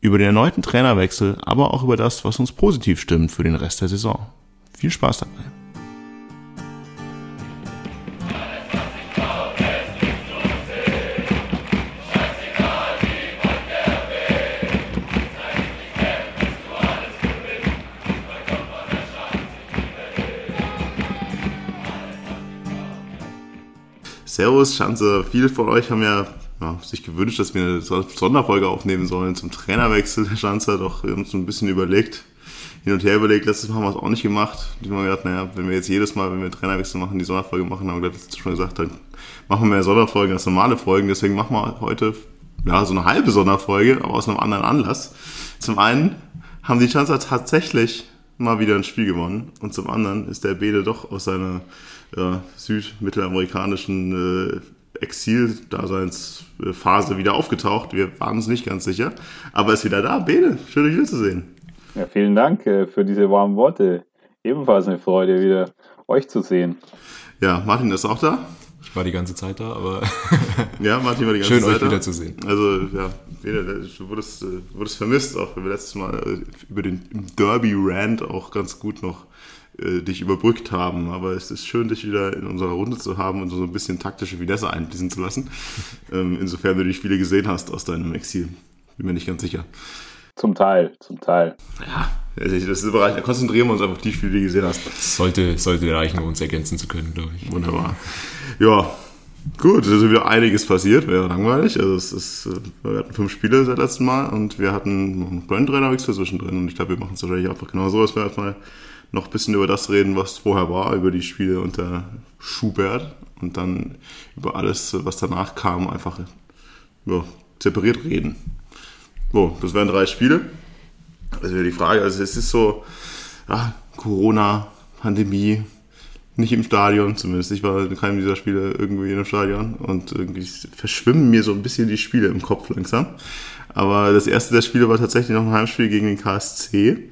über den erneuten Trainerwechsel, aber auch über das, was uns positiv stimmt für den Rest der Saison. Viel Spaß dabei. Servus, Schanze. Viele von euch haben ja, ja, sich gewünscht, dass wir eine Sonderfolge aufnehmen sollen zum Trainerwechsel der Schanze. Doch wir haben uns ein bisschen überlegt, hin und her überlegt. Letztes Mal haben wir es auch nicht gemacht. Wir haben gedacht, naja, wenn wir jetzt jedes Mal, wenn wir Trainerwechsel machen, die Sonderfolge machen, haben wir letztes schon gesagt, dann machen wir mehr Sonderfolgen als normale Folgen. Deswegen machen wir heute ja, so eine halbe Sonderfolge, aber aus einem anderen Anlass. Zum einen haben die Schanzer tatsächlich mal wieder ein Spiel gewonnen und zum anderen ist der Bede doch aus seiner ja, südmittelamerikanischen äh, Exil-Daseinsphase wieder aufgetaucht. Wir waren uns nicht ganz sicher, aber ist wieder da. Bede, schön dich wiederzusehen. Ja, vielen Dank äh, für diese warmen Worte. Ebenfalls eine Freude, wieder euch zu sehen. Ja, Martin ist auch da. Ich war die ganze Zeit da, aber ja, Martin war die ganze schön Zeit euch wiederzusehen. Also ja, du wurdest, äh, wurdest vermisst, auch wenn wir letztes Mal äh, über den Derby-Rand auch ganz gut noch äh, dich überbrückt haben. Aber es ist schön, dich wieder in unserer Runde zu haben und so ein bisschen taktische Finesse einfließen zu lassen. Ähm, insofern du die Spiele gesehen hast aus deinem Exil. Bin mir nicht ganz sicher. Zum Teil, zum Teil. Ja, das ist da konzentrieren wir uns einfach auf die Spiele, die du gesehen hast. Sollte, sollte reichen, um uns ergänzen zu können, glaube ich. Wunderbar. Ja, gut, es ist wieder einiges passiert, wäre langweilig. Also es ist, äh, wir hatten fünf Spiele seit letztem Mal und wir hatten einen Brand-Trainerwechsel zwischendrin und ich glaube, wir machen es wahrscheinlich einfach genau so, dass wir erstmal noch ein bisschen über das reden, was vorher war, über die Spiele unter Schubert und dann über alles, was danach kam, einfach ja, separiert reden. So, das wären drei Spiele. Das wäre die Frage. Also es ist so, ja, Corona, Pandemie, nicht im Stadion, zumindest. Ich war in keinem dieser Spiele irgendwie in einem Stadion und irgendwie verschwimmen mir so ein bisschen die Spiele im Kopf langsam. Aber das erste der Spiele war tatsächlich noch ein Heimspiel gegen den KSC,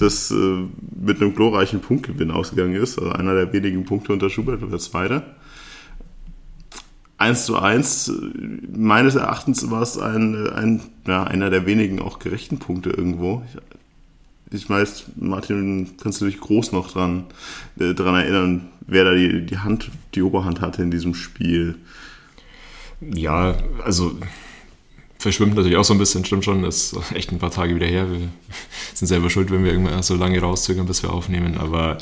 das äh, mit einem glorreichen Punktgewinn ausgegangen ist. Also einer der wenigen Punkte unter Schubert oder zweiter. 1 zu 1, meines Erachtens war es ein, ein, ja, einer der wenigen auch gerechten Punkte irgendwo. Ich, ich weiß, Martin, kannst du dich groß noch dran, äh, dran erinnern, wer da die, die Hand, die Oberhand hatte in diesem Spiel? Ja, also verschwimmt natürlich auch so ein bisschen, stimmt schon, ist echt ein paar Tage wieder her. Wir sind selber schuld, wenn wir irgendwann so lange rauszögern, bis wir aufnehmen, aber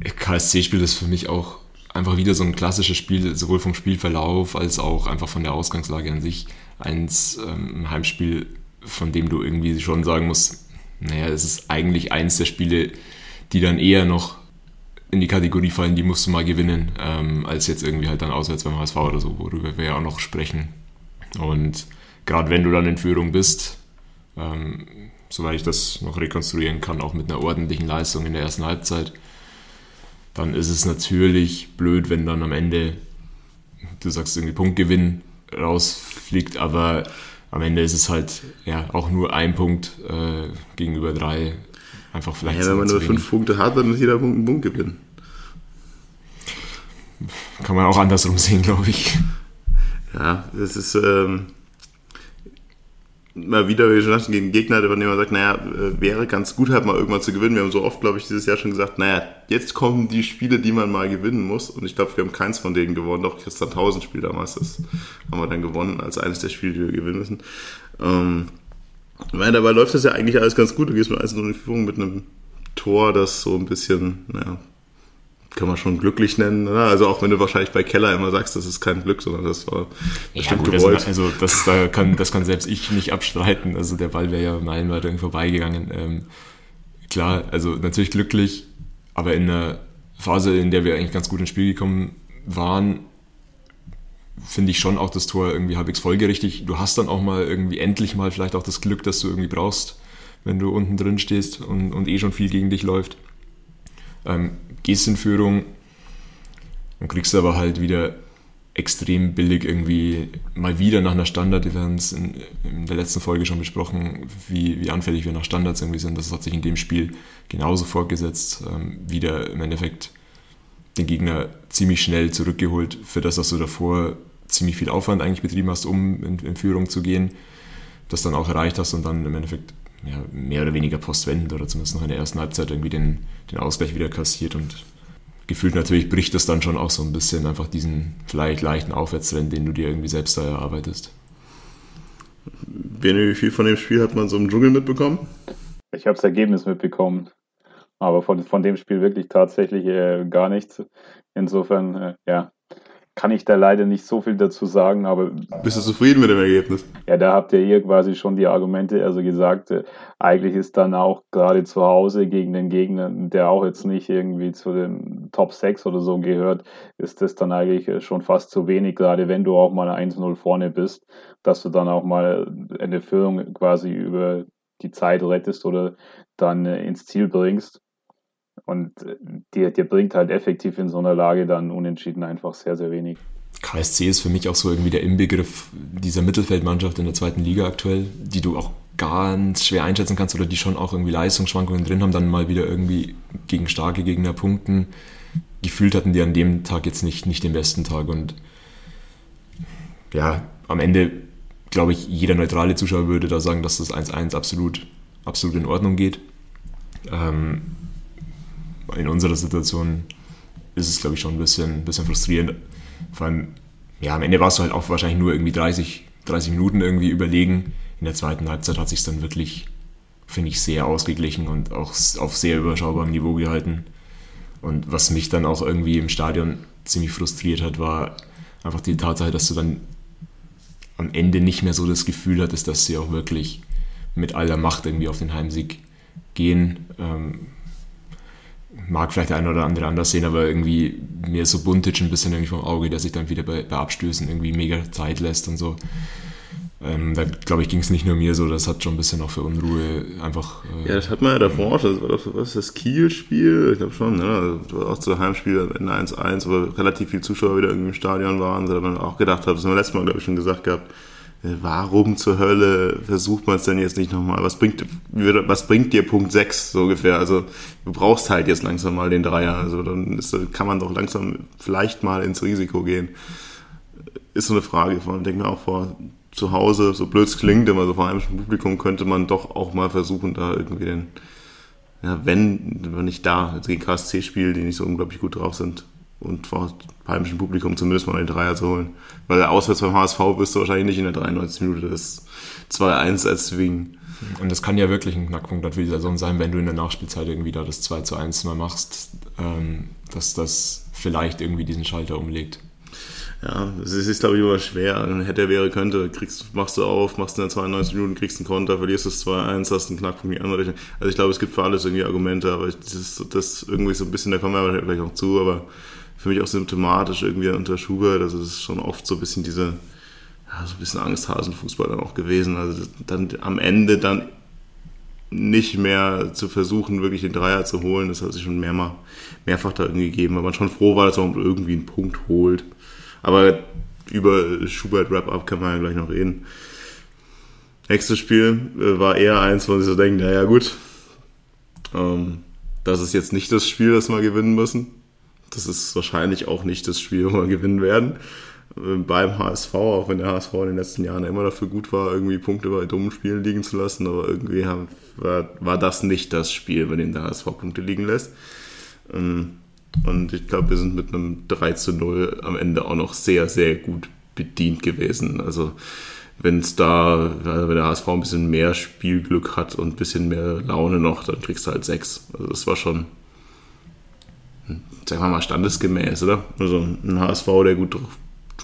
KSC-Spiel ist für mich auch einfach wieder so ein klassisches Spiel, sowohl vom Spielverlauf als auch einfach von der Ausgangslage an sich. Eins, ähm, ein Heimspiel, von dem du irgendwie schon sagen musst, naja, es ist eigentlich eins der Spiele, die dann eher noch in die Kategorie fallen, die musst du mal gewinnen, ähm, als jetzt irgendwie halt dann auswärts beim HSV oder so, worüber wir ja auch noch sprechen. Und gerade wenn du dann in Führung bist, ähm, soweit ich das noch rekonstruieren kann, auch mit einer ordentlichen Leistung in der ersten Halbzeit, dann ist es natürlich blöd, wenn dann am Ende, du sagst irgendwie Punktgewinn rausfliegt, aber am Ende ist es halt ja auch nur ein Punkt äh, gegenüber drei. Einfach vielleicht. Ja, wenn man nur fünf Punkte hat, dann ist jeder Punkt ein Punktgewinn. Kann man auch andersrum sehen, glaube ich. Ja, das ist. Ähm mal wieder, wie schon gesagt, gegen Gegner, von dem man sagt, naja, äh, wäre ganz gut halt mal irgendwann zu gewinnen. Wir haben so oft, glaube ich, dieses Jahr schon gesagt, naja, jetzt kommen die Spiele, die man mal gewinnen muss. Und ich glaube, wir haben keins von denen gewonnen. Doch Christian Tausend Spiel damals, das haben wir dann gewonnen als eines der Spiele, die wir gewinnen müssen. Ähm, meine, dabei läuft das ja eigentlich alles ganz gut. Du gehst mit 1 in Führung mit einem Tor, das so ein bisschen, naja, kann man schon glücklich nennen. Oder? Also auch wenn du wahrscheinlich bei Keller immer sagst, das ist kein Glück, sondern das war bestimmt ja, gewollt. Das, also das da kann, das kann selbst ich nicht abstreiten. Also der Ball wäre ja meilenweit irgendwie vorbeigegangen. Ähm, klar, also natürlich glücklich, aber in einer Phase, in der wir eigentlich ganz gut ins Spiel gekommen waren, finde ich schon auch das Tor irgendwie halbwegs folgerichtig. Du hast dann auch mal irgendwie endlich mal vielleicht auch das Glück, das du irgendwie brauchst wenn du unten drin stehst und, und eh schon viel gegen dich läuft. Ähm, gehst in Führung und kriegst aber halt wieder extrem billig irgendwie mal wieder nach einer Standard. Wir haben es in, in, der letzten Folge schon besprochen, wie, wie anfällig wir nach Standards irgendwie sind. Das hat sich in dem Spiel genauso fortgesetzt. Ähm, wieder im Endeffekt den Gegner ziemlich schnell zurückgeholt für das, was du davor ziemlich viel Aufwand eigentlich betrieben hast, um in, in Führung zu gehen. Das dann auch erreicht hast und dann im Endeffekt ja, mehr oder weniger postwendend oder zumindest noch in der ersten Halbzeit irgendwie den, den Ausgleich wieder kassiert und gefühlt natürlich bricht das dann schon auch so ein bisschen einfach diesen vielleicht leichten Aufwärtstrend, den du dir irgendwie selbst da erarbeitest. Wie viel von dem Spiel hat man so im Dschungel mitbekommen? Ich habe das Ergebnis mitbekommen, aber von, von dem Spiel wirklich tatsächlich äh, gar nichts. Insofern, äh, ja, kann ich da leider nicht so viel dazu sagen, aber. Bist du zufrieden mit dem Ergebnis? Ja, da habt ihr hier quasi schon die Argumente, also gesagt, äh, eigentlich ist dann auch gerade zu Hause gegen den Gegner, der auch jetzt nicht irgendwie zu den Top 6 oder so gehört, ist das dann eigentlich äh, schon fast zu wenig, gerade wenn du auch mal 1-0 vorne bist, dass du dann auch mal eine Führung quasi über die Zeit rettest oder dann äh, ins Ziel bringst. Und äh, dir, dir bringt halt effektiv in so einer Lage dann unentschieden einfach sehr, sehr wenig. KSC ist für mich auch so irgendwie der Inbegriff dieser Mittelfeldmannschaft in der zweiten Liga aktuell, die du auch ganz schwer einschätzen kannst oder die schon auch irgendwie Leistungsschwankungen drin haben, dann mal wieder irgendwie gegen starke Gegner punkten. Gefühlt hatten die an dem Tag jetzt nicht, nicht den besten Tag und ja, am Ende glaube ich, jeder neutrale Zuschauer würde da sagen, dass das 1-1 absolut, absolut in Ordnung geht. Ähm, in unserer Situation ist es, glaube ich, schon ein bisschen, bisschen frustrierend. Vor allem, ja, am Ende warst du halt auch wahrscheinlich nur irgendwie 30, 30 Minuten irgendwie überlegen. In der zweiten Halbzeit hat sich dann wirklich, finde ich, sehr ausgeglichen und auch auf sehr überschaubarem Niveau gehalten. Und was mich dann auch irgendwie im Stadion ziemlich frustriert hat, war einfach die Tatsache, dass du dann am Ende nicht mehr so das Gefühl hattest, dass sie auch wirklich mit aller Macht irgendwie auf den Heimsieg gehen. Ähm, mag vielleicht der eine oder andere anders sehen, aber irgendwie mir so Buntic ein bisschen irgendwie vom Auge, der sich dann wieder bei, bei Abstößen irgendwie mega Zeit lässt und so. Ähm, da glaube ich, ging es nicht nur mir so, das hat schon ein bisschen auch für Unruhe einfach. Äh, ja, das hat man ja davor auch, das war doch was das Kiel-Spiel, ich glaube schon, ne? Das war auch zu Heimspiel am Ende 1-1, wo relativ viele Zuschauer wieder irgendwie im Stadion waren, da man auch gedacht hat, das haben wir letztes Mal, glaube ich, schon gesagt gehabt, warum zur Hölle versucht man es denn jetzt nicht nochmal? Was bringt, was bringt dir Punkt 6 so ungefähr? Also du brauchst halt jetzt langsam mal den Dreier. Also dann ist, kann man doch langsam vielleicht mal ins Risiko gehen. Ist so eine Frage. Vor allem denke mir auch vor zu Hause, so blöd es klingt, immer so vor heimischem Publikum, könnte man doch auch mal versuchen, da irgendwie den, ja, wenn, wenn nicht da, also gegen KSC spiel die nicht so unglaublich gut drauf sind, und vor heimischem Publikum zumindest mal den Dreier zu holen. Weil auswärts beim HSV wirst du wahrscheinlich nicht in der 93 Minute das 2-1 erzwingen. Und das kann ja wirklich ein Knackpunkt für die Saison sein, wenn du in der Nachspielzeit irgendwie da das 2 1 mal machst, ähm, dass das vielleicht irgendwie diesen Schalter umlegt. Ja, es ist, ist glaube ich, immer schwer. Hätte, wäre, könnte, kriegst, machst du auf, machst in der 92 Minuten, kriegst einen Konter, verlierst das 2-1, hast einen Knackpunkt in die andere Richtung. Also ich glaube, es gibt für alles irgendwie Argumente, aber das ist das irgendwie so ein bisschen, da kommen wir vielleicht auch zu, aber für mich auch symptomatisch irgendwie unter Schubert. Also das ist schon oft so ein bisschen diese, ja, so ein bisschen Angsthasenfußball dann auch gewesen. Also dann am Ende dann nicht mehr zu versuchen, wirklich den Dreier zu holen, das hat sich schon mehrmal, mehrfach da irgendwie gegeben, weil man schon froh war, dass man irgendwie einen Punkt holt. Aber über Schubert Wrap-Up kann man ja gleich noch reden. Nächstes Spiel äh, war eher eins, wo sie so denken, naja gut, ähm, das ist jetzt nicht das Spiel, das wir gewinnen müssen. Das ist wahrscheinlich auch nicht das Spiel, wo wir gewinnen werden. Ähm, beim HSV, auch wenn der HSV in den letzten Jahren immer dafür gut war, irgendwie Punkte bei dummen Spielen liegen zu lassen, aber irgendwie war, war das nicht das Spiel, bei dem der HSV Punkte liegen lässt. Ähm, und ich glaube, wir sind mit einem 3 zu 0 am Ende auch noch sehr, sehr gut bedient gewesen. Also wenn es da, wenn der HSV ein bisschen mehr Spielglück hat und ein bisschen mehr Laune noch, dann kriegst du halt 6. Also das war schon sagen wir mal, standesgemäß, oder? Also ein HSV, der gut,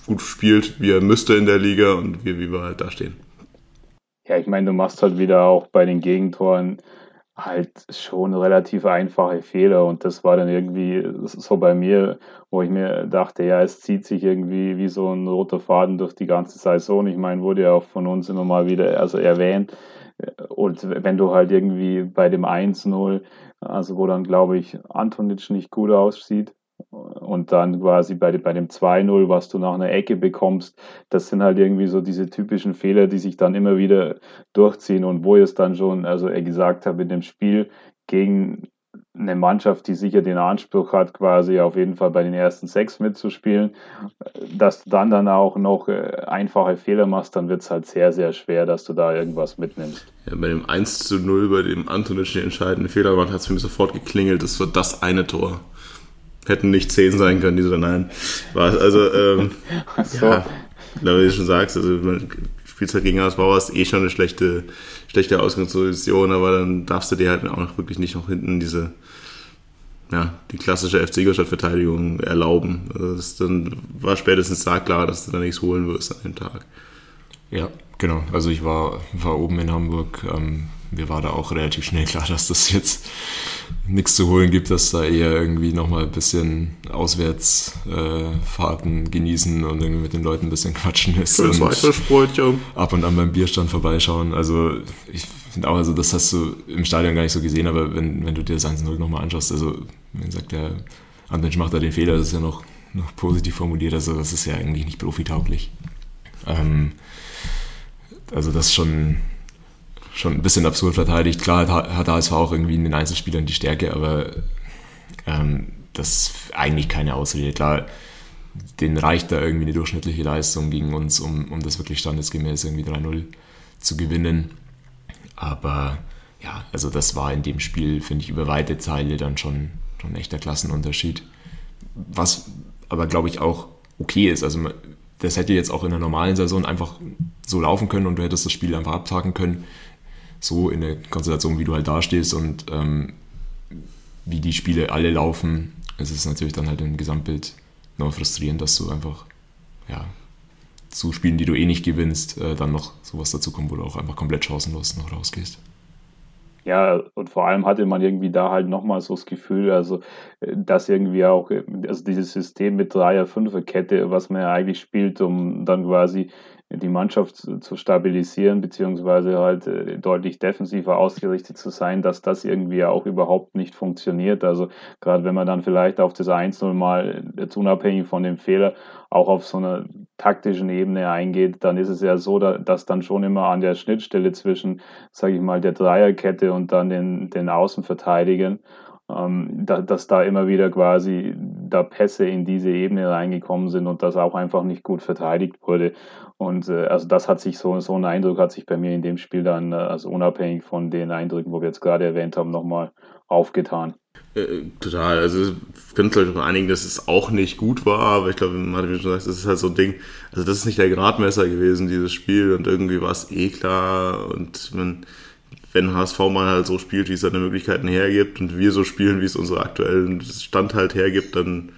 gut spielt, wie er müsste in der Liga und wie, wie wir halt da stehen. Ja, ich meine, du machst halt wieder auch bei den Gegentoren halt schon relativ einfache Fehler und das war dann irgendwie so bei mir, wo ich mir dachte, ja, es zieht sich irgendwie wie so ein roter Faden durch die ganze Saison. Ich meine, wurde ja auch von uns immer mal wieder also erwähnt. Und wenn du halt irgendwie bei dem 1-0, also wo dann, glaube ich, Antonic nicht gut aussieht, und dann quasi bei, bei dem 2-0, was du nach einer Ecke bekommst, das sind halt irgendwie so diese typischen Fehler, die sich dann immer wieder durchziehen. Und wo es dann schon, also er gesagt habe, in dem Spiel gegen eine Mannschaft, die sicher den Anspruch hat, quasi auf jeden Fall bei den ersten sechs mitzuspielen, dass du dann dann auch noch äh, einfache Fehler machst, dann wird es halt sehr, sehr schwer, dass du da irgendwas mitnimmst. Ja, bei dem 1 zu 0, bei dem Antonic den entscheidenden Fehler macht, hat es für mich sofort geklingelt. Das war das eine Tor hätten nicht zehn sein können, diese nein. War, also, ähm, so. ja, wie du schon sagst, also man spielt halt gegen HSV, hast eh schon eine schlechte, schlechte Ausgangsposition, aber dann darfst du dir halt auch noch wirklich nicht noch hinten diese, ja, die klassische FC Ingolstadt-Verteidigung erlauben. Also das dann war spätestens da klar, dass du da nichts holen wirst an dem Tag. Ja, genau. Also ich war, war oben in Hamburg, ähm, mir war da auch relativ schnell klar, dass das jetzt nichts zu holen gibt, dass da eher irgendwie nochmal ein bisschen Auswärtsfahrten äh, genießen und irgendwie mit den Leuten ein bisschen quatschen ist. Schönes Weitersportchen. Ab und an beim Bierstand vorbeischauen. Also ich finde auch, also das hast du im Stadion gar nicht so gesehen, aber wenn, wenn du dir das 1-0 nochmal anschaust, also wie gesagt, der Andensch macht da den Fehler, das ist ja noch, noch positiv formuliert, also das ist ja eigentlich nicht profitauglich. Ähm, also das ist schon schon ein bisschen absurd verteidigt. Klar hat ASV auch irgendwie in den Einzelspielern die Stärke, aber ähm, das ist eigentlich keine Ausrede. Klar, denen reicht da irgendwie eine durchschnittliche Leistung gegen uns, um, um das wirklich standesgemäß irgendwie 3-0 zu gewinnen. Aber ja, also das war in dem Spiel, finde ich, über weite Teile dann schon, schon ein echter Klassenunterschied. Was aber, glaube ich, auch okay ist. Also das hätte jetzt auch in der normalen Saison einfach so laufen können und du hättest das Spiel einfach abtaken können so in der Konstellation, wie du halt dastehst und ähm, wie die Spiele alle laufen, ist es natürlich dann halt im Gesamtbild noch frustrierend, dass du einfach, ja, zu Spielen, die du eh nicht gewinnst, äh, dann noch sowas dazu kommt, wo du auch einfach komplett chancenlos noch rausgehst. Ja, und vor allem hatte man irgendwie da halt nochmal so das Gefühl, also, äh, dass irgendwie auch, äh, also dieses System mit Dreier-, Fünfer-Kette, was man ja eigentlich spielt, um dann quasi die Mannschaft zu stabilisieren, beziehungsweise halt äh, deutlich defensiver ausgerichtet zu sein, dass das irgendwie auch überhaupt nicht funktioniert. Also gerade wenn man dann vielleicht auf das 1-0 mal, jetzt unabhängig von dem Fehler, auch auf so einer taktischen Ebene eingeht, dann ist es ja so, dass dann schon immer an der Schnittstelle zwischen, sage ich mal, der Dreierkette und dann den, den Außenverteidigern ähm, da, dass da immer wieder quasi da Pässe in diese Ebene reingekommen sind und das auch einfach nicht gut verteidigt wurde. Und äh, also das hat sich so, so ein Eindruck hat sich bei mir in dem Spiel dann, äh, also unabhängig von den Eindrücken, wo wir jetzt gerade erwähnt haben, nochmal aufgetan. Äh, total. Also können uns glaube einigen, dass es auch nicht gut war, aber ich glaube, man hat schon gesagt, das ist halt so ein Ding, also das ist nicht der Gradmesser gewesen, dieses Spiel, und irgendwie war es eh klar und man, wenn HSV mal halt so spielt, wie es seine Möglichkeiten hergibt und wir so spielen, wie es unsere aktuellen Stand halt hergibt, dann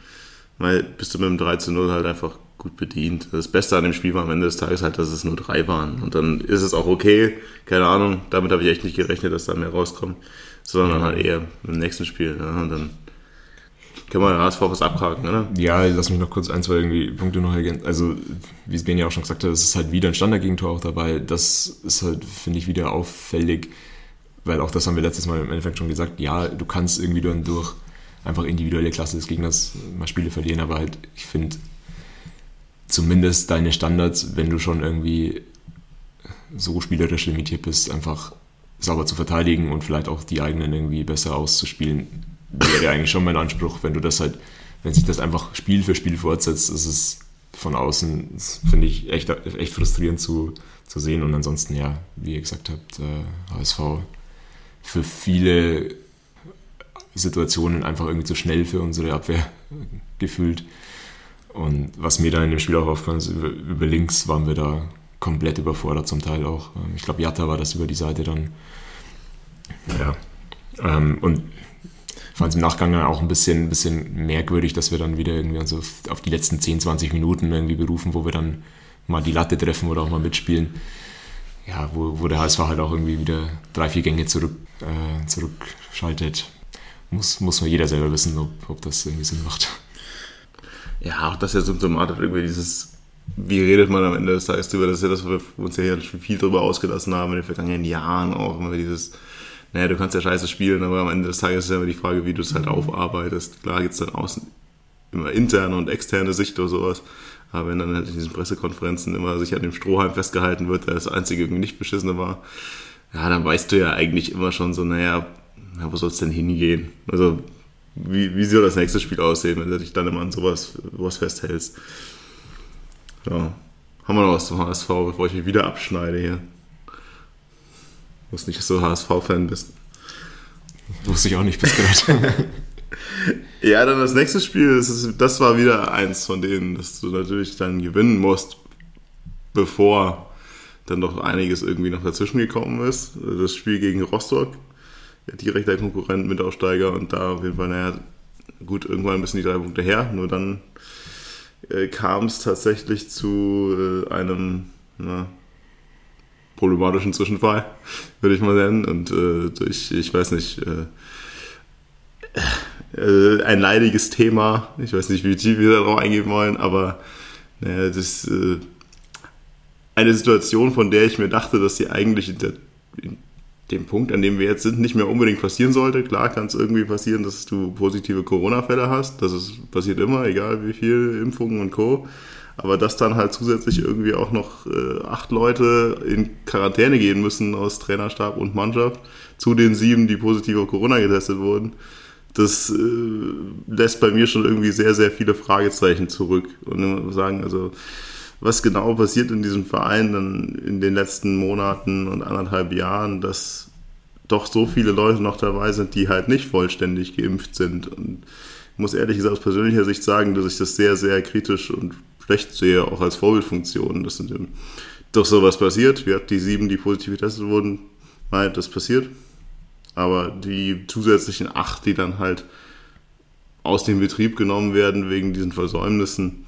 mal bist du mit dem 13-0 halt einfach gut bedient. Das Beste an dem Spiel war am Ende des Tages halt, dass es nur drei waren. Und dann ist es auch okay. Keine Ahnung, damit habe ich echt nicht gerechnet, dass da mehr rauskommt. Sondern halt eher im nächsten Spiel. Ja, und dann können wir HSV was abhaken, oder? Ja, lass mich noch kurz ein, zwei irgendwie Punkte noch ergänzen. Also, wie es Ben ja auch schon gesagt hat, es ist halt wieder ein Standardgegentor auch dabei. Das ist halt, finde ich, wieder auffällig, weil auch das haben wir letztes Mal im Endeffekt schon gesagt. Ja, du kannst irgendwie dann durch einfach individuelle Klasse des Gegners mal Spiele verlieren, aber halt, ich finde, zumindest deine Standards, wenn du schon irgendwie so spielerisch limitiert bist, einfach sauber zu verteidigen und vielleicht auch die eigenen irgendwie besser auszuspielen, wäre eigentlich schon mein Anspruch. Wenn du das halt, wenn sich das einfach Spiel für Spiel fortsetzt, ist es von außen, finde ich, echt, echt frustrierend zu, zu sehen. Und ansonsten, ja, wie ihr gesagt habt, äh, HSV für viele Situationen einfach irgendwie zu schnell für unsere Abwehr gefühlt. Und was mir dann in dem Spiel auch aufgefallen ist, über, über links waren wir da komplett überfordert zum Teil auch. Ähm, ich glaube, Jatta war das über die Seite dann. Ja. Ähm, und fand es im Nachgang dann auch ein bisschen, bisschen merkwürdig, dass wir dann wieder irgendwie so auf die letzten 10, 20 Minuten irgendwie berufen, wo wir dann mal die Latte treffen oder auch mal mitspielen. ja, wo, wo der HSV halt auch irgendwie wieder drei, vier Gänge zurück, äh, zurückschaltet. Muss, muss nur jeder selber wissen, ob, ob das irgendwie Sinn macht. Ja, auch das ist ja symptomatisch irgendwie dieses, wie redet man am Ende des Tages drüber? Das ist ja das, wo wir uns ja hier schon viel drüber ausgelassen haben in den vergangenen Jahren auch immer dieses, naja, du kannst ja scheiße spielen, aber am Ende des Tages ist ja immer die Frage, wie du es halt aufarbeitest. Klar gibt es dann außen immer interne und externe Sicht oder sowas. Aber wenn dann halt in diesen Pressekonferenzen immer sich an dem Strohhalm festgehalten wird, der das einzige irgendwie nicht beschissene war, ja, dann weißt du ja eigentlich immer schon so, naja, ja, wo soll es denn hingehen? Also, wie, wie soll das nächste Spiel aussehen, wenn du dich dann immer an sowas, sowas festhältst? Ja. Haben wir noch was zum HSV, bevor ich mich wieder abschneide hier? Ich wusste nicht, dass du HSV-Fan bist. Wusste ich auch nicht bis gerade. ja, dann das nächste Spiel, das, ist, das war wieder eins von denen, dass du natürlich dann gewinnen musst, bevor dann doch einiges irgendwie noch dazwischen gekommen ist. Das Spiel gegen Rostock, direkter Konkurrent, Mitaufsteiger und da auf jeden Fall, naja, gut, irgendwann müssen die drei Punkte her, nur dann äh, kam es tatsächlich zu äh, einem na, problematischen Zwischenfall, würde ich mal nennen. Und äh, durch, ich weiß nicht, äh, äh, ein leidiges Thema. Ich weiß nicht, wie tief wir darauf eingehen wollen, aber naja, das ist äh, eine Situation, von der ich mir dachte, dass sie eigentlich in, der, in, dem Punkt, an dem wir jetzt sind, nicht mehr unbedingt passieren sollte. Klar kann es irgendwie passieren, dass du positive Corona-Fälle hast. Das ist, passiert immer, egal wie viel Impfungen und Co. Aber dass dann halt zusätzlich irgendwie auch noch äh, acht Leute in Quarantäne gehen müssen aus Trainerstab und Mannschaft, zu den sieben, die positiv auf Corona getestet wurden, das äh, lässt bei mir schon irgendwie sehr, sehr viele Fragezeichen zurück. Und sagen, also was genau passiert in diesem Verein dann in den letzten Monaten und anderthalb Jahren, dass doch so viele Leute noch dabei sind, die halt nicht vollständig geimpft sind. Und ich muss ehrlich gesagt aus persönlicher Sicht sagen, dass ich das sehr, sehr kritisch und schlecht sehe, auch als Vorbildfunktion. Das sind doch sowas passiert. Wir hatten die sieben, die positiv getestet wurden, mal das passiert. Aber die zusätzlichen acht, die dann halt aus dem Betrieb genommen werden wegen diesen Versäumnissen,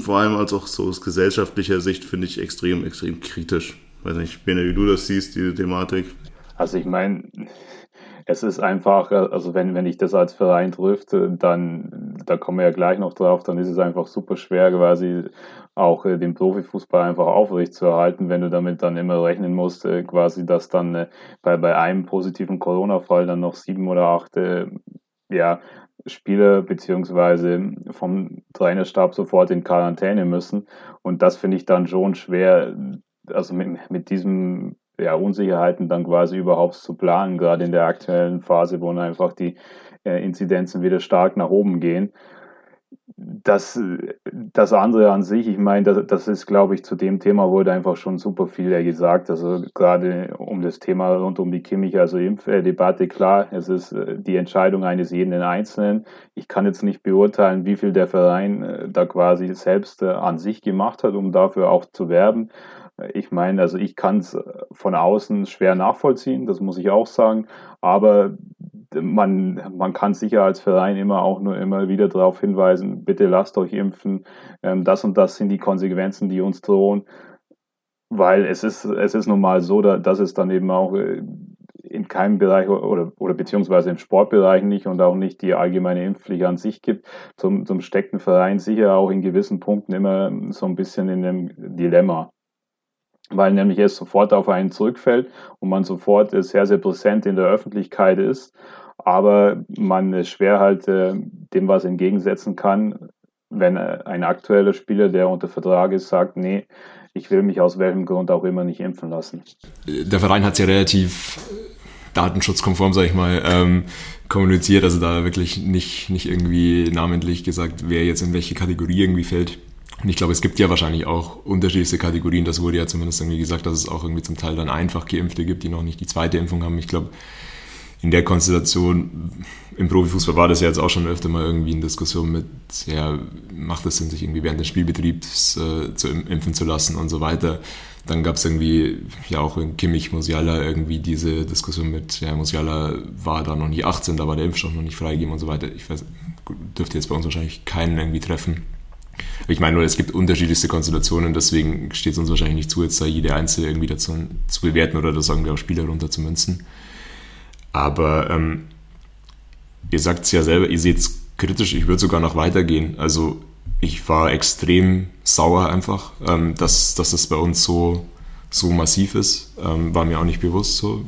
vor allem als auch so aus gesellschaftlicher Sicht, finde ich extrem, extrem kritisch. Ich weiß nicht, Bene, wie du das siehst, diese Thematik. Also ich meine, es ist einfach, also wenn, wenn ich das als Verein trifft, dann, da kommen wir ja gleich noch drauf, dann ist es einfach super schwer, quasi auch äh, den Profifußball einfach aufrecht zu erhalten, wenn du damit dann immer rechnen musst, äh, quasi, dass dann äh, bei, bei einem positiven Corona-Fall dann noch sieben oder acht ja, Spieler beziehungsweise vom Trainerstab sofort in Quarantäne müssen. Und das finde ich dann schon schwer, also mit, mit diesem ja, Unsicherheiten dann quasi überhaupt zu planen, gerade in der aktuellen Phase, wo einfach die äh, Inzidenzen wieder stark nach oben gehen. Das, das andere an sich, ich meine, das, das ist, glaube ich, zu dem Thema wurde einfach schon super viel gesagt. Also gerade um das Thema rund um die Kimmich, also Impfdebatte, klar, es ist äh, die Entscheidung eines jeden Einzelnen. Ich kann jetzt nicht beurteilen, wie viel der Verein äh, da quasi selbst an sich gemacht hat, um dafür auch zu werben. Ich meine, also ich kann es von außen schwer nachvollziehen, das muss ich auch sagen, aber man, man kann sicher als Verein immer auch nur immer wieder darauf hinweisen, bitte lasst euch impfen, ähm, das und das sind die Konsequenzen, die uns drohen, weil es ist, es ist nun mal so, dass es dann eben auch äh, in keinem Bereich oder, oder beziehungsweise im Sportbereich nicht und auch nicht die allgemeine Impfpflicht an sich gibt, zum, zum steckten Verein sicher auch in gewissen Punkten immer so ein bisschen in einem Dilemma weil nämlich es sofort auf einen zurückfällt und man sofort sehr, sehr präsent in der Öffentlichkeit ist, aber man es schwer halt äh, dem was entgegensetzen kann, wenn äh, ein aktueller Spieler, der unter Vertrag ist, sagt, nee, ich will mich aus welchem Grund auch immer nicht impfen lassen. Der Verein hat es ja relativ datenschutzkonform, sag ich mal, ähm, kommuniziert, also da wirklich nicht, nicht irgendwie namentlich gesagt, wer jetzt in welche Kategorie irgendwie fällt. Und ich glaube, es gibt ja wahrscheinlich auch unterschiedliche Kategorien. Das wurde ja zumindest irgendwie gesagt, dass es auch irgendwie zum Teil dann einfach Geimpfte gibt, die noch nicht die zweite Impfung haben. Ich glaube, in der Konstellation im Profifußball war das ja jetzt auch schon öfter mal irgendwie in Diskussion mit, ja, macht es Sinn, sich irgendwie während des Spielbetriebs äh, zu impfen zu lassen und so weiter. Dann gab es irgendwie, ja auch in Kimmich, Musiala irgendwie diese Diskussion mit, ja, Musiala war da noch nie 18, da war der Impfstoff noch nicht freigegeben und so weiter. Ich weiß, dürfte jetzt bei uns wahrscheinlich keinen irgendwie treffen. Ich meine nur, es gibt unterschiedlichste Konstellationen, deswegen steht es uns wahrscheinlich nicht zu, jetzt da jede einzelne irgendwie dazu zu bewerten oder da sagen wir auch Spieler runter zu münzen. Aber ähm, ihr sagt es ja selber, ihr seht es kritisch, ich würde sogar noch weitergehen. Also ich war extrem sauer einfach, ähm, dass, dass es bei uns so, so massiv ist. Ähm, war mir auch nicht bewusst so.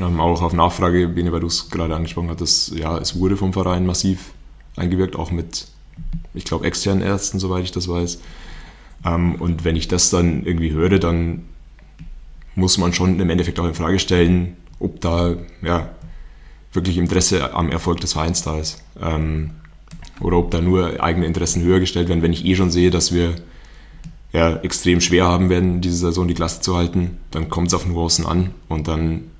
Ähm, auch auf Nachfrage, Bene, weil du es gerade angesprochen hattest, ja, es wurde vom Verein massiv eingewirkt, auch mit, ich glaube, externen Ärzten, soweit ich das weiß. Ähm, und wenn ich das dann irgendwie höre, dann muss man schon im Endeffekt auch in Frage stellen, ob da ja, wirklich Interesse am Erfolg des Vereins da ist. Ähm, oder ob da nur eigene Interessen höher gestellt werden, wenn ich eh schon sehe, dass wir ja, extrem schwer haben werden, diese Saison die Klasse zu halten, dann kommt es auf Nuancen an und dann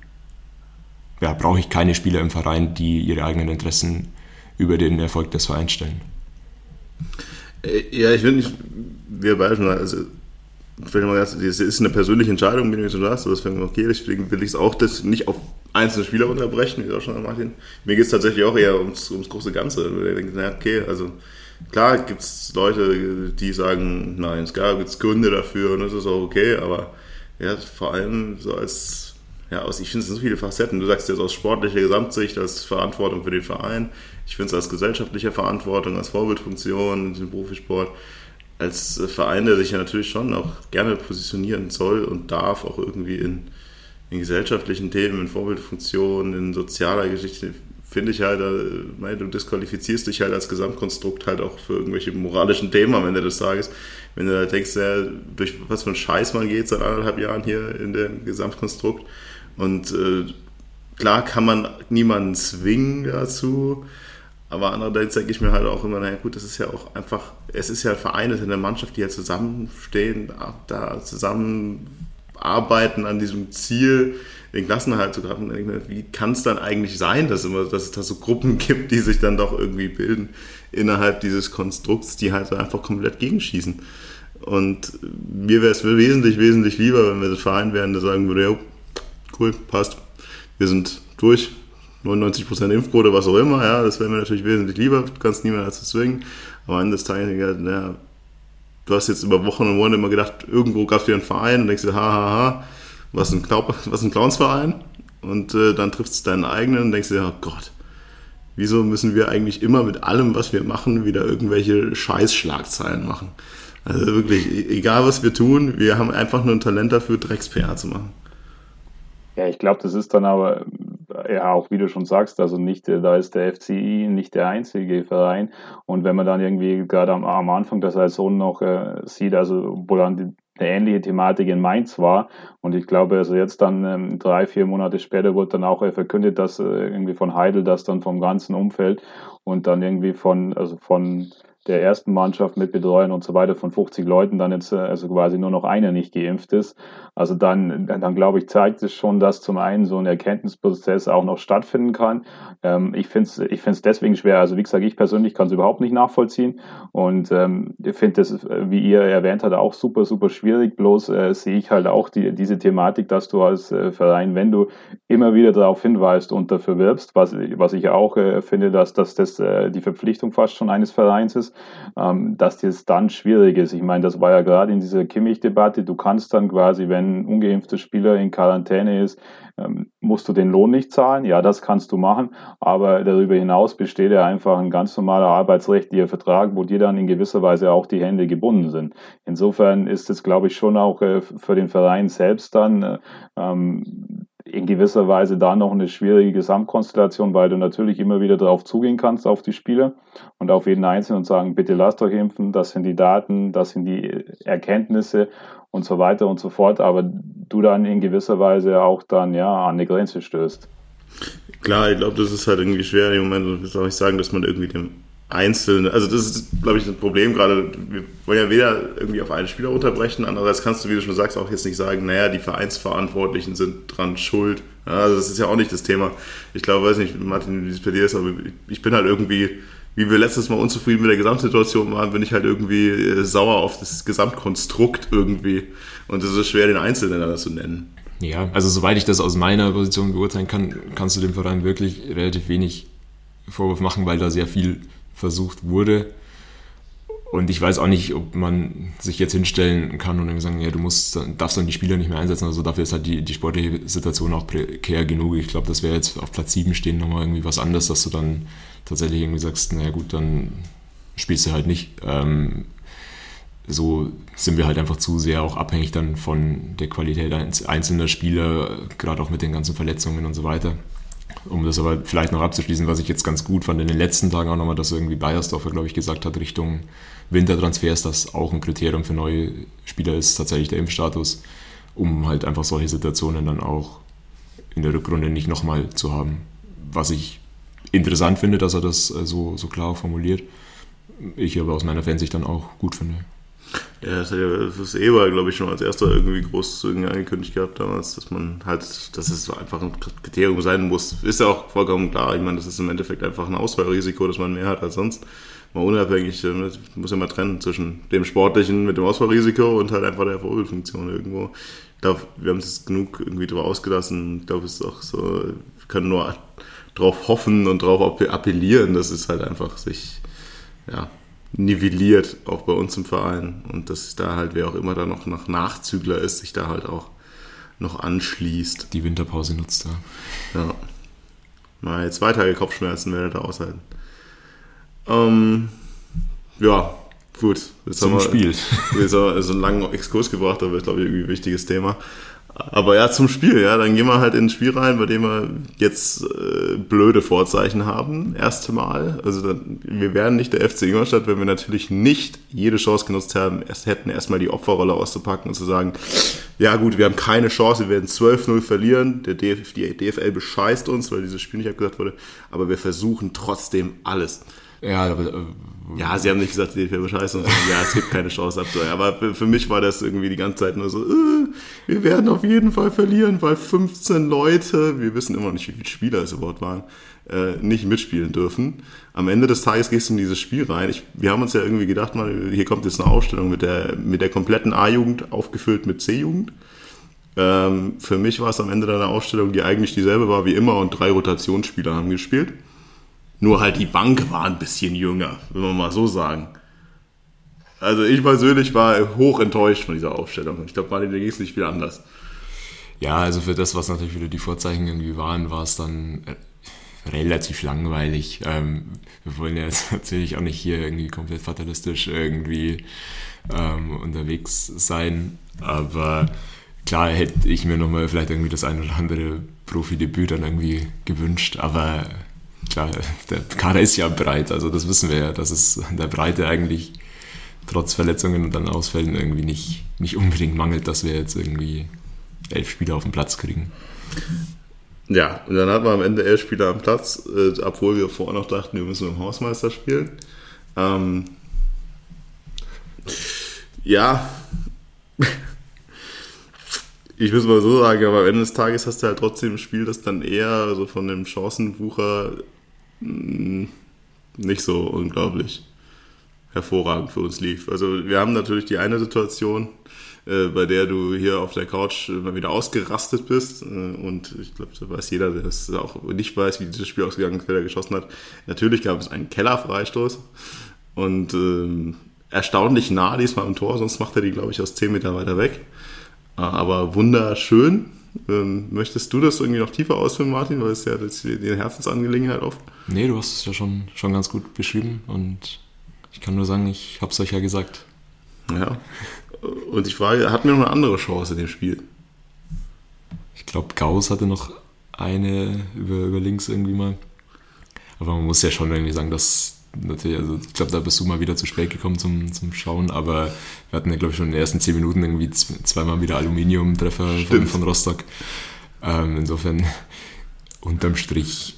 ja, brauche ich keine Spieler im Verein, die ihre eigenen Interessen über den Erfolg des Vereins stellen. Äh, ja, ich finde, wir beide schon, also vielleicht mal das ist eine persönliche Entscheidung, wie du schon sagst, das finde ich okay, deswegen will ich es auch das nicht auf einzelne Spieler unterbrechen, wie auch schon Martin. Mir geht es tatsächlich auch eher ums, ums große Ganze. Ich denke, na, okay, also klar gibt es Leute, die sagen, nein, es gab jetzt Gründe dafür und das ist auch okay, aber ja, vor allem so als, ja, aus, ich finde es so viele Facetten. Du sagst jetzt aus sportlicher Gesamtsicht, als Verantwortung für den Verein. Ich finde es als gesellschaftliche Verantwortung, als Vorbildfunktion im Profisport als Verein, der sich ja natürlich schon auch gerne positionieren soll und darf, auch irgendwie in, in gesellschaftlichen Themen, in Vorbildfunktionen, in sozialer Geschichte, finde ich halt, äh, du disqualifizierst dich halt als Gesamtkonstrukt halt auch für irgendwelche moralischen Themen am Ende des Tages. Wenn du da denkst, ja, durch was für ein Scheiß man geht seit anderthalb Jahren hier in dem Gesamtkonstrukt. Und äh, klar kann man niemanden zwingen dazu, aber andererseits denke ich mir halt auch immer, naja gut, das ist ja auch einfach, es ist ja ein Verein, es ist eine Mannschaft, die ja zusammenstehen, da zusammenarbeiten an diesem Ziel, den Klassenerhalt zu graben. Wie kann es dann eigentlich sein, dass, immer, dass es da so Gruppen gibt, die sich dann doch irgendwie bilden innerhalb dieses Konstrukts, die halt einfach komplett gegenschießen. Und mir wäre es wesentlich, wesentlich lieber, wenn wir das Verein wären, der sagen würde, ja, cool, passt, wir sind durch, 99% Impfquote, was auch immer, ja, das wäre mir natürlich wesentlich lieber, du kannst niemanden dazu zwingen, aber am Ende des Tages, ja, du hast jetzt über Wochen und Monate immer gedacht, irgendwo gab es wieder einen Verein und denkst dir, hahaha, was ein, was ein Clownsverein und äh, dann triffst es deinen eigenen und denkst dir, oh Gott, wieso müssen wir eigentlich immer mit allem, was wir machen, wieder irgendwelche Scheißschlagzeilen machen? Also wirklich, e-, egal was wir tun, wir haben einfach nur ein Talent dafür, Drecks-PR zu machen. Ja, ich glaube, das ist dann aber ja auch, wie du schon sagst, also nicht, da ist der FCI nicht der einzige Verein. Und wenn man dann irgendwie gerade am, am Anfang der Saison noch äh, sieht, also wo dann die, eine ähnliche Thematik in Mainz war. Und ich glaube, also jetzt dann ähm, drei, vier Monate später wurde dann auch äh, verkündet, dass äh, irgendwie von Heidel, das dann vom ganzen Umfeld und dann irgendwie von, also von der ersten Mannschaft mit Betreuern und so weiter von 50 Leuten dann jetzt äh, also quasi nur noch einer nicht geimpft ist. Also dann, dann glaube ich, zeigt es schon, dass zum einen so ein Erkenntnisprozess auch noch stattfinden kann. Ähm, ich finde es ich find's deswegen schwer. Also wie gesagt, ich persönlich kann es überhaupt nicht nachvollziehen und ähm, finde das, wie ihr erwähnt habt, auch super, super schwierig. Bloß äh, sehe ich halt auch die, diese Thematik, dass du als äh, Verein, wenn du immer wieder darauf hinweist und dafür wirbst, was, was ich auch äh, finde, dass, dass das äh, die Verpflichtung fast schon eines Vereins ist, ähm, dass das dann schwierig ist. Ich meine, das war ja gerade in dieser Kimmich-Debatte. Du kannst dann quasi, wenn ein ungeimpfter Spieler in Quarantäne ist, ähm, musst du den Lohn nicht zahlen. Ja, das kannst du machen. Aber darüber hinaus besteht ja einfach ein ganz normaler arbeitsrechtlicher Vertrag, wo dir dann in gewisser Weise auch die Hände gebunden sind. Insofern ist es, glaube ich, schon auch äh, für den Verein selbst dann äh, ähm, in gewisser Weise da noch eine schwierige Gesamtkonstellation, weil du natürlich immer wieder darauf zugehen kannst, auf die Spieler und auf jeden Einzelnen und sagen, bitte lasst euch impfen, das sind die Daten, das sind die Erkenntnisse und so weiter und so fort, aber du dann in gewisser Weise auch dann ja an eine Grenze stößt. Klar, ich glaube, das ist halt irgendwie schwer im Moment, ich auch nicht sagen, dass man irgendwie dem einzelne, also das ist, glaube ich, das Problem gerade. Wir wollen ja weder irgendwie auf einen Spieler unterbrechen, andererseits kannst du, wie du schon sagst, auch jetzt nicht sagen, naja, die Vereinsverantwortlichen sind dran schuld. Ja, also das ist ja auch nicht das Thema. Ich glaube, weiß nicht, Martin, wie es bei dir ist, aber ich bin halt irgendwie, wie wir letztes Mal unzufrieden mit der Gesamtsituation waren, bin ich halt irgendwie äh, sauer auf das Gesamtkonstrukt irgendwie. Und es ist schwer, den Einzelnen da zu nennen. Ja, also soweit ich das aus meiner Position beurteilen kann, kannst du dem Verein wirklich relativ wenig Vorwurf machen, weil da sehr viel versucht wurde. Und ich weiß auch nicht, ob man sich jetzt hinstellen kann und sagen, ja, du musst, darfst dann die Spieler nicht mehr einsetzen. Also dafür ist halt die, die sportliche Situation auch prekär genug. Ich glaube, das wäre jetzt auf Platz 7 stehen nochmal irgendwie was anderes, dass du dann tatsächlich irgendwie sagst, naja gut, dann spielst du halt nicht. Ähm, so sind wir halt einfach zu sehr auch abhängig dann von der Qualität einzelner Spieler, gerade auch mit den ganzen Verletzungen und so weiter. Um das aber vielleicht noch abzuschließen, was ich jetzt ganz gut fand in den letzten Tagen auch nochmal, dass irgendwie Bayersdorfer, glaube ich, gesagt hat, Richtung Wintertransfers, dass auch ein Kriterium für neue Spieler ist, tatsächlich der Impfstatus, um halt einfach solche Situationen dann auch in der Rückrunde nicht nochmal zu haben. Was ich interessant finde, dass er das äh, so, so klar formuliert. Ich aber aus meiner Fansicht dann auch gut finde. Ja, das hat ja das Eber, glaube ich, schon als erster irgendwie großzügig angekündigt gehabt damals, dass man halt, dass es einfach ein Kriterium sein muss. Ist ja auch vollkommen klar. Ich meine, das ist im Endeffekt einfach ein Ausfallrisiko, dass man mehr hat als sonst. Mal unabhängig, man muss ja mal trennen zwischen dem Sportlichen mit dem Ausfallrisiko und halt einfach der Vorbildfunktion irgendwo. Ich glaube, wir haben es genug irgendwie drüber ausgelassen. Ich glaube, es ist auch so, wir können nur darauf hoffen und darauf appellieren, dass es halt einfach sich, ja, nivelliert, auch bei uns im Verein. Und dass da halt, wer auch immer da noch nach Nachzügler ist, sich da halt auch noch anschließt. Die Winterpause nutzt da. Ja. Mal zwei Tage Kopfschmerzen werde da aushalten. Ähm, ja, gut. Jetzt Zum haben wir, Spiel. Jetzt haben wir so einen langen Exkurs gebracht, aber ich glaube, irgendwie ein wichtiges Thema. Aber ja, zum Spiel, ja, dann gehen wir halt ins Spiel rein, bei dem wir jetzt äh, blöde Vorzeichen haben, erste Mal. Also dann, wir wären nicht der FC Ingolstadt, wenn wir natürlich nicht jede Chance genutzt haben, erst hätten erstmal die Opferrolle auszupacken und zu sagen, ja gut, wir haben keine Chance, wir werden 12-0 verlieren, der DF, die DFL bescheißt uns, weil dieses Spiel nicht abgesagt wurde, aber wir versuchen trotzdem alles. Ja, aber, äh, ja, sie haben nicht gesagt, die DFL bescheißen, sondern ja, es gibt keine Chance abzusagen. Aber für mich war das irgendwie die ganze Zeit nur so, äh, wir werden auf jeden Fall verlieren, weil 15 Leute, wir wissen immer nicht, wie viele Spieler es überhaupt waren, äh, nicht mitspielen dürfen. Am Ende des Tages gehst du in dieses Spiel rein. Ich, wir haben uns ja irgendwie gedacht, mal, hier kommt jetzt eine Ausstellung mit der, mit der kompletten A-Jugend aufgefüllt mit C-Jugend. Ähm, für mich war es am Ende eine Ausstellung, die eigentlich dieselbe war wie immer und drei Rotationsspieler haben gespielt. Nur halt die Bank war ein bisschen jünger, wenn man mal so sagen. Also ich persönlich war hoch enttäuscht von dieser Aufstellung. Ich glaube, da ging es nicht viel anders. Ja, also für das, was natürlich wieder die Vorzeichen irgendwie waren, war es dann äh, relativ langweilig. Ähm, wir wollen ja jetzt natürlich auch nicht hier irgendwie komplett fatalistisch irgendwie ähm, unterwegs sein, aber klar hätte ich mir nochmal vielleicht irgendwie das ein oder andere Profidebüt dann irgendwie gewünscht, aber klar, der Kader ist ja breit, also das wissen wir ja, dass es an der Breite eigentlich trotz Verletzungen und dann Ausfällen irgendwie nicht, nicht unbedingt mangelt, dass wir jetzt irgendwie elf Spieler auf den Platz kriegen. Ja, und dann hatten wir am Ende elf Spieler am Platz, äh, obwohl wir vorher noch dachten, wir müssen dem Hausmeister spielen. Ähm, ja, ich muss mal so sagen, aber am Ende des Tages hast du halt trotzdem ein Spiel, das dann eher so von dem Chancenwucher nicht so unglaublich hervorragend für uns lief. Also wir haben natürlich die eine Situation, äh, bei der du hier auf der Couch mal wieder ausgerastet bist. Äh, und ich glaube, da weiß jeder, der es auch nicht weiß, wie dieses Spiel ausgegangen ist, wer da geschossen hat. Natürlich gab es einen Kellerfreistoß und äh, erstaunlich nah diesmal am Tor, sonst macht er die, glaube ich, aus 10 Meter weiter weg. Äh, aber wunderschön. Ähm, möchtest du das irgendwie noch tiefer ausführen, Martin, weil es ja die Herzensangelegenheit oft? Nee, du hast es ja schon, schon ganz gut beschrieben und ich kann nur sagen, ich habe es euch ja gesagt. Ja. Und ich frage, hatten wir noch eine andere Chance in dem Spiel? Ich glaube, Gauss hatte noch eine über, über links irgendwie mal. Aber man muss ja schon irgendwie sagen, dass natürlich, also ich glaube, da bist du mal wieder zu spät gekommen zum, zum Schauen, aber wir hatten ja, glaube ich, schon in den ersten zehn Minuten irgendwie zweimal wieder Aluminiumtreffer von, von Rostock. Ähm, insofern, unterm Strich,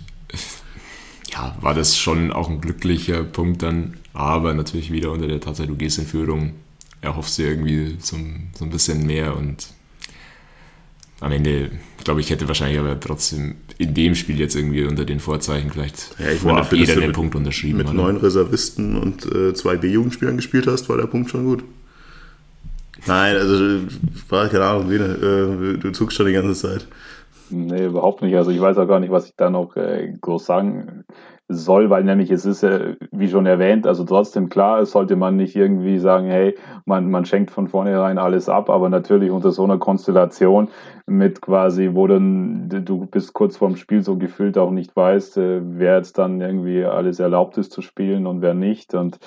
ja, war das schon auch ein glücklicher Punkt dann aber natürlich wieder unter der Tatsache, du gehst in Führung, erhoffst dir irgendwie so, so ein bisschen mehr und am Ende, glaube ich, hätte wahrscheinlich aber trotzdem in dem Spiel jetzt irgendwie unter den Vorzeichen vielleicht ja, ich vorab meine, jeder den mit, Punkt unterschrieben. Mit oder? neun Reservisten und äh, zwei B-Jugendspielern gespielt hast, war der Punkt schon gut. Nein, also war keine Ahnung, äh, du zuckst schon die ganze Zeit. Nee, überhaupt nicht. Also ich weiß auch gar nicht, was ich da noch äh, groß sagen soll, weil nämlich es ist, äh, wie schon erwähnt, also trotzdem klar, es sollte man nicht irgendwie sagen, hey, man, man schenkt von vornherein alles ab, aber natürlich unter so einer Konstellation mit quasi, wo dann du bist kurz vorm Spiel so gefühlt auch nicht weißt, äh, wer jetzt dann irgendwie alles erlaubt ist zu spielen und wer nicht. Und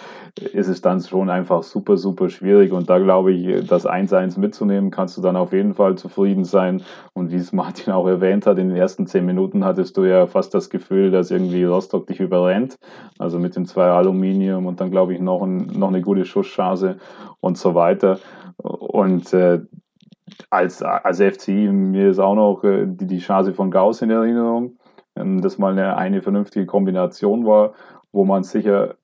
ist es dann schon einfach super, super schwierig. Und da glaube ich, das 1-1 mitzunehmen, kannst du dann auf jeden Fall zufrieden sein. Und wie es Martin auch erwähnt hat, in den ersten zehn Minuten hattest du ja fast das Gefühl, dass irgendwie Rostock dich überrennt. Also mit den zwei Aluminium und dann glaube ich noch, ein, noch eine gute Schusschance und so weiter. Und äh, als, als FCI, mir ist auch noch äh, die, die Chance von Gauss in Erinnerung, ähm, das mal eine, eine vernünftige Kombination war, wo man sicher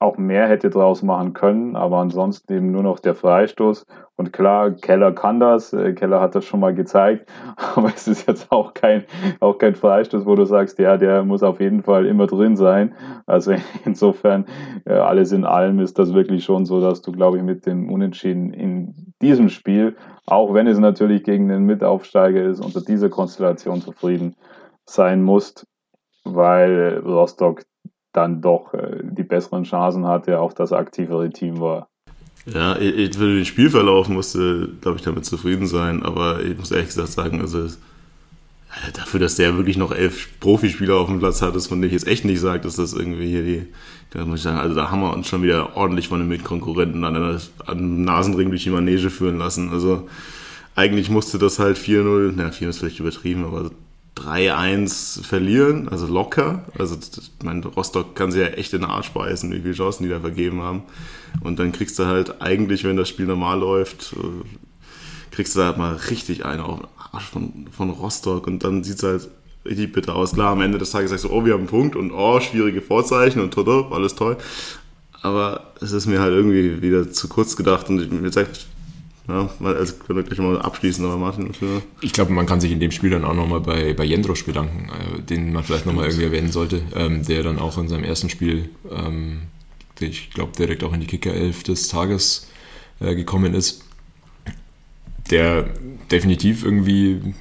auch mehr hätte draus machen können, aber ansonsten eben nur noch der Freistoß. Und klar, Keller kann das, äh, Keller hat das schon mal gezeigt, aber es ist jetzt auch kein, auch kein Freistoß, wo du sagst, ja, der muss auf jeden Fall immer drin sein. Also insofern, äh, alles in allem ist das wirklich schon so, dass du, glaube ich, mit dem Unentschieden in diesem Spiel, auch wenn es natürlich gegen den Mitaufsteiger ist, unter dieser Konstellation zufrieden sein musst, weil Rostock dann doch äh, die besseren Chancen hatte, auch das aktivere Team war. Ja, ich, für den Spielverlauf musste, glaube ich, damit zufrieden sein, aber ich muss ehrlich gesagt sagen, also dafür, dass der wirklich noch elf Profispieler auf dem Platz hat, das von ich jetzt echt nicht sagt, dass das irgendwie hier die, da muss ich sagen, also da haben wir uns schon wieder ordentlich von den Mitkonkurrenten an, an Nasenring durch die Manege führen lassen. Also eigentlich musste das halt 4-0, na 4 ist vielleicht übertrieben, aber 3-1 verlieren, also locker. Also, ich meine, Rostock kann sich ja echt in den Arsch beißen, wie viele Chancen die da vergeben haben. Und dann kriegst du halt eigentlich, wenn das Spiel normal läuft, äh, kriegst du halt mal richtig einen auf den Arsch von, von Rostock und dann sieht es halt richtig bitter aus. Klar, am Ende des Tages sagst du, oh, wir haben einen Punkt und oh, schwierige Vorzeichen und toto, alles toll. Aber es ist mir halt irgendwie wieder zu kurz gedacht und ich, mir zeigt, ja, also können wir gleich mal abschließen, aber Martin. Für ich glaube, man kann sich in dem Spiel dann auch nochmal bei, bei Jendrosch bedanken, äh, den man vielleicht nochmal irgendwie erwähnen sollte, ähm, der dann auch in seinem ersten Spiel, ähm, ich glaube, direkt auch in die Kicker-Elf des Tages äh, gekommen ist. Der definitiv irgendwie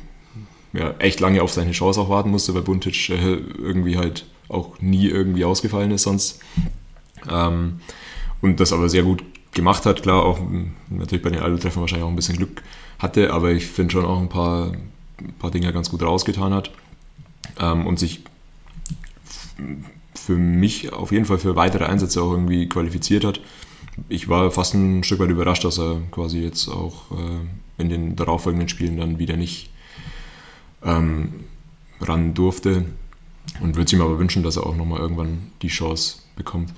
ja, echt lange auf seine Chance auch warten musste, weil Buntic äh, irgendwie halt auch nie irgendwie ausgefallen ist sonst. Ähm, und das aber sehr gut gemacht hat. Klar, auch natürlich bei den Alu-Treffern wahrscheinlich auch ein bisschen Glück hatte, aber ich finde schon auch ein paar, ein paar Dinge ganz gut rausgetan hat ähm, und sich für mich auf jeden Fall für weitere Einsätze auch irgendwie qualifiziert hat. Ich war fast ein Stück weit überrascht, dass er quasi jetzt auch äh, in den darauffolgenden Spielen dann wieder nicht ähm, ran durfte und würde ihm aber wünschen, dass er auch nochmal irgendwann die Chance bekommt.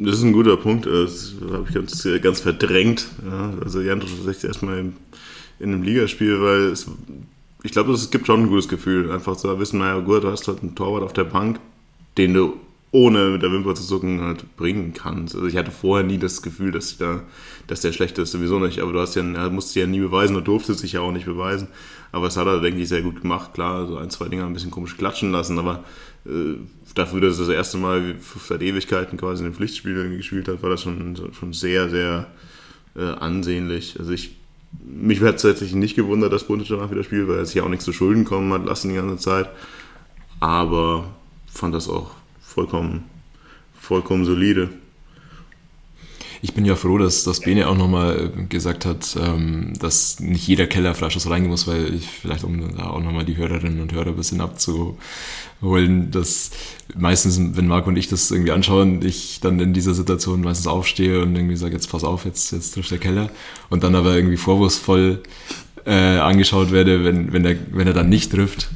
Das ist ein guter Punkt. Das habe ich ganz, ganz verdrängt. Ja, also Jan ist erstmal in, in einem Ligaspiel, weil es, ich glaube, es gibt schon ein gutes Gefühl, einfach zu wissen, naja, gut, du hast halt einen Torwart auf der Bank, den du ohne mit der Wimper zu zucken halt bringen kannst. Also ich hatte vorher nie das Gefühl, dass, da, dass der schlecht ist, sowieso nicht. Aber du hast ja, musste ja nie beweisen und durfte sich ja auch nicht beweisen. Aber das hat er, denke ich, sehr gut gemacht. Klar, so ein, zwei Dinge ein bisschen komisch klatschen lassen, aber äh, dafür, dass er das erste Mal seit Ewigkeiten quasi in den Pflichtspielen gespielt hat, war das schon, schon sehr, sehr äh, ansehnlich. Also ich, mich hat es tatsächlich nicht gewundert, dass Buntic danach wieder spielt, weil er sich auch nichts zu Schulden kommen hat lassen die ganze Zeit. Aber fand das auch vollkommen, vollkommen solide. Ich bin ja froh, dass, dass Bene auch nochmal äh, gesagt hat, ähm, dass nicht jeder Keller Freistoß reingehen muss, weil ich vielleicht, um da auch nochmal die Hörerinnen und Hörer ein bisschen abzuholen, dass meistens, wenn Marco und ich das irgendwie anschauen, ich dann in dieser Situation meistens aufstehe und irgendwie sage, jetzt pass auf, jetzt, jetzt trifft der Keller und dann aber irgendwie vorwurfsvoll äh, angeschaut werde, wenn, wenn, der, wenn er dann nicht trifft.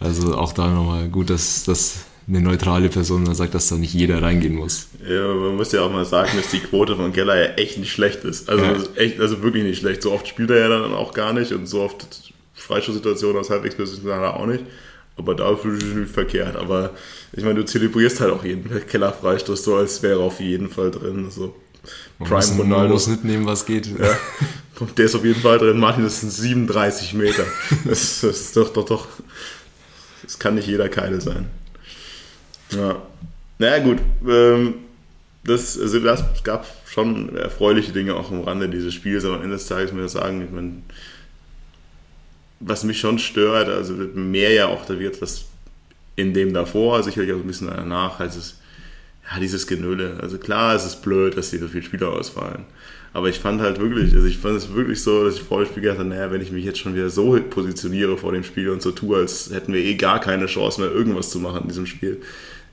Also auch da nochmal gut, dass, dass eine neutrale Person sagt, dass da nicht jeder reingehen muss. Ja, man muss ja auch mal sagen, dass die Quote von Keller ja echt nicht schlecht ist. Also, ja. echt, also wirklich nicht schlecht. So oft spielt er ja dann auch gar nicht und so oft Freistoßsituationen aus halbwegs er auch nicht. Aber da fühle ich mich verkehrt. Aber ich meine, du zelebrierst halt auch jeden Keller-Freistoß so, als wäre er auf jeden Fall drin. So. Man Prime muss, Ronaldo. Man muss mitnehmen, was geht. Ja. Der ist auf jeden Fall drin. Martin, das sind 37 Meter. Das, das ist doch, doch, doch. Das kann nicht jeder Keile sein. Ja. Naja, gut. Ähm, das, also das, gab schon erfreuliche Dinge auch am Rande dieses Spiels, aber am Ende des Tages muss ich sagen, ich meine, was mich schon stört, also mehr ja auch da wird, dass in dem davor, sicherlich auch ein bisschen danach, als es, ja, dieses Genöle. Also klar, es ist blöd, dass die so viele Spieler ausfallen. Aber ich fand halt wirklich, also ich fand es wirklich so, dass ich vor dem Spiel gedacht habe, naja, wenn ich mich jetzt schon wieder so positioniere vor dem Spiel und so tue, als hätten wir eh gar keine Chance mehr, irgendwas zu machen in diesem Spiel,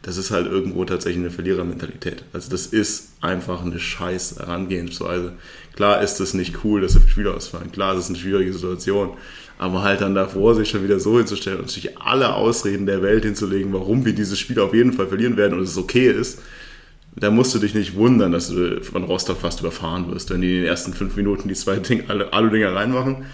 das ist halt irgendwo tatsächlich eine Verlierermentalität. Also das ist einfach eine scheiß Herangehensweise. Klar ist es nicht cool, dass so viele Spieler ausfallen. Klar, ist es eine schwierige Situation. Aber halt dann davor sich schon wieder so hinzustellen und sich alle Ausreden der Welt hinzulegen, warum wir dieses Spiel auf jeden Fall verlieren werden und es okay ist, da musst du dich nicht wundern, dass du von Rostock fast überfahren wirst, wenn die in den ersten fünf Minuten die zwei Ding, alle Alu-Dinger reinmachen.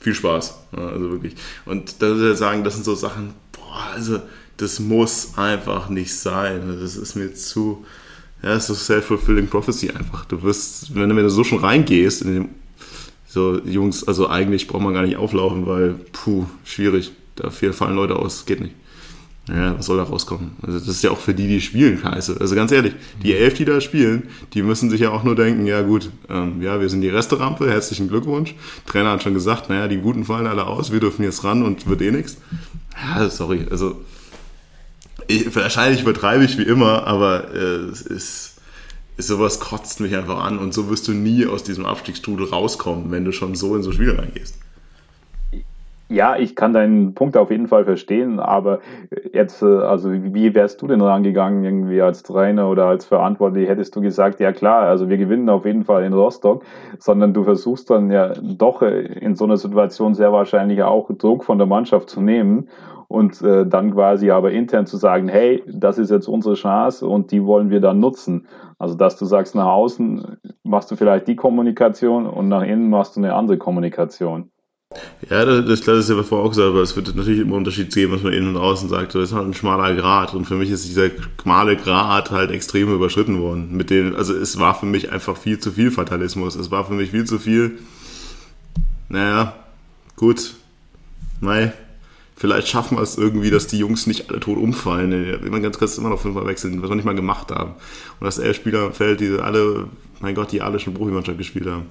Viel Spaß. also wirklich. Und da würde ich sagen, das sind so Sachen, boah, also das muss einfach nicht sein. Das ist mir zu, ja, das ist so self-fulfilling prophecy einfach. Du wirst, wenn, wenn du so schon reingehst, in dem, so, Jungs, also eigentlich braucht man gar nicht auflaufen, weil, puh, schwierig. Da fallen Leute aus, geht nicht. Ja, was soll da rauskommen? Also das ist ja auch für die, die spielen, scheiße. Also ganz ehrlich, die elf, die da spielen, die müssen sich ja auch nur denken, ja gut, ähm, ja, wir sind die Resterampe, herzlichen Glückwunsch. Trainer hat schon gesagt, naja, die Guten fallen alle aus, wir dürfen jetzt ran und wird eh nichts. Ja, sorry, also ich, wahrscheinlich übertreibe ich wie immer, aber äh, es ist, sowas kotzt mich einfach an und so wirst du nie aus diesem Abstiegsstrudel rauskommen, wenn du schon so in so Spiele reingehst. Ja, ich kann deinen Punkt auf jeden Fall verstehen, aber jetzt, äh, also wie wärst du denn rangegangen, irgendwie als Trainer oder als Verantwortlich? Hättest du gesagt, ja klar, also wir gewinnen auf jeden Fall in Rostock, sondern du versuchst dann ja doch äh, in so einer Situation sehr wahrscheinlich auch Druck von der Mannschaft zu nehmen und äh, dann quasi aber intern zu sagen, hey, das ist jetzt unsere Chance und die wollen wir dann nutzen. Also dass du sagst, nach außen machst du vielleicht die Kommunikation und nach innen machst du eine andere Kommunikation. Ja, das, das ist ja vorher auch gesagt, aber es wird natürlich immer Unterschied geben, was man innen und außen sagt. Das ist halt ein schmaler Grad und für mich ist dieser schmale Grad halt extrem überschritten worden. Mit den, also es war für mich einfach viel zu viel Fatalismus. Es war für mich viel zu viel, naja, gut, mei, vielleicht schaffen wir es irgendwie, dass die Jungs nicht alle tot umfallen. Man ganz kurz immer noch fünfmal wechseln, was wir nicht mal gemacht haben. Und dass elf Spieler im Feld, die alle, mein Gott, die alle schon Profimannschaft gespielt haben.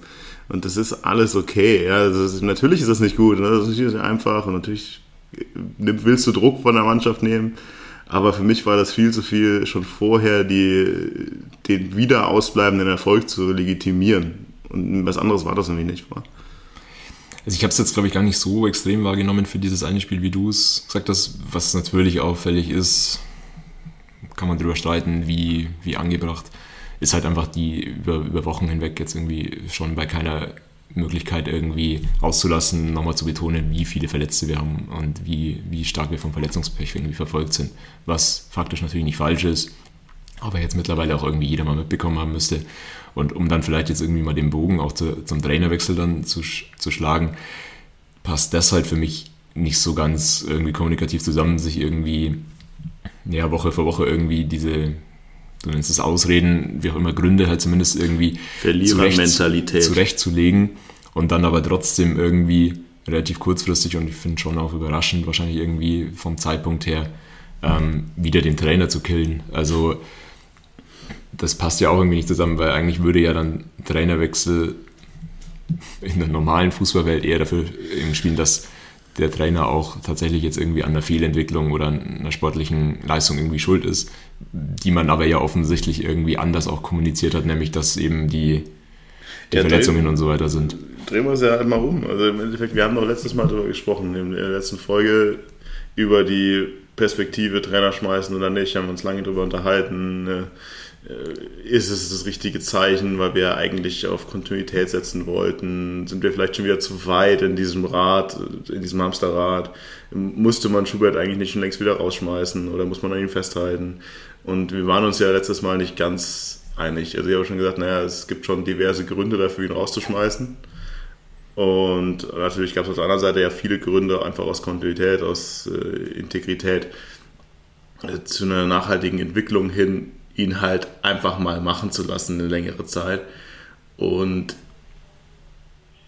Und das ist alles okay. Ja, ist, natürlich ist das nicht gut. Ne? Das ist nicht einfach. Und natürlich willst du Druck von der Mannschaft nehmen. Aber für mich war das viel zu viel, schon vorher die, den wieder ausbleibenden Erfolg zu legitimieren. Und was anderes war das nämlich nicht. War. Also ich habe es jetzt, glaube ich, gar nicht so extrem wahrgenommen für dieses eine Spiel, wie du es gesagt hast. Was natürlich auffällig ist, kann man darüber streiten, wie, wie angebracht ist halt einfach die über, über Wochen hinweg jetzt irgendwie schon bei keiner Möglichkeit irgendwie auszulassen, nochmal zu betonen, wie viele Verletzte wir haben und wie, wie stark wir vom Verletzungspech irgendwie verfolgt sind. Was faktisch natürlich nicht falsch ist, aber jetzt mittlerweile auch irgendwie jeder mal mitbekommen haben müsste. Und um dann vielleicht jetzt irgendwie mal den Bogen auch zu, zum Trainerwechsel dann zu, zu schlagen, passt das halt für mich nicht so ganz irgendwie kommunikativ zusammen, sich irgendwie ja, Woche für Woche irgendwie diese, du nennst es Ausreden, wie auch immer, Gründe halt zumindest irgendwie zurecht, zurechtzulegen und dann aber trotzdem irgendwie relativ kurzfristig und ich finde schon auch überraschend, wahrscheinlich irgendwie vom Zeitpunkt her, ähm, wieder den Trainer zu killen. Also das passt ja auch irgendwie nicht zusammen, weil eigentlich würde ja dann Trainerwechsel in der normalen Fußballwelt eher dafür spielen, dass der Trainer auch tatsächlich jetzt irgendwie an einer Fehlentwicklung oder einer sportlichen Leistung irgendwie schuld ist, die man aber ja offensichtlich irgendwie anders auch kommuniziert hat, nämlich dass eben die, die ja, Verletzungen drehen, und so weiter sind. Drehen wir es ja mal um. Also im Endeffekt, wir haben doch letztes Mal darüber gesprochen, in der letzten Folge über die Perspektive Trainer schmeißen oder nicht, haben uns lange darüber unterhalten. Äh, ist es das richtige Zeichen, weil wir eigentlich auf Kontinuität setzen wollten? Sind wir vielleicht schon wieder zu weit in diesem Rad, in diesem Hamsterrad? Musste man Schubert eigentlich nicht schon längst wieder rausschmeißen oder muss man an ihm festhalten? Und wir waren uns ja letztes Mal nicht ganz einig. Also ich habe schon gesagt, naja, es gibt schon diverse Gründe dafür, ihn rauszuschmeißen. Und natürlich gab es auf der anderen Seite ja viele Gründe, einfach aus Kontinuität, aus äh, Integrität, äh, zu einer nachhaltigen Entwicklung hin ihn halt einfach mal machen zu lassen eine längere Zeit. Und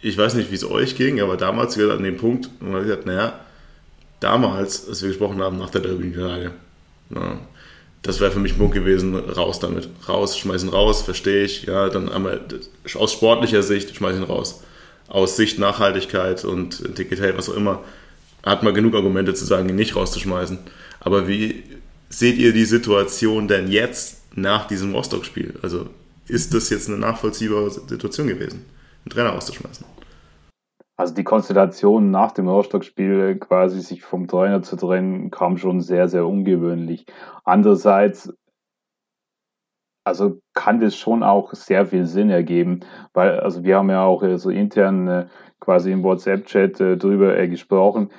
ich weiß nicht, wie es euch ging, aber damals wieder an dem Punkt, wo man gesagt naja, damals, als wir gesprochen haben nach der Derby-Niederlage, das wäre für mich ein Punkt gewesen, raus damit. Raus, schmeißen raus, verstehe ich. Ja, dann einmal aus sportlicher Sicht, schmeißen raus. Aus Sicht Nachhaltigkeit und Integrität, was auch immer, hat man genug Argumente zu sagen, ihn nicht rauszuschmeißen. Aber wie seht ihr die Situation denn jetzt nach diesem Rostock-Spiel? Also ist das jetzt eine nachvollziehbare Situation gewesen, einen Trainer rauszuschmeißen? Also die Konstellation nach dem Rostock-Spiel quasi sich vom Trainer zu trennen, kam schon sehr, sehr ungewöhnlich. Andererseits, also kann das schon auch sehr viel Sinn ergeben, weil also wir haben ja auch so intern äh, quasi im WhatsApp-Chat äh, drüber äh, gesprochen.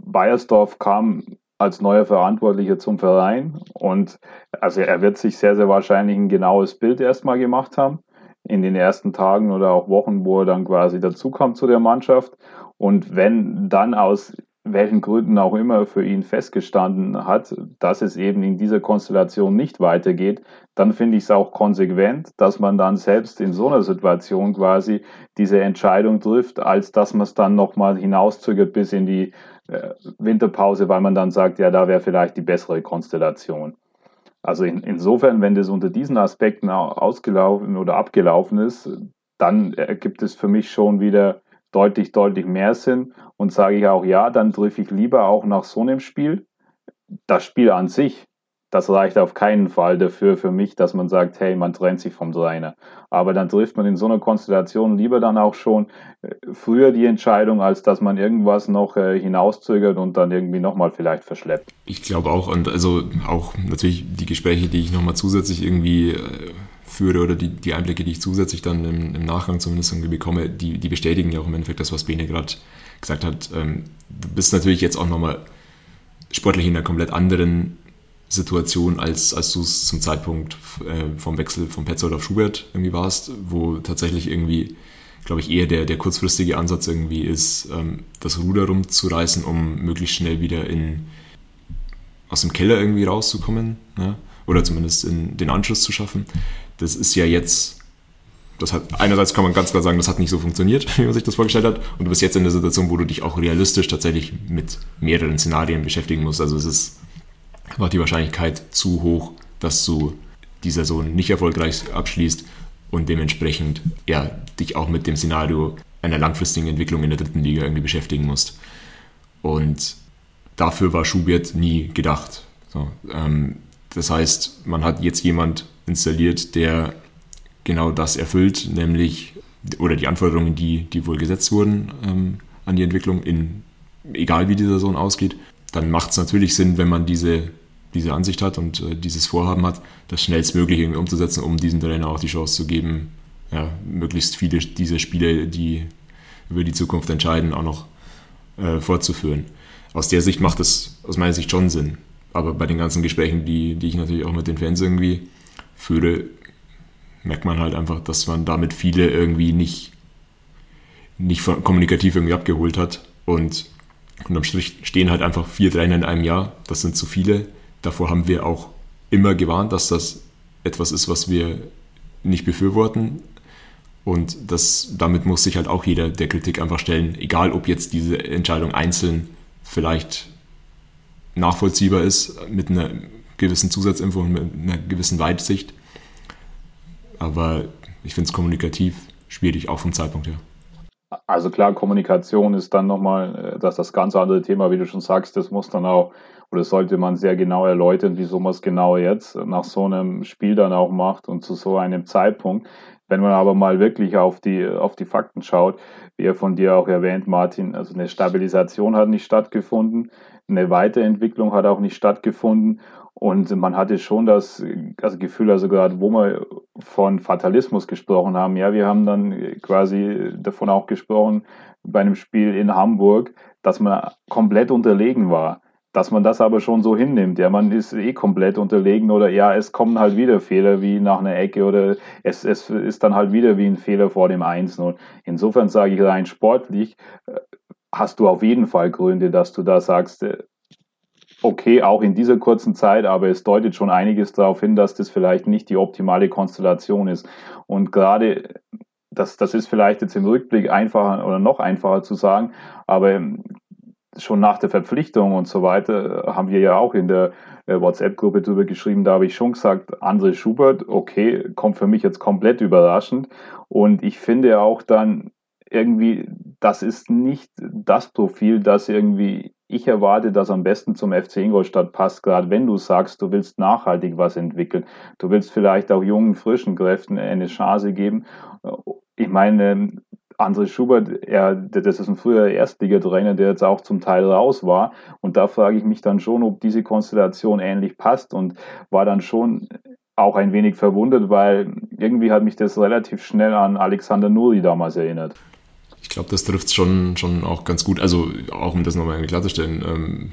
Bayersdorf kam als neuer Verantwortlicher zum Verein und also er wird sich sehr, sehr wahrscheinlich ein genaues Bild erstmal gemacht haben in den ersten Tagen oder auch Wochen, wo er dann quasi dazukam zu der Mannschaft. Und wenn dann aus welchen Gründen auch immer für ihn festgestanden hat, dass es eben in dieser Konstellation nicht weitergeht, dann finde ich es auch konsequent, dass man dann selbst in so einer Situation quasi diese Entscheidung trifft, als dass man es dann nochmal hinauszögert bis in die Winterpause, weil man dann sagt, ja, da wäre vielleicht die bessere Konstellation. Also in, insofern, wenn das unter diesen Aspekten ausgelaufen oder abgelaufen ist, dann ergibt es für mich schon wieder deutlich, deutlich mehr Sinn und sage ich auch, ja, dann treffe ich lieber auch nach so einem Spiel. Das Spiel an sich, das reicht auf keinen Fall dafür für mich, dass man sagt, hey, man trennt sich vom Trainer. Aber dann trifft man in so einer Konstellation lieber dann auch schon äh, früher die Entscheidung, als dass man irgendwas noch äh, hinauszögert und dann irgendwie nochmal vielleicht verschleppt. Ich glaube auch, und also auch natürlich die Gespräche, die ich nochmal zusätzlich irgendwie äh, führe oder die, die Einblicke, die ich zusätzlich dann im, im Nachgang zumindest irgendwie bekomme, die, die bestätigen ja auch im Endeffekt das, was Bene gerade gesagt hat. Ähm, du bist natürlich jetzt auch nochmal sportlich in einer komplett anderen Situation, als, als du es zum Zeitpunkt äh, vom Wechsel von Petzold auf Schubert irgendwie warst, wo tatsächlich irgendwie, glaube ich, eher der, der kurzfristige Ansatz irgendwie ist, ähm, das Ruder rumzureißen, um möglichst schnell wieder in, aus dem Keller irgendwie rauszukommen, ne? oder zumindest in den Anschluss zu schaffen. Das ist ja jetzt, das hat, einerseits kann man ganz klar sagen, das hat nicht so funktioniert, wie man sich das vorgestellt hat, und du bist jetzt in der Situation, wo du dich auch realistisch tatsächlich mit mehreren Szenarien beschäftigen musst. Also es ist war die Wahrscheinlichkeit zu hoch, dass du die Saison nicht erfolgreich abschließt und dementsprechend ja, dich auch mit dem Szenario einer langfristigen Entwicklung in der dritten Liga irgendwie beschäftigen musst. Und dafür war Schubert nie gedacht. So, ähm, das heißt, man hat jetzt jemand installiert, der genau das erfüllt, nämlich oder die Anforderungen, die, die wohl gesetzt wurden ähm, an die Entwicklung, in, egal wie die Saison ausgeht, dann macht es natürlich Sinn, wenn man diese, diese Ansicht hat und äh, dieses Vorhaben hat, das schnellstmöglich irgendwie umzusetzen, um diesem Trainer auch die Chance zu geben, ja, möglichst viele dieser Spiele, die über die Zukunft entscheiden, auch noch äh, fortzuführen. Aus der Sicht macht es aus meiner Sicht schon Sinn. Aber bei den ganzen Gesprächen, die, die ich natürlich auch mit den Fans irgendwie führe, merkt man halt einfach, dass man damit viele irgendwie nicht, nicht kommunikativ irgendwie abgeholt hat und Unterm Strich stehen halt einfach vier Trainer in einem Jahr. Das sind zu viele. Davor haben wir auch immer gewarnt, dass das etwas ist, was wir nicht befürworten. Und das, damit muss sich halt auch jeder der Kritik einfach stellen, egal ob jetzt diese Entscheidung einzeln vielleicht nachvollziehbar ist, mit einer gewissen Zusatzinfo und mit einer gewissen Weitsicht. Aber ich finde es kommunikativ schwierig, auch vom Zeitpunkt her. Also klar, Kommunikation ist dann nochmal äh, das, das ganz andere Thema, wie du schon sagst, das muss dann auch, oder sollte man sehr genau erläutern, wieso man es genau jetzt nach so einem Spiel dann auch macht und zu so einem Zeitpunkt. Wenn man aber mal wirklich auf die, auf die Fakten schaut, wie er von dir auch erwähnt, Martin, also eine Stabilisation hat nicht stattgefunden, eine Weiterentwicklung hat auch nicht stattgefunden und man hatte schon das also Gefühl, also gerade wo wir von Fatalismus gesprochen haben, ja, wir haben dann quasi davon auch gesprochen bei einem Spiel in Hamburg, dass man komplett unterlegen war. Dass man das aber schon so hinnimmt, ja, man ist eh komplett unterlegen oder ja, es kommen halt wieder Fehler wie nach einer Ecke oder es, es ist dann halt wieder wie ein Fehler vor dem 1-0. Insofern sage ich rein sportlich, äh, hast du auf jeden Fall Gründe, dass du da sagst, äh, okay, auch in dieser kurzen Zeit, aber es deutet schon einiges darauf hin, dass das vielleicht nicht die optimale Konstellation ist. Und gerade das, das ist vielleicht jetzt im Rückblick einfacher oder noch einfacher zu sagen, aber schon nach der Verpflichtung und so weiter haben wir ja auch in der äh, WhatsApp-Gruppe drüber geschrieben, da habe ich schon gesagt, André Schubert, okay, kommt für mich jetzt komplett überraschend. Und ich finde auch dann irgendwie, das ist nicht das Profil, das irgendwie ich erwarte, dass am besten zum FC Ingolstadt passt, gerade wenn du sagst, du willst nachhaltig was entwickeln. Du willst vielleicht auch jungen, frischen Kräften eine Chance geben. Ich meine, André Schubert, er, das ist ein früher Erstligatrainer, der jetzt auch zum Teil raus war. Und da frage ich mich dann schon, ob diese Konstellation ähnlich passt und war dann schon auch ein wenig verwundert, weil irgendwie hat mich das relativ schnell an Alexander Nuri damals erinnert. Ich glaube, das trifft schon, schon auch ganz gut. Also auch um das nochmal klarzustellen, ähm,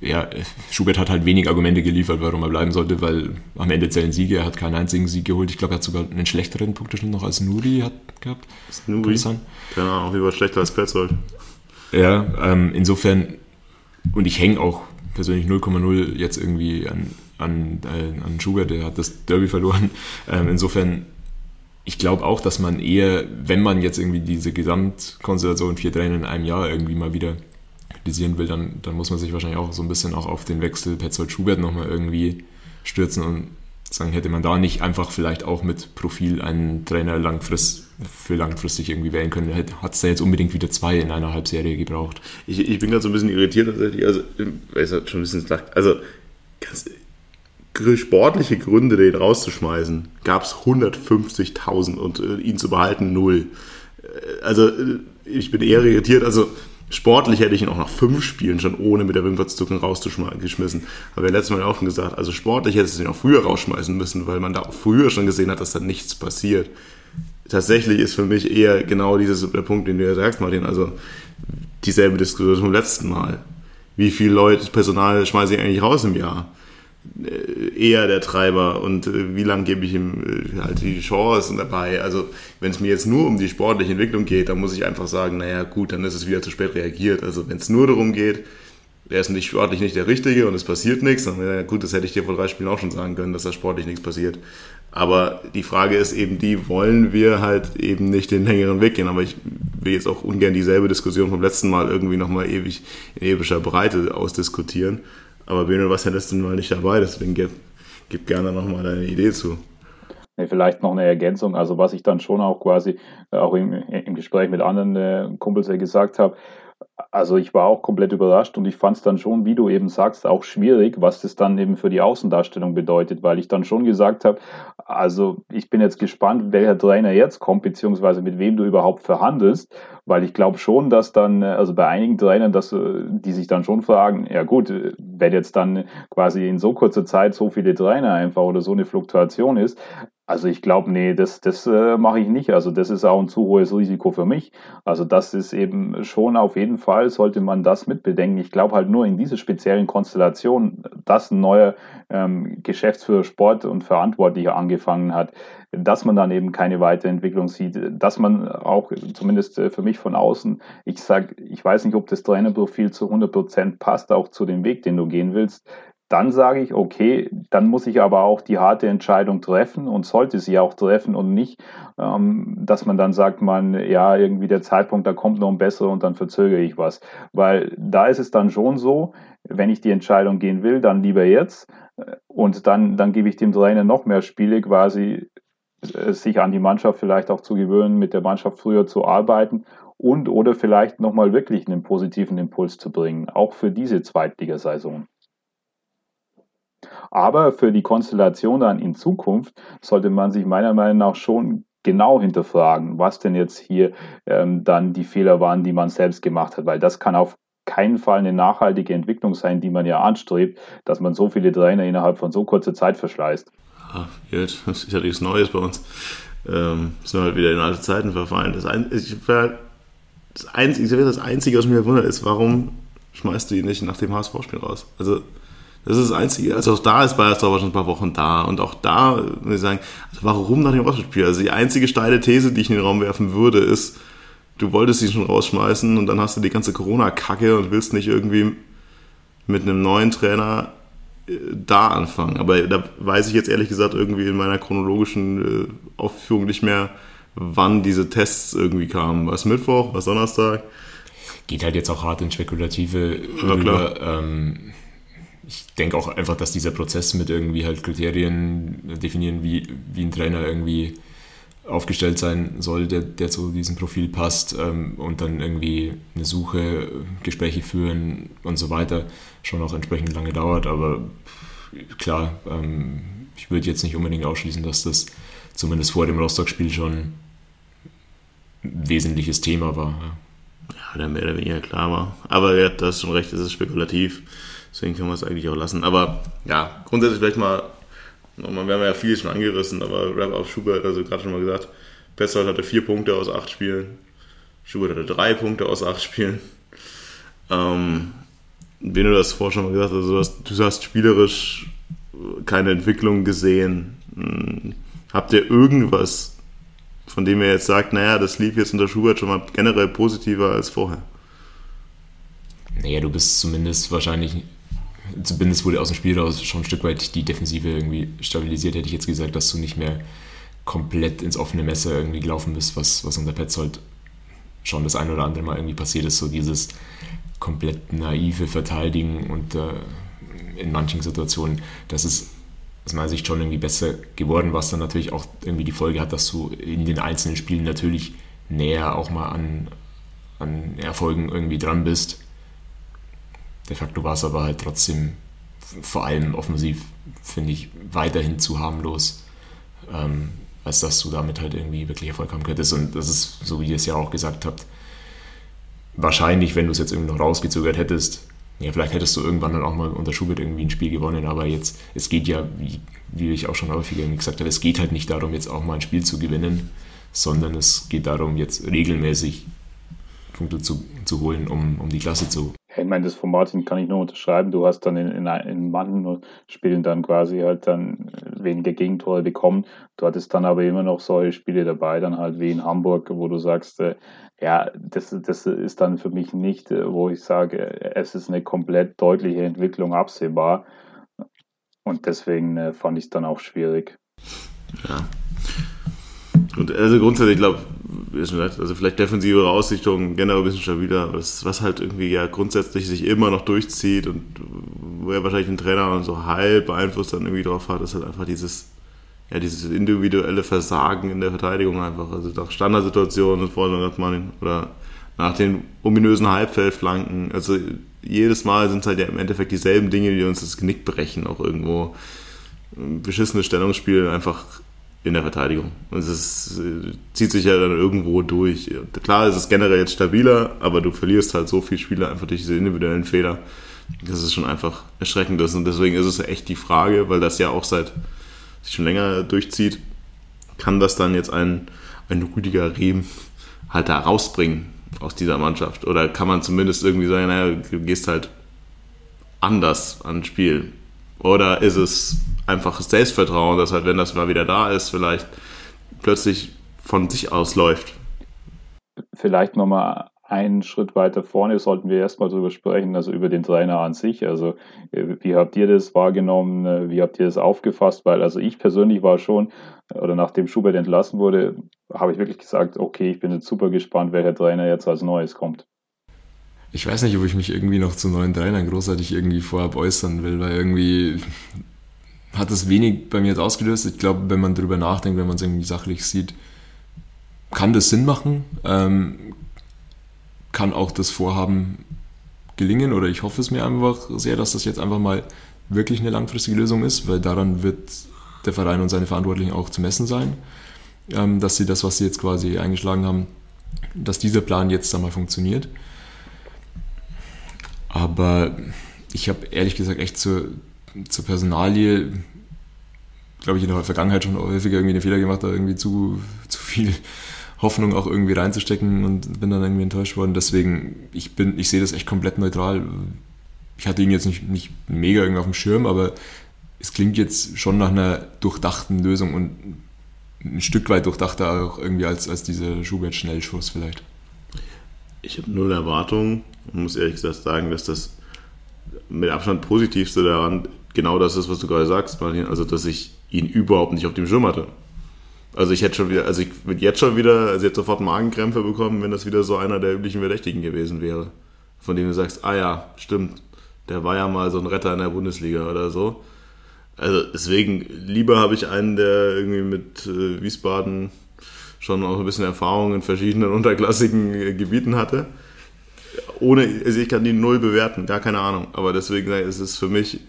ja, Schubert hat halt wenig Argumente geliefert, warum er bleiben sollte, weil am Ende zählen Siege. Er hat keinen einzigen Sieg geholt. Ich glaube, er hat sogar einen schlechteren Punkteschnitt noch als Nuri hat gehabt. Nuri? Keine Ahnung, wie war schlechter als Petzold. Ja, ähm, insofern, und ich hänge auch persönlich 0,0 jetzt irgendwie an, an, äh, an Schubert, der hat das Derby verloren. Ähm, insofern, ich glaube auch, dass man eher, wenn man jetzt irgendwie diese Gesamtkonstellation vier Trainer in einem Jahr irgendwie mal wieder kritisieren will, dann, dann muss man sich wahrscheinlich auch so ein bisschen auch auf den Wechsel Petzold-Schubert nochmal irgendwie stürzen und sagen, hätte man da nicht einfach vielleicht auch mit Profil einen Trainer langfrist, für langfristig irgendwie wählen können, hat es da jetzt unbedingt wieder zwei in einer Halbserie gebraucht. Ich, ich bin gerade so ein bisschen irritiert tatsächlich, also, es hat schon ein bisschen also ganz sportliche Gründe, den rauszuschmeißen, gab es 150.000 und äh, ihn zu behalten, null. Äh, also äh, ich bin eher irritiert, also Sportlich hätte ich ihn auch nach fünf Spielen schon ohne mit der Wimper zu zucken rausgeschmissen. Aber wir letztes Mal auch schon gesagt, also sportlich hätte es ihn auch früher rausschmeißen müssen, weil man da auch früher schon gesehen hat, dass da nichts passiert. Tatsächlich ist für mich eher genau dieses der Punkt, den du ja sagst, Martin, also dieselbe Diskussion vom letzten Mal. Wie viele Leute, Personal schmeiße ich eigentlich raus im Jahr? Äh, eher der Treiber und äh, wie lange gebe ich ihm äh, halt die Chancen dabei. Also wenn es mir jetzt nur um die sportliche Entwicklung geht, dann muss ich einfach sagen, naja gut, dann ist es wieder zu spät reagiert. Also wenn es nur darum geht, er ist nicht sportlich nicht der Richtige und es passiert nichts, dann ja gut, das hätte ich dir vor drei Spielen auch schon sagen können, dass da sportlich nichts passiert. Aber die Frage ist eben die, wollen wir halt eben nicht den längeren Weg gehen? Aber ich will jetzt auch ungern dieselbe Diskussion vom letzten Mal irgendwie nochmal ewig in epischer Breite ausdiskutieren. Aber Bene, was ja letzten Mal nicht dabei, deswegen gib, gib gerne nochmal deine Idee zu. Nee, vielleicht noch eine Ergänzung, also was ich dann schon auch quasi äh, auch im, im Gespräch mit anderen äh, Kumpels gesagt habe, also ich war auch komplett überrascht und ich fand es dann schon, wie du eben sagst, auch schwierig, was das dann eben für die Außendarstellung bedeutet, weil ich dann schon gesagt habe, also ich bin jetzt gespannt, welcher Trainer jetzt kommt, beziehungsweise mit wem du überhaupt verhandelst, weil ich glaube schon, dass dann, also bei einigen Trainern, dass, äh, die sich dann schon fragen, ja gut, wenn jetzt dann quasi in so kurzer Zeit so viele Trainer einfach oder so eine Fluktuation ist, also ich glaube, nee, das, das äh, mache ich nicht. Also das ist auch ein zu hohes Risiko für mich. Also das ist eben schon auf jeden Fall, sollte man das mitbedenken. Ich glaube halt nur in dieser speziellen Konstellation, dass ein neuer ähm, Geschäftsführer Sport und Verantwortlicher angefangen hat, dass man dann eben keine Weiterentwicklung sieht, dass man auch, zumindest äh, für mich von außen, ich sage, ich weiß nicht, ob das Trainerprofil zu 100 Prozent passt, auch zu dem Weg, den du gehen willst dann sage ich, okay, dann muss ich aber auch die harte Entscheidung treffen und sollte sie auch treffen und nicht, ähm, dass man dann sagt, man, ja, irgendwie der Zeitpunkt, da kommt noch ein besserer und dann verzögere ich was. Weil da ist es dann schon so, wenn ich die Entscheidung gehen will, dann lieber jetzt äh, und dann, dann gebe ich dem Trainer noch mehr Spiele, quasi äh, sich an die Mannschaft vielleicht auch zu gewöhnen, mit der Mannschaft früher zu arbeiten und oder vielleicht nochmal wirklich einen positiven Impuls zu bringen, auch für diese Zweitligasaison. Aber für die Konstellation dann in Zukunft sollte man sich meiner Meinung nach schon genau hinterfragen, was denn jetzt hier ähm, dann die Fehler waren, die man selbst gemacht hat, weil das kann auf keinen Fall eine nachhaltige Entwicklung sein, die man ja anstrebt, dass man so viele Trainer innerhalb von so kurzer Zeit verschleißt. Ja, jetzt, das ist ja nichts Neues bei uns. Ähm, sind halt wieder in alte Zeiten verfallen. Das, ein, ich, das, Einzige, das Einzige, was mich wundert, ist, warum schmeißt du ihn nicht nach dem HSV-Spiel raus? Also das ist das Einzige. Also auch da ist Bayersdorf schon ein paar Wochen da. Und auch da, muss ich sagen, also warum nach dem Rostock-Spiel? Also die einzige steile These, die ich in den Raum werfen würde, ist, du wolltest ihn schon rausschmeißen und dann hast du die ganze Corona-Kacke und willst nicht irgendwie mit einem neuen Trainer äh, da anfangen. Aber da weiß ich jetzt ehrlich gesagt irgendwie in meiner chronologischen äh, Aufführung nicht mehr, wann diese Tests irgendwie kamen. Was Mittwoch, was Donnerstag? Geht halt jetzt auch hart in Spekulative ja, rüber. Ähm, ich denke auch einfach, dass dieser Prozess mit irgendwie halt Kriterien definieren, wie, wie ein Trainer irgendwie aufgestellt sein soll, der, der zu diesem Profil passt ähm, und dann irgendwie eine Suche, Gespräche führen und so weiter schon auch entsprechend lange dauert. Aber klar, ähm, ich würde jetzt nicht unbedingt ausschließen, dass das zumindest vor dem Rostock-Spiel schon ein wesentliches Thema war. Ja, ja oder mehr oder weniger klar war. Aber ja, du hast schon recht, es ist spekulativ. Deswegen können wir es eigentlich auch lassen. Aber ja, grundsätzlich vielleicht mal wir haben ja viel schon angerissen, aber Rap auf Schubert, also gerade schon mal gesagt, Petzold hatte vier Punkte aus acht Spielen. Schubert hatte drei Punkte aus acht Spielen. Ähm, wie du das vorher schon mal gesagt hast, also du hast, du hast spielerisch keine Entwicklung gesehen. Hm, habt ihr irgendwas, von dem ihr jetzt sagt, naja, das lief jetzt unter Schubert schon mal generell positiver als vorher? Naja, du bist zumindest wahrscheinlich zumindest wurde aus dem Spiel raus schon ein Stück weit die Defensive irgendwie stabilisiert, hätte ich jetzt gesagt, dass du nicht mehr komplett ins offene Messer irgendwie gelaufen bist, was, was unter Petzold schon das ein oder andere Mal irgendwie passiert ist, so dieses komplett naive Verteidigen und äh, in manchen Situationen, das ist aus meiner Sicht schon irgendwie besser geworden, was dann natürlich auch irgendwie die Folge hat, dass du in den einzelnen Spielen natürlich näher auch mal an, an Erfolgen irgendwie dran bist De facto war es aber halt trotzdem vor allem offensiv, finde ich, weiterhin zu harmlos, ähm, als dass du damit halt irgendwie wirklich Erfolg haben könntest. Und das ist, so wie ihr es ja auch gesagt habt, wahrscheinlich, wenn du es jetzt irgendwie noch rausgezögert hättest, ja, vielleicht hättest du irgendwann dann auch mal unter Schubert irgendwie ein Spiel gewonnen, aber jetzt, es geht ja, wie, wie ich auch schon häufiger gesagt habe, es geht halt nicht darum, jetzt auch mal ein Spiel zu gewinnen, sondern es geht darum, jetzt regelmäßig Punkte zu, zu holen, um, um die Klasse zu ich meine, das von Martin kann ich nur unterschreiben. Du hast dann in, in, in manchen Spielen dann quasi halt dann weniger Gegentore bekommen. Du hattest dann aber immer noch solche Spiele dabei, dann halt wie in Hamburg, wo du sagst, äh, ja, das, das ist dann für mich nicht, äh, wo ich sage, es ist eine komplett deutliche Entwicklung absehbar. Und deswegen äh, fand ich es dann auch schwierig. Ja. Und also grundsätzlich, ich glaube, also vielleicht defensivere Ausrichtung, generell ein bisschen stabiler, was, was halt irgendwie ja grundsätzlich sich immer noch durchzieht und wo er wahrscheinlich den Trainer so halb Einfluss dann irgendwie drauf hat, ist halt einfach dieses, ja, dieses individuelle Versagen in der Verteidigung einfach. Also nach Standardsituationen, hat man, oder nach den ominösen Halbfeldflanken, also jedes Mal sind es halt ja im Endeffekt dieselben Dinge, die uns das Genick brechen, auch irgendwo. Beschissenes Stellungsspiel, einfach in der Verteidigung. Es ist, äh, zieht sich ja dann irgendwo durch. Klar, es ist generell jetzt stabiler, aber du verlierst halt so viele Spieler einfach durch diese individuellen Fehler. Das ist schon einfach erschreckend. Und deswegen ist es echt die Frage, weil das ja auch seit sich schon länger durchzieht, kann das dann jetzt ein, ein Rüdiger Rehm halt da rausbringen aus dieser Mannschaft? Oder kann man zumindest irgendwie sagen, naja, du gehst halt anders ans Spiel? Oder ist es einfaches Selbstvertrauen, dass halt, wenn das mal wieder da ist, vielleicht plötzlich von sich aus läuft? Vielleicht nochmal einen Schritt weiter vorne sollten wir erstmal darüber sprechen, also über den Trainer an sich. Also wie habt ihr das wahrgenommen? Wie habt ihr das aufgefasst? Weil also ich persönlich war schon, oder nachdem Schubert entlassen wurde, habe ich wirklich gesagt, okay, ich bin jetzt super gespannt, welcher Trainer jetzt als Neues kommt. Ich weiß nicht, ob ich mich irgendwie noch zu neuen Trainern großartig irgendwie vorab äußern will, weil irgendwie hat das wenig bei mir jetzt ausgelöst. Ich glaube, wenn man darüber nachdenkt, wenn man es irgendwie sachlich sieht, kann das Sinn machen. Ähm, kann auch das Vorhaben gelingen oder ich hoffe es mir einfach sehr, dass das jetzt einfach mal wirklich eine langfristige Lösung ist, weil daran wird der Verein und seine Verantwortlichen auch zu messen sein, ähm, dass sie das, was sie jetzt quasi eingeschlagen haben, dass dieser Plan jetzt einmal funktioniert. Aber ich habe ehrlich gesagt echt zur, zur Personalie, glaube ich, in der Vergangenheit schon häufiger irgendwie den Fehler gemacht, da irgendwie zu, zu viel Hoffnung auch irgendwie reinzustecken und bin dann irgendwie enttäuscht worden. Deswegen, ich bin, ich sehe das echt komplett neutral. Ich hatte ihn jetzt nicht, nicht mega irgendwie auf dem Schirm, aber es klingt jetzt schon nach einer durchdachten Lösung und ein Stück weit durchdachter auch irgendwie als, als dieser Schubert-Schnellschuss vielleicht. Ich habe null Erwartungen und muss ehrlich gesagt sagen, dass das mit Abstand positivste daran genau das ist, was du gerade sagst, Martin. Also, dass ich ihn überhaupt nicht auf dem Schirm hatte. Also ich hätte schon wieder, also ich würde jetzt schon wieder, also jetzt sofort Magenkrämpfe bekommen, wenn das wieder so einer der üblichen Verdächtigen gewesen wäre. Von dem du sagst, ah ja, stimmt, der war ja mal so ein Retter in der Bundesliga oder so. Also deswegen, lieber habe ich einen, der irgendwie mit äh, Wiesbaden schon auch ein bisschen Erfahrung in verschiedenen unterklassigen äh, Gebieten hatte. Ohne, also ich kann die null bewerten, gar keine Ahnung. Aber deswegen ist es für mich,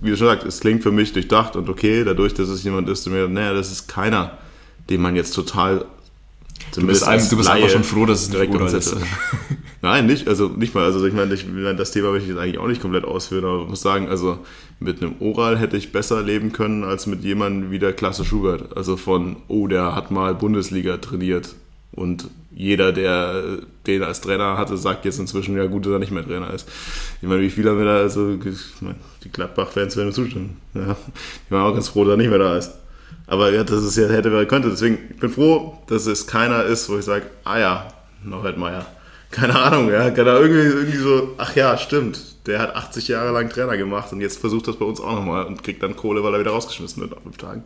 wie du schon sagst, es klingt für mich durchdacht und okay, dadurch, dass es jemand ist, der mir, naja, das ist keiner, den man jetzt total Du bist, ein, du bist einfach schon froh, dass es direkt ist. Nein, nicht, also nicht mal, also ich meine, ich, das Thema will ich jetzt eigentlich auch nicht komplett ausführen, aber ich muss sagen, also mit einem Oral hätte ich besser leben können als mit jemandem wie der Klasse Schubert. Also von, oh, der hat mal Bundesliga trainiert und jeder, der den als Trainer hatte, sagt jetzt inzwischen, ja gut, dass er nicht mehr Trainer ist. Ich meine, wie viele haben wir da, also die Gladbach-Fans werden zustimmen. Ja, ich war auch ganz froh, dass er nicht mehr da ist. Aber ja, das ist ja, hätte wer könnte. Deswegen, ich bin froh, dass es keiner ist, wo ich sage, ah ja, Norbert Meyer. Keine Ahnung, ja, kann er irgendwie, irgendwie so, ach ja, stimmt. Der hat 80 Jahre lang Trainer gemacht und jetzt versucht das bei uns auch nochmal und kriegt dann Kohle, weil er wieder rausgeschmissen wird nach fünf Tagen.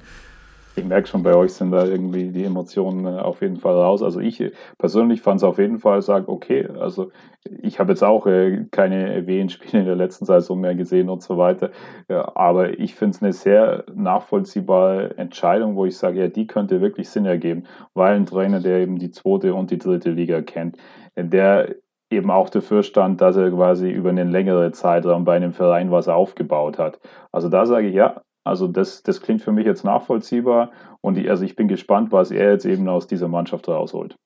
Ich merke schon, bei euch sind da irgendwie die Emotionen äh, auf jeden Fall raus. Also ich persönlich fand es auf jeden Fall, sage, okay, also ich habe jetzt auch äh, keine WN-Spiele in der letzten Saison mehr gesehen und so weiter. Aber ich finde es eine sehr nachvollziehbare Entscheidung, wo ich sage, ja, die könnte wirklich Sinn ergeben, weil ein Trainer, der eben die zweite und die dritte Liga kennt, der eben auch dafür stand, dass er quasi über einen längeren Zeitraum bei einem Verein was aufgebaut hat. Also da sage ich, ja, also das, das klingt für mich jetzt nachvollziehbar und ich, also ich bin gespannt, was er jetzt eben aus dieser Mannschaft rausholt.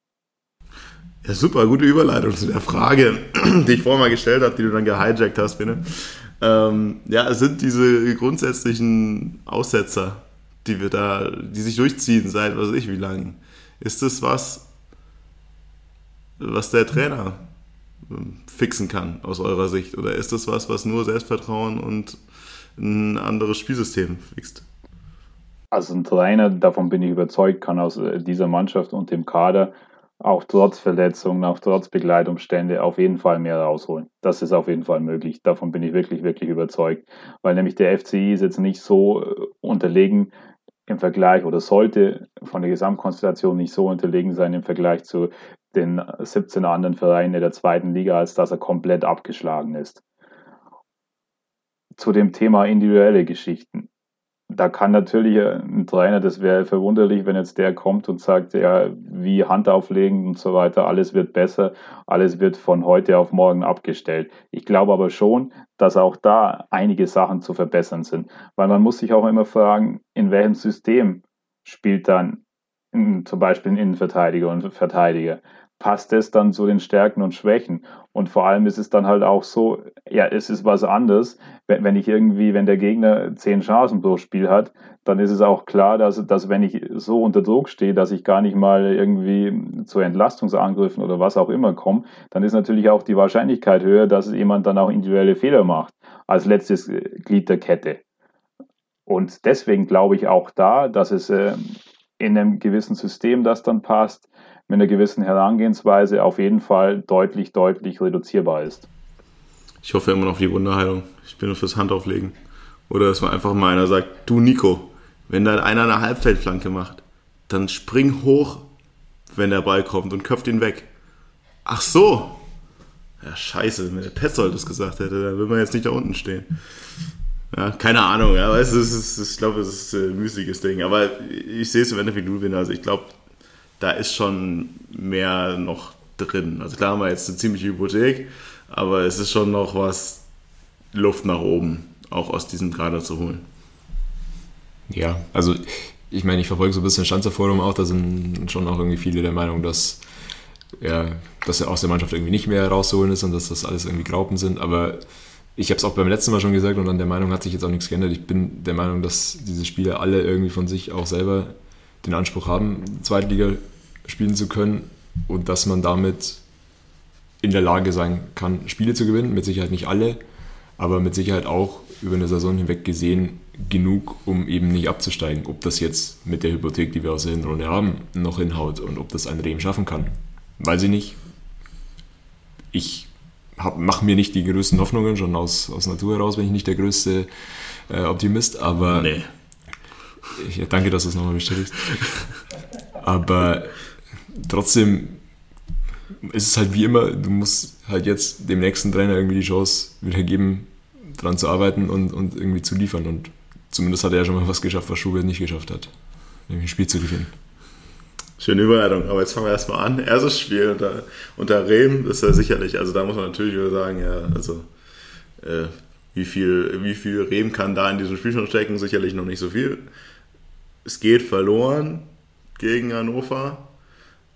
Ja, super, gute Überleitung zu der Frage, die ich vorher mal gestellt habe, die du dann gehijackt hast, Bene. Ähm, ja, es sind diese grundsätzlichen Aussetzer, die wir da, die sich durchziehen seit was weiß ich wie lange. Ist das was, was der Trainer ähm, fixen kann aus eurer Sicht? Oder ist das was, was nur Selbstvertrauen und ein anderes Spielsystem fixt. Also ein Trainer, davon bin ich überzeugt, kann aus äh, dieser Mannschaft und dem Kader auch trotz Verletzungen, auch trotz Begleitumstände auf jeden Fall mehr rausholen. Das ist auf jeden Fall möglich. Davon bin ich wirklich, wirklich überzeugt. Weil nämlich der FCI ist jetzt nicht so äh, unterlegen im Vergleich oder sollte von der Gesamtkonstellation nicht so unterlegen sein im Vergleich zu den 17 anderen Vereinen der zweiten Liga, als dass er komplett abgeschlagen ist zu dem Thema individuelle Geschichten. Da kann natürlich ein Trainer, das wäre verwunderlich, wenn jetzt der kommt und sagt, ja, wie Hand auflegen und so weiter, alles wird besser, alles wird von heute auf morgen abgestellt. Ich glaube aber schon, dass auch da einige Sachen zu verbessern sind, weil man muss sich auch immer fragen, in welchem System spielt dann zum Beispiel ein Innenverteidiger und Verteidiger passt es dann zu den Stärken und Schwächen. Und vor allem ist es dann halt auch so, ja, es ist was anderes, wenn, wenn ich irgendwie, wenn der Gegner zehn Chancen pro Spiel hat, dann ist es auch klar, dass, dass wenn ich so unter Druck stehe, dass ich gar nicht mal irgendwie zu Entlastungsangriffen oder was auch immer komme, dann ist natürlich auch die Wahrscheinlichkeit höher, dass jemand dann auch individuelle Fehler macht, als letztes Glied der Kette. Und deswegen glaube ich auch da, dass es äh, in einem gewissen System, das dann passt, mit einer gewissen Herangehensweise auf jeden Fall deutlich, deutlich reduzierbar ist. Ich hoffe immer noch auf die Wunderheilung. Ich bin nur fürs Handauflegen. Oder dass man einfach mal einer sagt, du Nico, wenn da einer eine Halbfeldflanke macht, dann spring hoch, wenn der Ball kommt und köpft ihn weg. Ach so. Ja, scheiße, wenn der Petzold das gesagt hätte, dann würde man jetzt nicht da unten stehen. Ja, keine Ahnung, ja, weißt du, ich glaube, es ist ein müßiges Ding. Aber ich sehe es im Endeffekt wie du. Also ich glaube, da ist schon mehr noch drin. Also klar haben wir jetzt eine ziemliche Hypothek, aber es ist schon noch was Luft nach oben, auch aus diesem Kader zu holen. Ja, also ich meine, ich verfolge so ein bisschen Standserforum auch, da sind schon auch irgendwie viele der Meinung, dass, ja, dass er aus der Mannschaft irgendwie nicht mehr rauszuholen ist und dass das alles irgendwie Graupen sind, aber ich habe es auch beim letzten Mal schon gesagt und an der Meinung hat sich jetzt auch nichts geändert. Ich bin der Meinung, dass diese Spieler alle irgendwie von sich auch selber den Anspruch haben, Zweitliga spielen zu können und dass man damit in der Lage sein kann, Spiele zu gewinnen. Mit Sicherheit nicht alle, aber mit Sicherheit auch über eine Saison hinweg gesehen genug, um eben nicht abzusteigen. Ob das jetzt mit der Hypothek, die wir aus der Hinrunde haben, noch hinhaut und ob das ein Rehm schaffen kann. Weiß ich nicht. Ich mache mir nicht die größten Hoffnungen, schon aus, aus Natur heraus bin ich nicht der größte äh, Optimist, aber nee. Ich danke, dass du es nochmal bestätigst. Aber trotzdem ist es halt wie immer, du musst halt jetzt dem nächsten Trainer irgendwie die Chance wieder geben, dran zu arbeiten und, und irgendwie zu liefern. Und zumindest hat er ja schon mal was geschafft, was Schubert nicht geschafft hat, nämlich ein Spiel zu gewinnen. Schöne Überleitung, aber jetzt fangen wir erstmal an. Erstes Spiel unter, unter Rehm ist ja sicherlich, also da muss man natürlich wieder sagen, ja, also äh, wie viel, wie viel Rehm kann da in diesem Spiel schon stecken? Sicherlich noch nicht so viel. Es geht verloren gegen Hannover.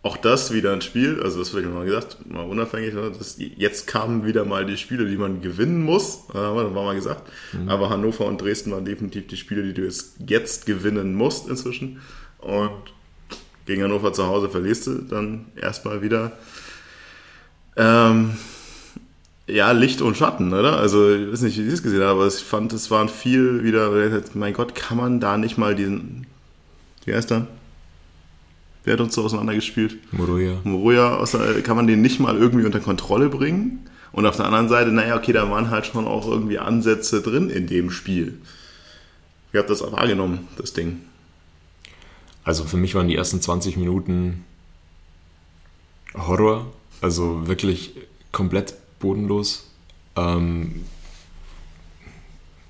Auch das wieder ein Spiel, also das habe ich mal gesagt, mal unabhängig, ne, das, jetzt kamen wieder mal die Spiele, die man gewinnen muss, äh, war mal gesagt. Mhm. Aber Hannover und Dresden waren definitiv die Spiele, die du jetzt, jetzt gewinnen musst inzwischen. Und gegen Hannover zu Hause verlierst du dann erstmal wieder. Ähm, ja, Licht und Schatten, oder? Also, ich weiß nicht, wie Sie es gesehen haben, aber ich fand, es waren viel wieder, mein Gott, kann man da nicht mal diesen, wie heißt er? Wer hat uns so auseinandergespielt? Moruya. Moruya, kann man den nicht mal irgendwie unter Kontrolle bringen? Und auf der anderen Seite, naja, okay, da waren halt schon auch irgendwie Ansätze drin in dem Spiel. Wie habt ihr das wahrgenommen, das Ding? Also für mich waren die ersten 20 Minuten Horror, also wirklich komplett bodenlos. Ähm,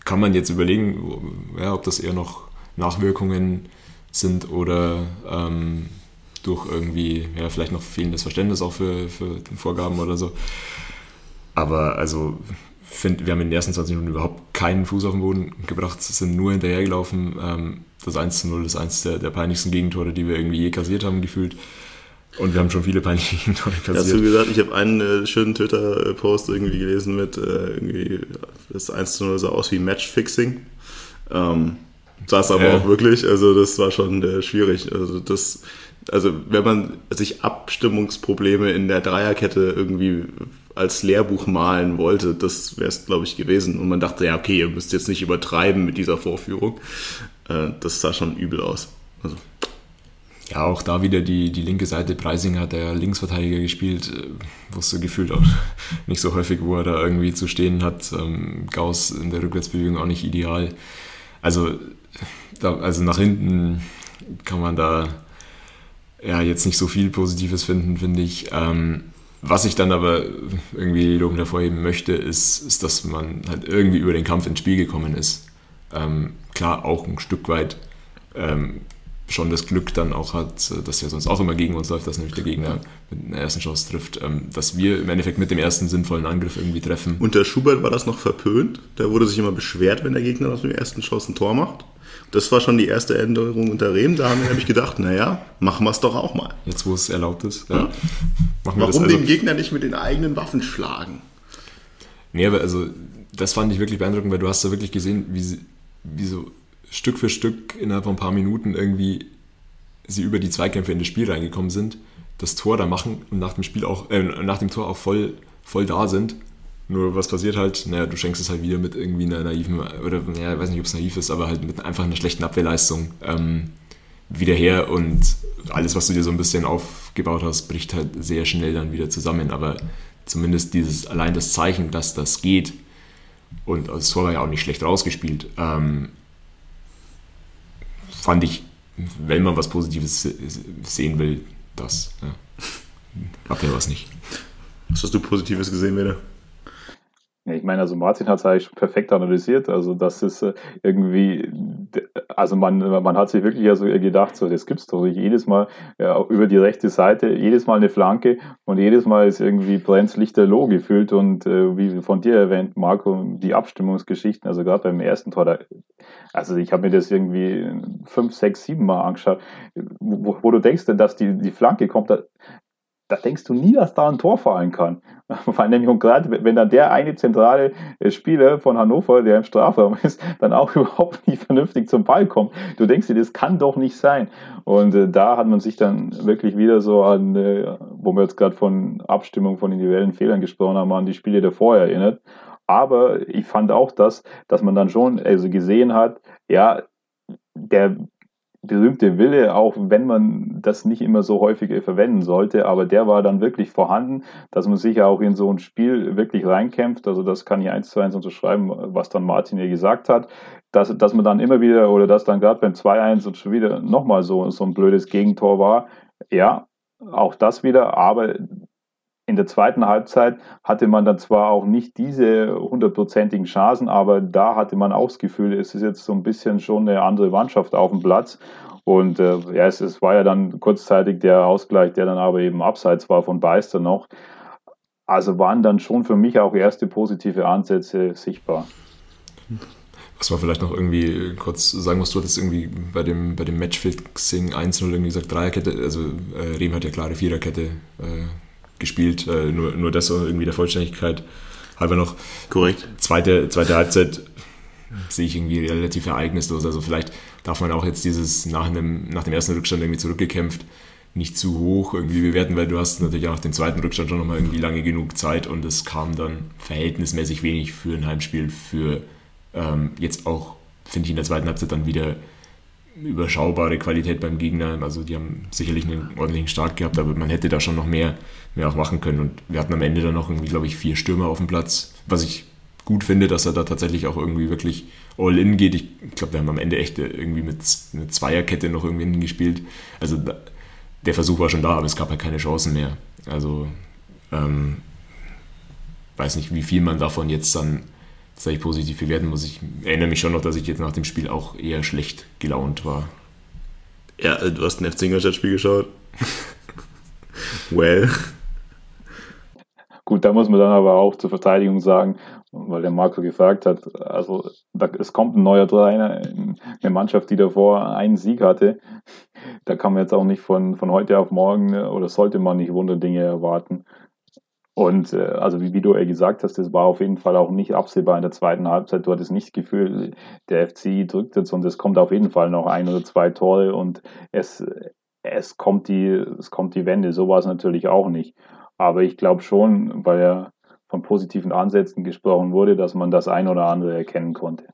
kann man jetzt überlegen, ja, ob das eher noch Nachwirkungen sind oder ähm, durch irgendwie, ja, vielleicht noch fehlendes Verständnis auch für, für Vorgaben oder so. Aber also find, wir haben in den ersten 20 Minuten überhaupt keinen Fuß auf den Boden gebracht, sind nur hinterhergelaufen. Ähm, das 1 zu 0 ist eins der, der peinlichsten Gegentore, die wir irgendwie je kassiert haben, gefühlt. Und wir haben schon viele peinliche Gegentore kassiert. Hast du gesagt, ich habe einen äh, schönen Twitter-Post irgendwie gelesen mit äh, irgendwie, das 1 zu 0 sah aus wie Matchfixing. Ähm, es aber ja. auch wirklich, also das war schon äh, schwierig. Also das, also wenn man sich Abstimmungsprobleme in der Dreierkette irgendwie als Lehrbuch malen wollte, das wäre es, glaube ich, gewesen. Und man dachte, ja, okay, ihr müsst jetzt nicht übertreiben mit dieser Vorführung. Äh, das sah schon übel aus. Also. Ja, auch da wieder die, die linke Seite. Preising hat der Linksverteidiger gespielt, äh, wusste gefühlt auch nicht so häufig, wo er da irgendwie zu stehen hat. Ähm, Gauss in der Rückwärtsbewegung auch nicht ideal. Also, da, also nach hinten kann man da ja jetzt nicht so viel Positives finden, finde ich. Ähm, was ich dann aber irgendwie lobend hervorheben möchte, ist, ist, dass man halt irgendwie über den Kampf ins Spiel gekommen ist. Ähm, klar, auch ein Stück weit ähm, schon das Glück dann auch hat, dass ja sonst auch immer gegen uns läuft, dass nämlich der Gegner mit einer ersten Chance trifft, ähm, dass wir im Endeffekt mit dem ersten sinnvollen Angriff irgendwie treffen. Unter Schubert war das noch verpönt. Der wurde sich immer beschwert, wenn der Gegner aus dem ersten Chance ein Tor macht. Das war schon die erste Änderung unter Rehm. Da haben wir nämlich gedacht, naja, machen wir es doch auch mal. Jetzt, wo es erlaubt ist. Ja. Warum also. den Gegner nicht mit den eigenen Waffen schlagen? Nee, aber also, das fand ich wirklich beeindruckend, weil du hast da wirklich gesehen, wie, sie, wie so Stück für Stück innerhalb von ein paar Minuten irgendwie sie über die Zweikämpfe in das Spiel reingekommen sind, das Tor da machen und nach dem Spiel auch, äh, nach dem Tor auch voll, voll da sind nur was passiert halt? Naja, du schenkst es halt wieder mit irgendwie einer naiven, oder naja, ich weiß nicht, ob es naiv ist, aber halt mit einfach einer schlechten Abwehrleistung ähm, wieder her und alles, was du dir so ein bisschen aufgebaut hast, bricht halt sehr schnell dann wieder zusammen. Aber zumindest dieses, allein das Zeichen, dass das geht, und das Tor war ja auch nicht schlecht rausgespielt, ähm, fand ich, wenn man was Positives sehen will, das. Ja. Abwehr war es nicht. Was hast du Positives gesehen, Wede? Ich meine, also Martin hat es eigentlich perfekt analysiert. Also das ist äh, irgendwie, also man, man hat sich wirklich also gedacht, so das gibt's doch nicht. Jedes Mal ja, über die rechte Seite, jedes Mal eine Flanke und jedes Mal ist irgendwie Brenz Lichterloh gefüllt und äh, wie von dir erwähnt, Marco, die Abstimmungsgeschichten, also gerade beim ersten Tor, da, also ich habe mir das irgendwie fünf, sechs, sieben Mal angeschaut, wo, wo du denkst, dass die, die Flanke kommt, da, da denkst du nie, dass da ein Tor fallen kann. Vor allem gerade, wenn dann der eine zentrale äh, Spieler von Hannover, der im Strafraum ist, dann auch überhaupt nicht vernünftig zum Ball kommt. Du denkst dir, das kann doch nicht sein. Und äh, da hat man sich dann wirklich wieder so an, äh, wo wir jetzt gerade von Abstimmung von individuellen Fehlern gesprochen haben, an die Spiele davor erinnert. Aber ich fand auch das, dass man dann schon also gesehen hat, ja, der berühmte Wille, auch wenn man das nicht immer so häufig verwenden sollte, aber der war dann wirklich vorhanden, dass man sich auch in so ein Spiel wirklich reinkämpft. Also das kann ich eins zu eins unterschreiben, was dann Martin hier gesagt hat, dass, dass man dann immer wieder oder dass dann gerade beim 2-1 und schon wieder nochmal so, so ein blödes Gegentor war. Ja, auch das wieder, aber in der zweiten Halbzeit hatte man dann zwar auch nicht diese hundertprozentigen Chancen, aber da hatte man auch das Gefühl, es ist jetzt so ein bisschen schon eine andere Mannschaft auf dem Platz. Und äh, ja, es, es war ja dann kurzzeitig der Ausgleich, der dann aber eben abseits war von Beister noch. Also waren dann schon für mich auch erste positive Ansätze sichtbar. Was man vielleicht noch irgendwie kurz sagen muss, du hattest irgendwie bei dem, bei dem Matchfixing 1-0 irgendwie gesagt, Dreierkette, also äh, Rehm hat ja klare Viererkette äh, gespielt, äh, nur, nur das irgendwie der Vollständigkeit halber noch. Korrekt. Zweite, zweite Halbzeit sehe ich irgendwie relativ ereignislos, also vielleicht darf man auch jetzt dieses nach, einem, nach dem ersten Rückstand irgendwie zurückgekämpft nicht zu hoch irgendwie bewerten, weil du hast natürlich auch den zweiten Rückstand schon nochmal irgendwie lange genug Zeit und es kam dann verhältnismäßig wenig für ein Heimspiel, für ähm, jetzt auch, finde ich, in der zweiten Halbzeit dann wieder überschaubare Qualität beim Gegner. Also die haben sicherlich einen ordentlichen Start gehabt, aber man hätte da schon noch mehr, mehr auch machen können. Und wir hatten am Ende dann noch irgendwie, glaube ich, vier Stürmer auf dem Platz, was ich gut finde, dass er da tatsächlich auch irgendwie wirklich all in geht. Ich glaube, wir haben am Ende echt irgendwie mit einer Zweierkette noch irgendwie gespielt. Also der Versuch war schon da, aber es gab halt keine Chancen mehr. Also ähm, weiß nicht, wie viel man davon jetzt dann tatsächlich positiv bewerten muss. Ich erinnere mich schon noch, dass ich jetzt nach dem Spiel auch eher schlecht gelaunt war. Ja, äh, du hast ein FC Ingolstadt-Spiel geschaut. well. Gut, da muss man dann aber auch zur Verteidigung sagen, weil der Marco gefragt hat, also da, es kommt ein neuer Trainer, eine Mannschaft, die davor einen Sieg hatte. Da kann man jetzt auch nicht von, von heute auf morgen oder sollte man nicht Wunderdinge erwarten. Und äh, also wie, wie du ja gesagt hast, das war auf jeden Fall auch nicht absehbar in der zweiten Halbzeit. Du hattest nicht das Gefühl, der FC drückt jetzt und es kommt auf jeden Fall noch ein oder zwei Tore und es, es, kommt, die, es kommt die Wende. So war es natürlich auch nicht. Aber ich glaube schon, weil ja von positiven Ansätzen gesprochen wurde, dass man das ein oder andere erkennen konnte.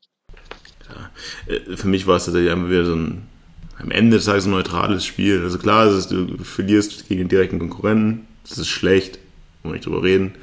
Ja. Äh, für mich war es tatsächlich einfach wieder so ein am Ende des Tages ein neutrales Spiel. Also klar, ist, du verlierst gegen den direkten Konkurrenten, das ist schlecht, wollen nicht drüber reden.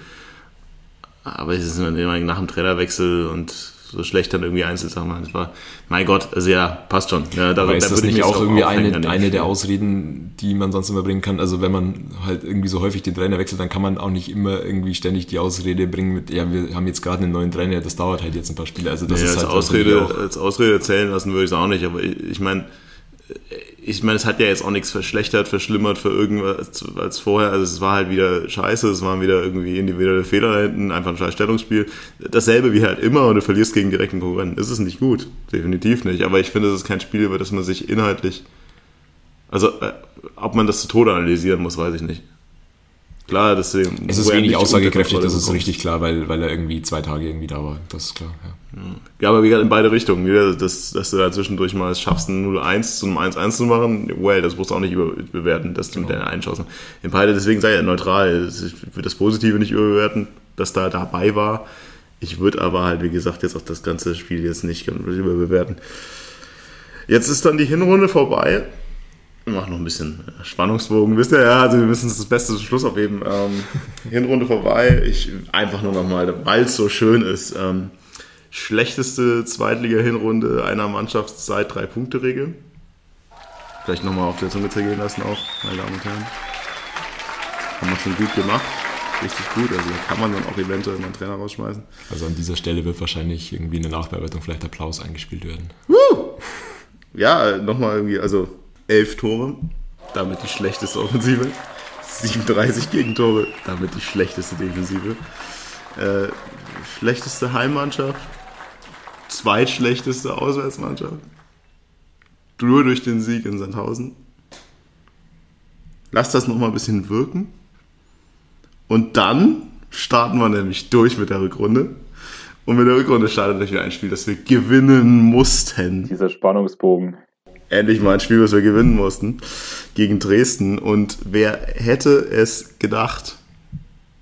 Aber es ist immer nach dem Trainerwechsel und so schlecht dann irgendwie Einzelsachen machen. Das war, mein Gott, also ja, passt schon. Ja, da, ist da das nicht auch irgendwie eine, eine der Ausreden, die man sonst immer bringen kann? Also wenn man halt irgendwie so häufig den Trainer wechselt, dann kann man auch nicht immer irgendwie ständig die Ausrede bringen mit, ja, wir haben jetzt gerade einen neuen Trainer, das dauert halt jetzt ein paar Spiele. Also das ja, ist als halt Ausrede, als Ausrede zählen lassen würde ich es auch nicht, aber ich, ich meine, ich meine, es hat ja jetzt auch nichts verschlechtert, verschlimmert für irgendwas als vorher. Also es war halt wieder scheiße, es waren wieder irgendwie individuelle Fehler da hinten, einfach ein scheiß Stellungsspiel. Dasselbe wie halt immer und du verlierst gegen direkten Konkurrenten. Das ist nicht gut, definitiv nicht. Aber ich finde, es ist kein Spiel, über das man sich inhaltlich, also äh, ob man das zu Tode analysieren muss, weiß ich nicht. Klar, deswegen. Es ist wenig aussagekräftig, das ist richtig klar, weil, weil er irgendwie zwei Tage irgendwie da war. Das ist klar, ja. Ja, aber wie gesagt, in beide Richtungen. Wieder, dass, dass du da zwischendurch mal es schaffst, ein 0-1 zu einem 1-1 zu machen, well, das musst du auch nicht überbewerten, dass du genau. mit deiner Einschancen. In beide, deswegen sei er neutral. Ich würde das Positive nicht überbewerten, dass da dabei war. Ich würde aber halt, wie gesagt, jetzt auch das ganze Spiel jetzt nicht überbewerten. Jetzt ist dann die Hinrunde vorbei machen noch ein bisschen äh, Spannungsbogen, wisst ihr, ja, also wir müssen das Beste zum Schluss aufheben. Ähm, Hinrunde vorbei, ich einfach nur nochmal, weil es so schön ist. Ähm, schlechteste Zweitliga-Hinrunde einer Mannschaft seit Drei-Punkte-Regel. Vielleicht nochmal auf der Zunge zergehen lassen auch, meine Damen und Herren. Haben wir schon gut gemacht. Richtig gut, also kann man dann auch eventuell mal einen Trainer rausschmeißen. Also an dieser Stelle wird wahrscheinlich irgendwie eine Nachbearbeitung, vielleicht Applaus eingespielt werden. Woo! Ja, nochmal irgendwie, also elf Tore, damit die schlechteste Offensive. 37 Gegentore, damit die schlechteste Defensive. Äh, schlechteste Heimmannschaft, zweitschlechteste Auswärtsmannschaft. Nur durch den Sieg in Sandhausen. Lass das nochmal ein bisschen wirken. Und dann starten wir nämlich durch mit der Rückrunde. Und mit der Rückrunde startet natürlich ein Spiel, das wir gewinnen mussten. Dieser Spannungsbogen endlich mal ein Spiel, was wir gewinnen mussten, gegen Dresden. Und wer hätte es gedacht,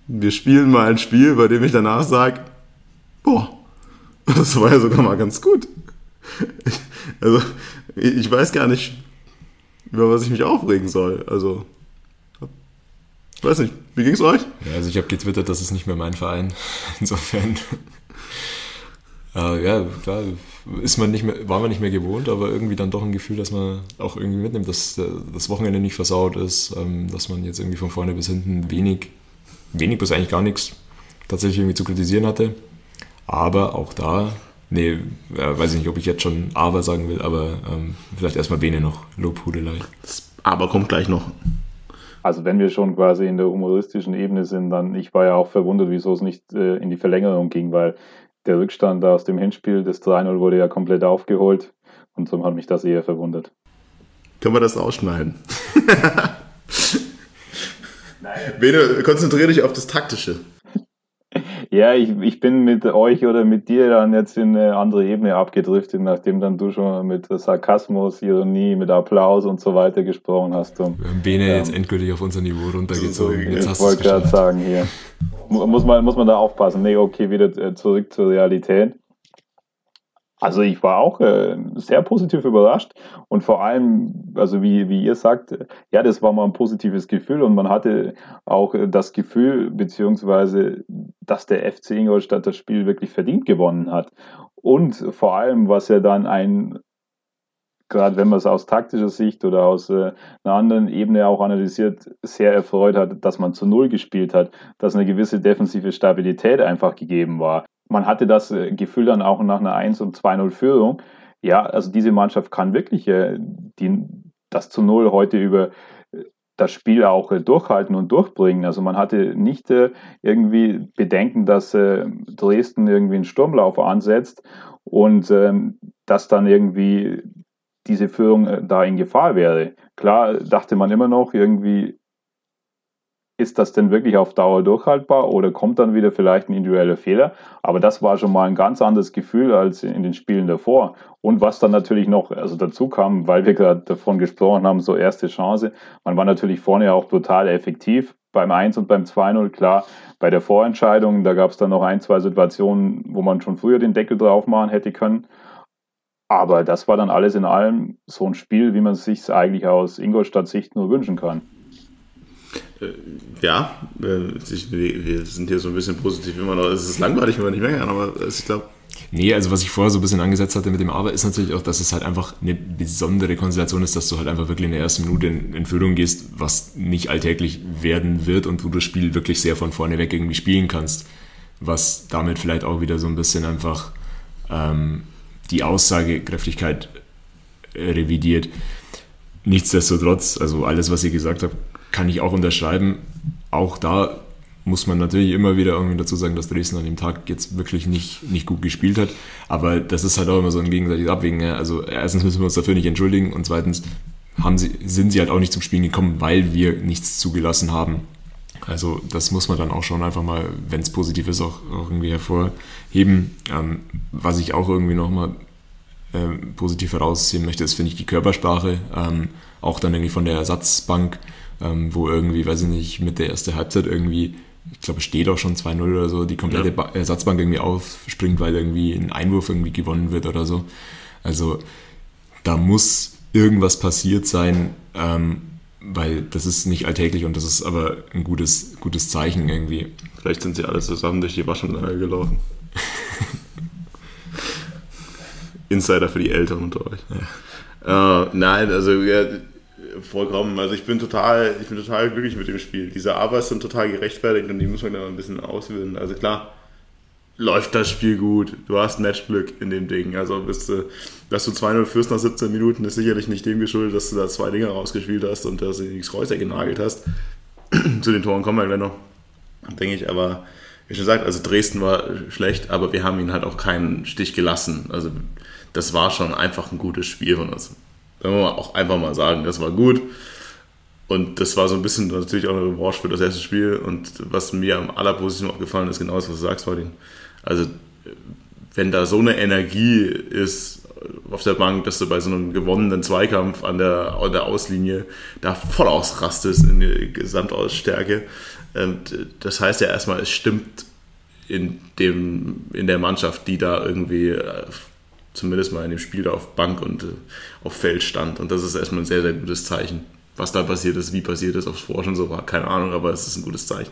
wir spielen mal ein Spiel, bei dem ich danach sage, boah, das war ja sogar mal ganz gut. also, ich weiß gar nicht, über was ich mich aufregen soll. Also, ich weiß nicht, wie ging es euch? Ja, also ich habe getwittert, das ist nicht mehr mein Verein. Insofern. Äh, ja, klar, ist man nicht mehr, war man nicht mehr gewohnt, aber irgendwie dann doch ein Gefühl, dass man auch irgendwie mitnimmt, dass das Wochenende nicht versaut ist, ähm, dass man jetzt irgendwie von vorne bis hinten wenig wenig bis eigentlich gar nichts tatsächlich irgendwie zu kritisieren hatte. Aber auch da, nee, äh, weiß ich nicht, ob ich jetzt schon aber sagen will, aber ähm, vielleicht erstmal Bene noch, Lobhudelei. Das aber kommt gleich noch. Also wenn wir schon quasi in der humoristischen Ebene sind, dann, ich war ja auch verwundert, wieso es nicht äh, in die Verlängerung ging, weil der Rückstand aus dem Hinspiel, das 3-0 wurde ja komplett aufgeholt und so hat mich das eher verwundert. Können wir das ausschneiden? Bene, konzentriere dich auf das Taktische. Ja, ich, ich bin mit euch oder mit dir dann jetzt in eine andere Ebene abgedriftet, nachdem dann du schon mit Sarkasmus, Ironie, mit Applaus und so weiter gesprochen hast. Und, Wir haben Bene ähm, jetzt endgültig auf unser Niveau runtergezogen. Jetzt ich wollte gerade sagen, hier. Muss man, muss man da aufpassen. Nee, okay, wieder äh, zurück zur Realität. Also ich war auch äh, sehr positiv überrascht. Und vor allem, also wie, wie ihr sagt, ja, das war mal ein positives Gefühl. Und man hatte auch äh, das Gefühl, beziehungsweise, dass der FC Ingolstadt das Spiel wirklich verdient gewonnen hat. Und vor allem, was ja dann ein, gerade wenn man es aus taktischer Sicht oder aus äh, einer anderen Ebene auch analysiert, sehr erfreut hat, dass man zu Null gespielt hat, dass eine gewisse defensive Stabilität einfach gegeben war man hatte das äh, Gefühl dann auch nach einer 1- und 2-0-Führung. Ja, also diese Mannschaft kann wirklich äh, die, das zu Null heute über äh, das Spiel auch durchhalten und durchbringen. Also man hatte nicht irgendwie Bedenken, dass Dresden irgendwie einen Sturmlauf ansetzt und ähm, dass dann irgendwie diese Führung da in Gefahr wäre. Klar dachte man immer noch irgendwie, ist das denn wirklich auf Dauer durchhaltbar oder kommt dann wieder vielleicht ein individueller Fehler? Aber das war schon mal ein ganz anderes Gefühl als in den Spielen davor. Und was dann natürlich noch also dazu kam, weil wir gerade davon gesprochen haben, so erste Chance, man war natürlich vorne auch total effektiv. Beim 1 und beim 2-0, klar, bei der Vorentscheidung, da gab es dann noch ein, zwei Situationen, wo man schon früher den Deckel drauf machen hätte können. Aber das war dann alles in allem so ein Spiel, wie man es sich eigentlich aus Ingolstadt-Sicht nur wünschen kann. Äh, ja, wir sind hier so ein bisschen positiv immer noch. Es ist langweilig, wenn wir nicht mehr kann, aber ich glaube. Nee, also was ich vorher so ein bisschen angesetzt hatte mit dem Aber, ist natürlich auch, dass es halt einfach eine besondere Konstellation ist, dass du halt einfach wirklich in der ersten Minute in, in Führung gehst, was nicht alltäglich werden wird und wo du das Spiel wirklich sehr von vorne weg irgendwie spielen kannst. Was damit vielleicht auch wieder so ein bisschen einfach ähm, die Aussagekräftigkeit äh, revidiert. Nichtsdestotrotz, also alles, was ihr gesagt habt, kann ich auch unterschreiben. Auch da muss man natürlich immer wieder irgendwie dazu sagen, dass Dresden an dem Tag jetzt wirklich nicht, nicht gut gespielt hat. Aber das ist halt auch immer so ein gegenseitiges Abwägen. Ja. Also erstens müssen wir uns dafür nicht entschuldigen und zweitens haben sie, sind sie halt auch nicht zum Spielen gekommen, weil wir nichts zugelassen haben. Also das muss man dann auch schon einfach mal, wenn es positiv ist, auch, auch irgendwie hervorheben. Ähm, was ich auch irgendwie nochmal äh, positiv herausziehen möchte, ist, finde ich, die Körpersprache. Ähm, auch dann irgendwie von der Ersatzbank ähm, wo irgendwie, weiß ich nicht, mit der ersten Halbzeit irgendwie, ich glaube, steht auch schon 2-0 oder so, die komplette ja. Ersatzbank irgendwie aufspringt, weil irgendwie ein Einwurf irgendwie gewonnen wird oder so. Also da muss irgendwas passiert sein, ähm, weil das ist nicht alltäglich und das ist aber ein gutes, gutes Zeichen irgendwie. Vielleicht sind sie alle zusammen durch die Waschanlage gelaufen. Insider für die Eltern unter euch. Ja. Äh, nein, also ja, vollkommen. Also ich bin total, ich bin total glücklich mit dem Spiel. Diese Arbeits sind total gerechtfertigt und die muss man dann ein bisschen auswählen. Also klar, läuft das Spiel gut. Du hast Matchglück in dem Ding. Also bist du, dass du 2-0 führst nach 17 Minuten, ist sicherlich nicht dem geschuldet, dass du da zwei Dinge rausgespielt hast und dass du nichts Kreuzer genagelt hast. Zu den Toren kommen wir gleich noch, denke ich. Aber wie schon gesagt, also Dresden war schlecht, aber wir haben ihn halt auch keinen Stich gelassen. Also das war schon einfach ein gutes Spiel von uns. Wenn wir auch einfach mal sagen, das war gut. Und das war so ein bisschen natürlich auch eine Revanche für das erste Spiel. Und was mir am allerpositivsten aufgefallen ist, genau das, was du sagst, Martin. Also, wenn da so eine Energie ist auf der Bank, dass du bei so einem gewonnenen Zweikampf an der, an der Auslinie da voll ausrastest in die Gesamtausstärke. Und das heißt ja erstmal, es stimmt in, dem, in der Mannschaft, die da irgendwie zumindest mal in dem Spiel da auf Bank und äh, auf Feld stand. Und das ist erstmal ein sehr, sehr gutes Zeichen. Was da passiert ist, wie passiert ist, ob es vorher schon so war, keine Ahnung, aber es ist ein gutes Zeichen.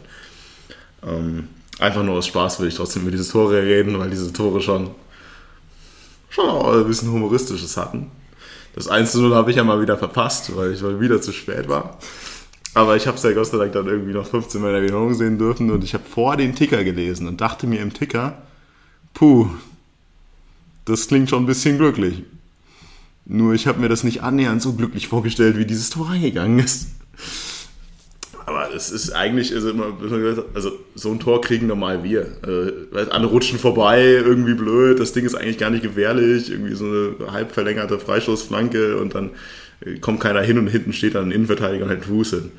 Ähm, einfach nur aus Spaß will ich trotzdem über diese Tore reden, weil diese Tore schon, schon auch ein bisschen Humoristisches hatten. Das 1-0 habe ich ja mal wieder verpasst, weil ich mal wieder zu spät war. Aber ich habe es ja Gott sei Dank dann irgendwie noch 15 Mal in der Wiederholung sehen dürfen und ich habe vor den Ticker gelesen und dachte mir im Ticker, puh, das klingt schon ein bisschen glücklich. Nur ich habe mir das nicht annähernd so glücklich vorgestellt, wie dieses Tor reingegangen ist. Aber es ist eigentlich, also, also so ein Tor kriegen normal wir. Also, alle rutschen vorbei, irgendwie blöd, das Ding ist eigentlich gar nicht gefährlich, irgendwie so eine halb verlängerte Freistoßflanke und dann kommt keiner hin und hinten steht dann ein Innenverteidiger und hält Fuß hin.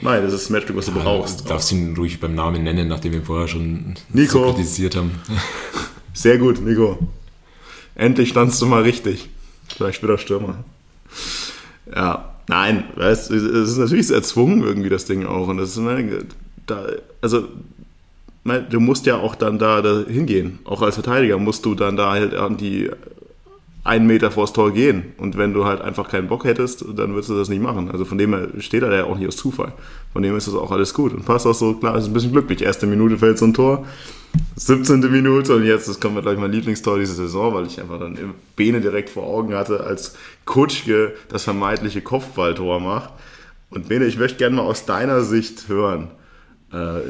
Nein, das ist das Matchstück, was du ja, brauchst. Du darfst ihn ruhig beim Namen nennen, nachdem wir vorher schon Nico. so kritisiert haben. Sehr gut, Nico. Endlich standst du mal richtig. Vielleicht wieder Stürmer. Ja, nein, weißt, es ist natürlich erzwungen irgendwie das Ding auch. Und das ist, da, also, du musst ja auch dann da, da hingehen. Auch als Verteidiger musst du dann da halt an die einen Meter vors Tor gehen. Und wenn du halt einfach keinen Bock hättest, dann würdest du das nicht machen. Also von dem her steht er ja auch nicht aus Zufall. Von dem ist das auch alles gut. Und passt auch so, klar, ist ein bisschen glücklich. Erste Minute fällt so ein Tor. 17. Minute und jetzt, das kommt mir gleich mein Lieblingstor diese Saison, weil ich einfach dann Bene direkt vor Augen hatte, als Kutschke das vermeintliche Kopfballtor macht. Und Bene, ich möchte gerne mal aus deiner Sicht hören, äh,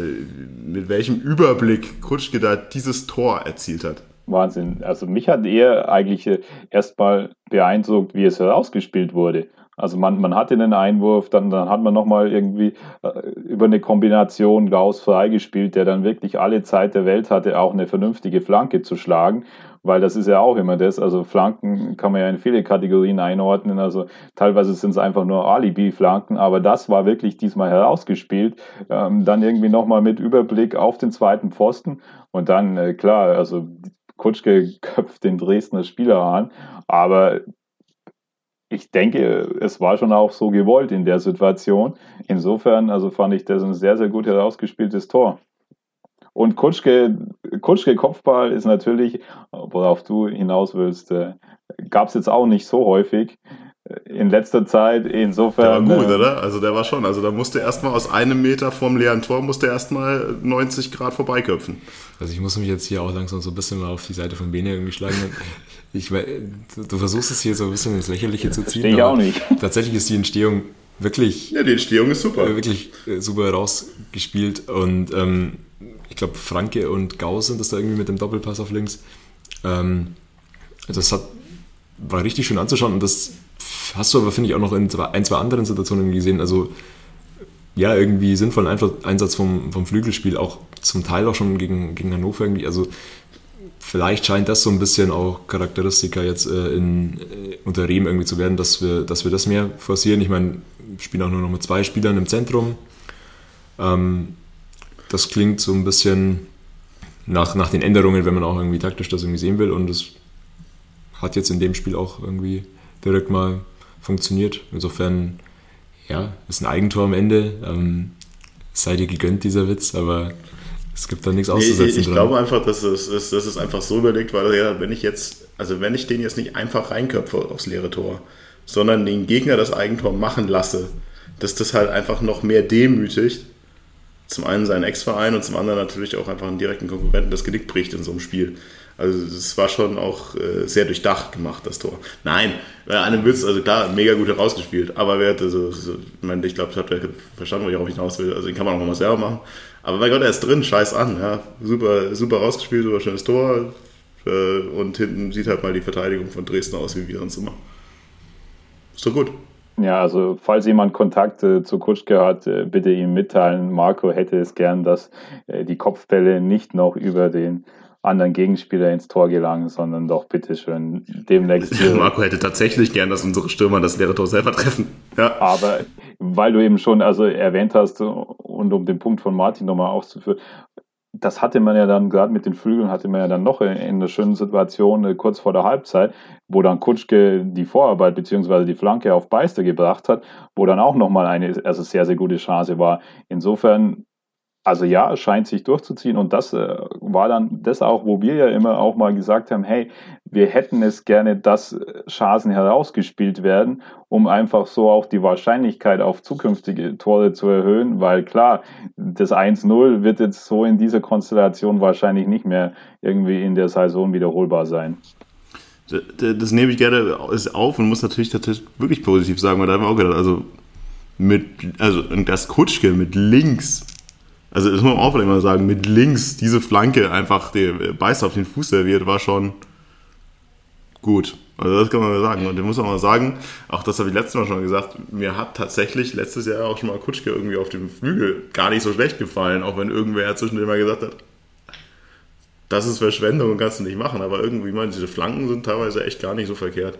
mit welchem Überblick Kutschke da dieses Tor erzielt hat. Wahnsinn. Also mich hat eher eigentlich äh, erstmal beeindruckt, wie es herausgespielt wurde. Also man, man hatte einen Einwurf, dann, dann hat man nochmal irgendwie äh, über eine Kombination Gauss freigespielt, der dann wirklich alle Zeit der Welt hatte, auch eine vernünftige Flanke zu schlagen, weil das ist ja auch immer das. Also Flanken kann man ja in viele Kategorien einordnen. Also teilweise sind es einfach nur Alibi-Flanken, aber das war wirklich diesmal herausgespielt. Ähm, dann irgendwie nochmal mit Überblick auf den zweiten Pfosten und dann, äh, klar, also Kutschke köpft den Dresdner Spieler an, aber ich denke, es war schon auch so gewollt in der Situation. Insofern, also fand ich das ein sehr, sehr gut herausgespieltes Tor. Und Kutschke, Kutschke Kopfball ist natürlich, worauf du hinaus willst, äh, gab es jetzt auch nicht so häufig in letzter Zeit. Insofern. Der war gut, äh, oder? Also der war schon. Also da musste erstmal aus einem Meter vom leeren Tor musste erstmal 90 Grad vorbeiköpfen. Also ich muss mich jetzt hier auch langsam so ein bisschen mal auf die Seite von Bene irgendwie schlagen. Ich, du versuchst es hier so ein bisschen ins Lächerliche zu ziehen. Ich auch nicht. Tatsächlich ist die Entstehung wirklich. Ja, die Entstehung ist super. Wirklich äh, super rausgespielt. Und ähm, ich glaube, Franke und Gau sind das da irgendwie mit dem Doppelpass auf links. Ähm, das hat, war richtig schön anzuschauen und das hast du aber, finde ich, auch noch in ein, zwei anderen Situationen gesehen. Also, ja, irgendwie sinnvollen Einsatz vom, vom Flügelspiel, auch zum Teil auch schon gegen, gegen Hannover irgendwie. Also, vielleicht scheint das so ein bisschen auch Charakteristika jetzt äh, in, äh, unter Rehm irgendwie zu werden, dass wir, dass wir das mehr forcieren. Ich meine, spielen auch nur noch mit zwei Spielern im Zentrum. Ähm, das klingt so ein bisschen nach, nach den Änderungen, wenn man auch irgendwie taktisch das irgendwie sehen will. Und es hat jetzt in dem Spiel auch irgendwie direkt mal funktioniert. Insofern, ja, ist ein Eigentor am Ende. Ähm, sei dir gegönnt, dieser Witz, aber es gibt da nichts auszusetzen. Nee, ich, ich glaube einfach, dass es, dass es einfach so überlegt, weil ja, wenn ich jetzt, also wenn ich den jetzt nicht einfach reinköpfe aufs leere Tor, sondern den Gegner das Eigentor machen lasse, dass das halt einfach noch mehr demütigt. Zum einen seinen Ex-Verein und zum anderen natürlich auch einfach einen direkten Konkurrenten das Genick bricht in so einem Spiel. Also es war schon auch äh, sehr durchdacht gemacht, das Tor. Nein, bei einem Witz, also klar, mega gut herausgespielt, aber wer hätte so, so ich meine, ich glaube, ich habe verstanden, worauf ich hinaus will. Also den kann man auch mal selber machen. Aber mein Gott, er ist drin, scheiß an, ja. Super, super rausgespielt, super schönes Tor. Äh, und hinten sieht halt mal die Verteidigung von Dresden aus, wie wir sonst immer. Ist doch gut. Ja, also falls jemand Kontakt äh, zu Kutschke hat, äh, bitte ihm mitteilen. Marco hätte es gern, dass äh, die Kopfbälle nicht noch über den anderen Gegenspieler ins Tor gelangen, sondern doch bitteschön demnächst. Marco hätte tatsächlich gern, dass unsere Stürmer das leere Tor selber treffen. Ja. Aber weil du eben schon also erwähnt hast und um den Punkt von Martin nochmal auszuführen, das hatte man ja dann, gerade mit den Flügeln, hatte man ja dann noch in, in einer schönen Situation äh, kurz vor der Halbzeit, wo dann Kutschke die Vorarbeit bzw. die Flanke auf Beister gebracht hat, wo dann auch nochmal eine also sehr, sehr gute Chance war. Insofern also ja, es scheint sich durchzuziehen und das äh, war dann das auch, wo wir ja immer auch mal gesagt haben, hey, wir hätten es gerne, dass Chancen herausgespielt werden, um einfach so auch die Wahrscheinlichkeit auf zukünftige Tore zu erhöhen, weil klar, das 1-0 wird jetzt so in dieser Konstellation wahrscheinlich nicht mehr irgendwie in der Saison wiederholbar sein. Das, das nehme ich gerne auf und muss natürlich, tatsächlich wirklich positiv sagen, weil da haben wir auch gedacht, also mit, also das Kutschke mit links, also das muss man auch vielleicht mal sagen, mit links diese Flanke einfach der Beißer auf den Fuß serviert, war schon gut. Also das kann man mal sagen. Und ich muss auch mal sagen, auch das habe ich letztes Mal schon gesagt, mir hat tatsächlich letztes Jahr auch schon mal Kutschke irgendwie auf dem Flügel gar nicht so schlecht gefallen, auch wenn irgendwer zwischendurch mal gesagt hat, das ist Verschwendung und kannst du nicht machen. Aber irgendwie, meine, diese Flanken sind teilweise echt gar nicht so verkehrt.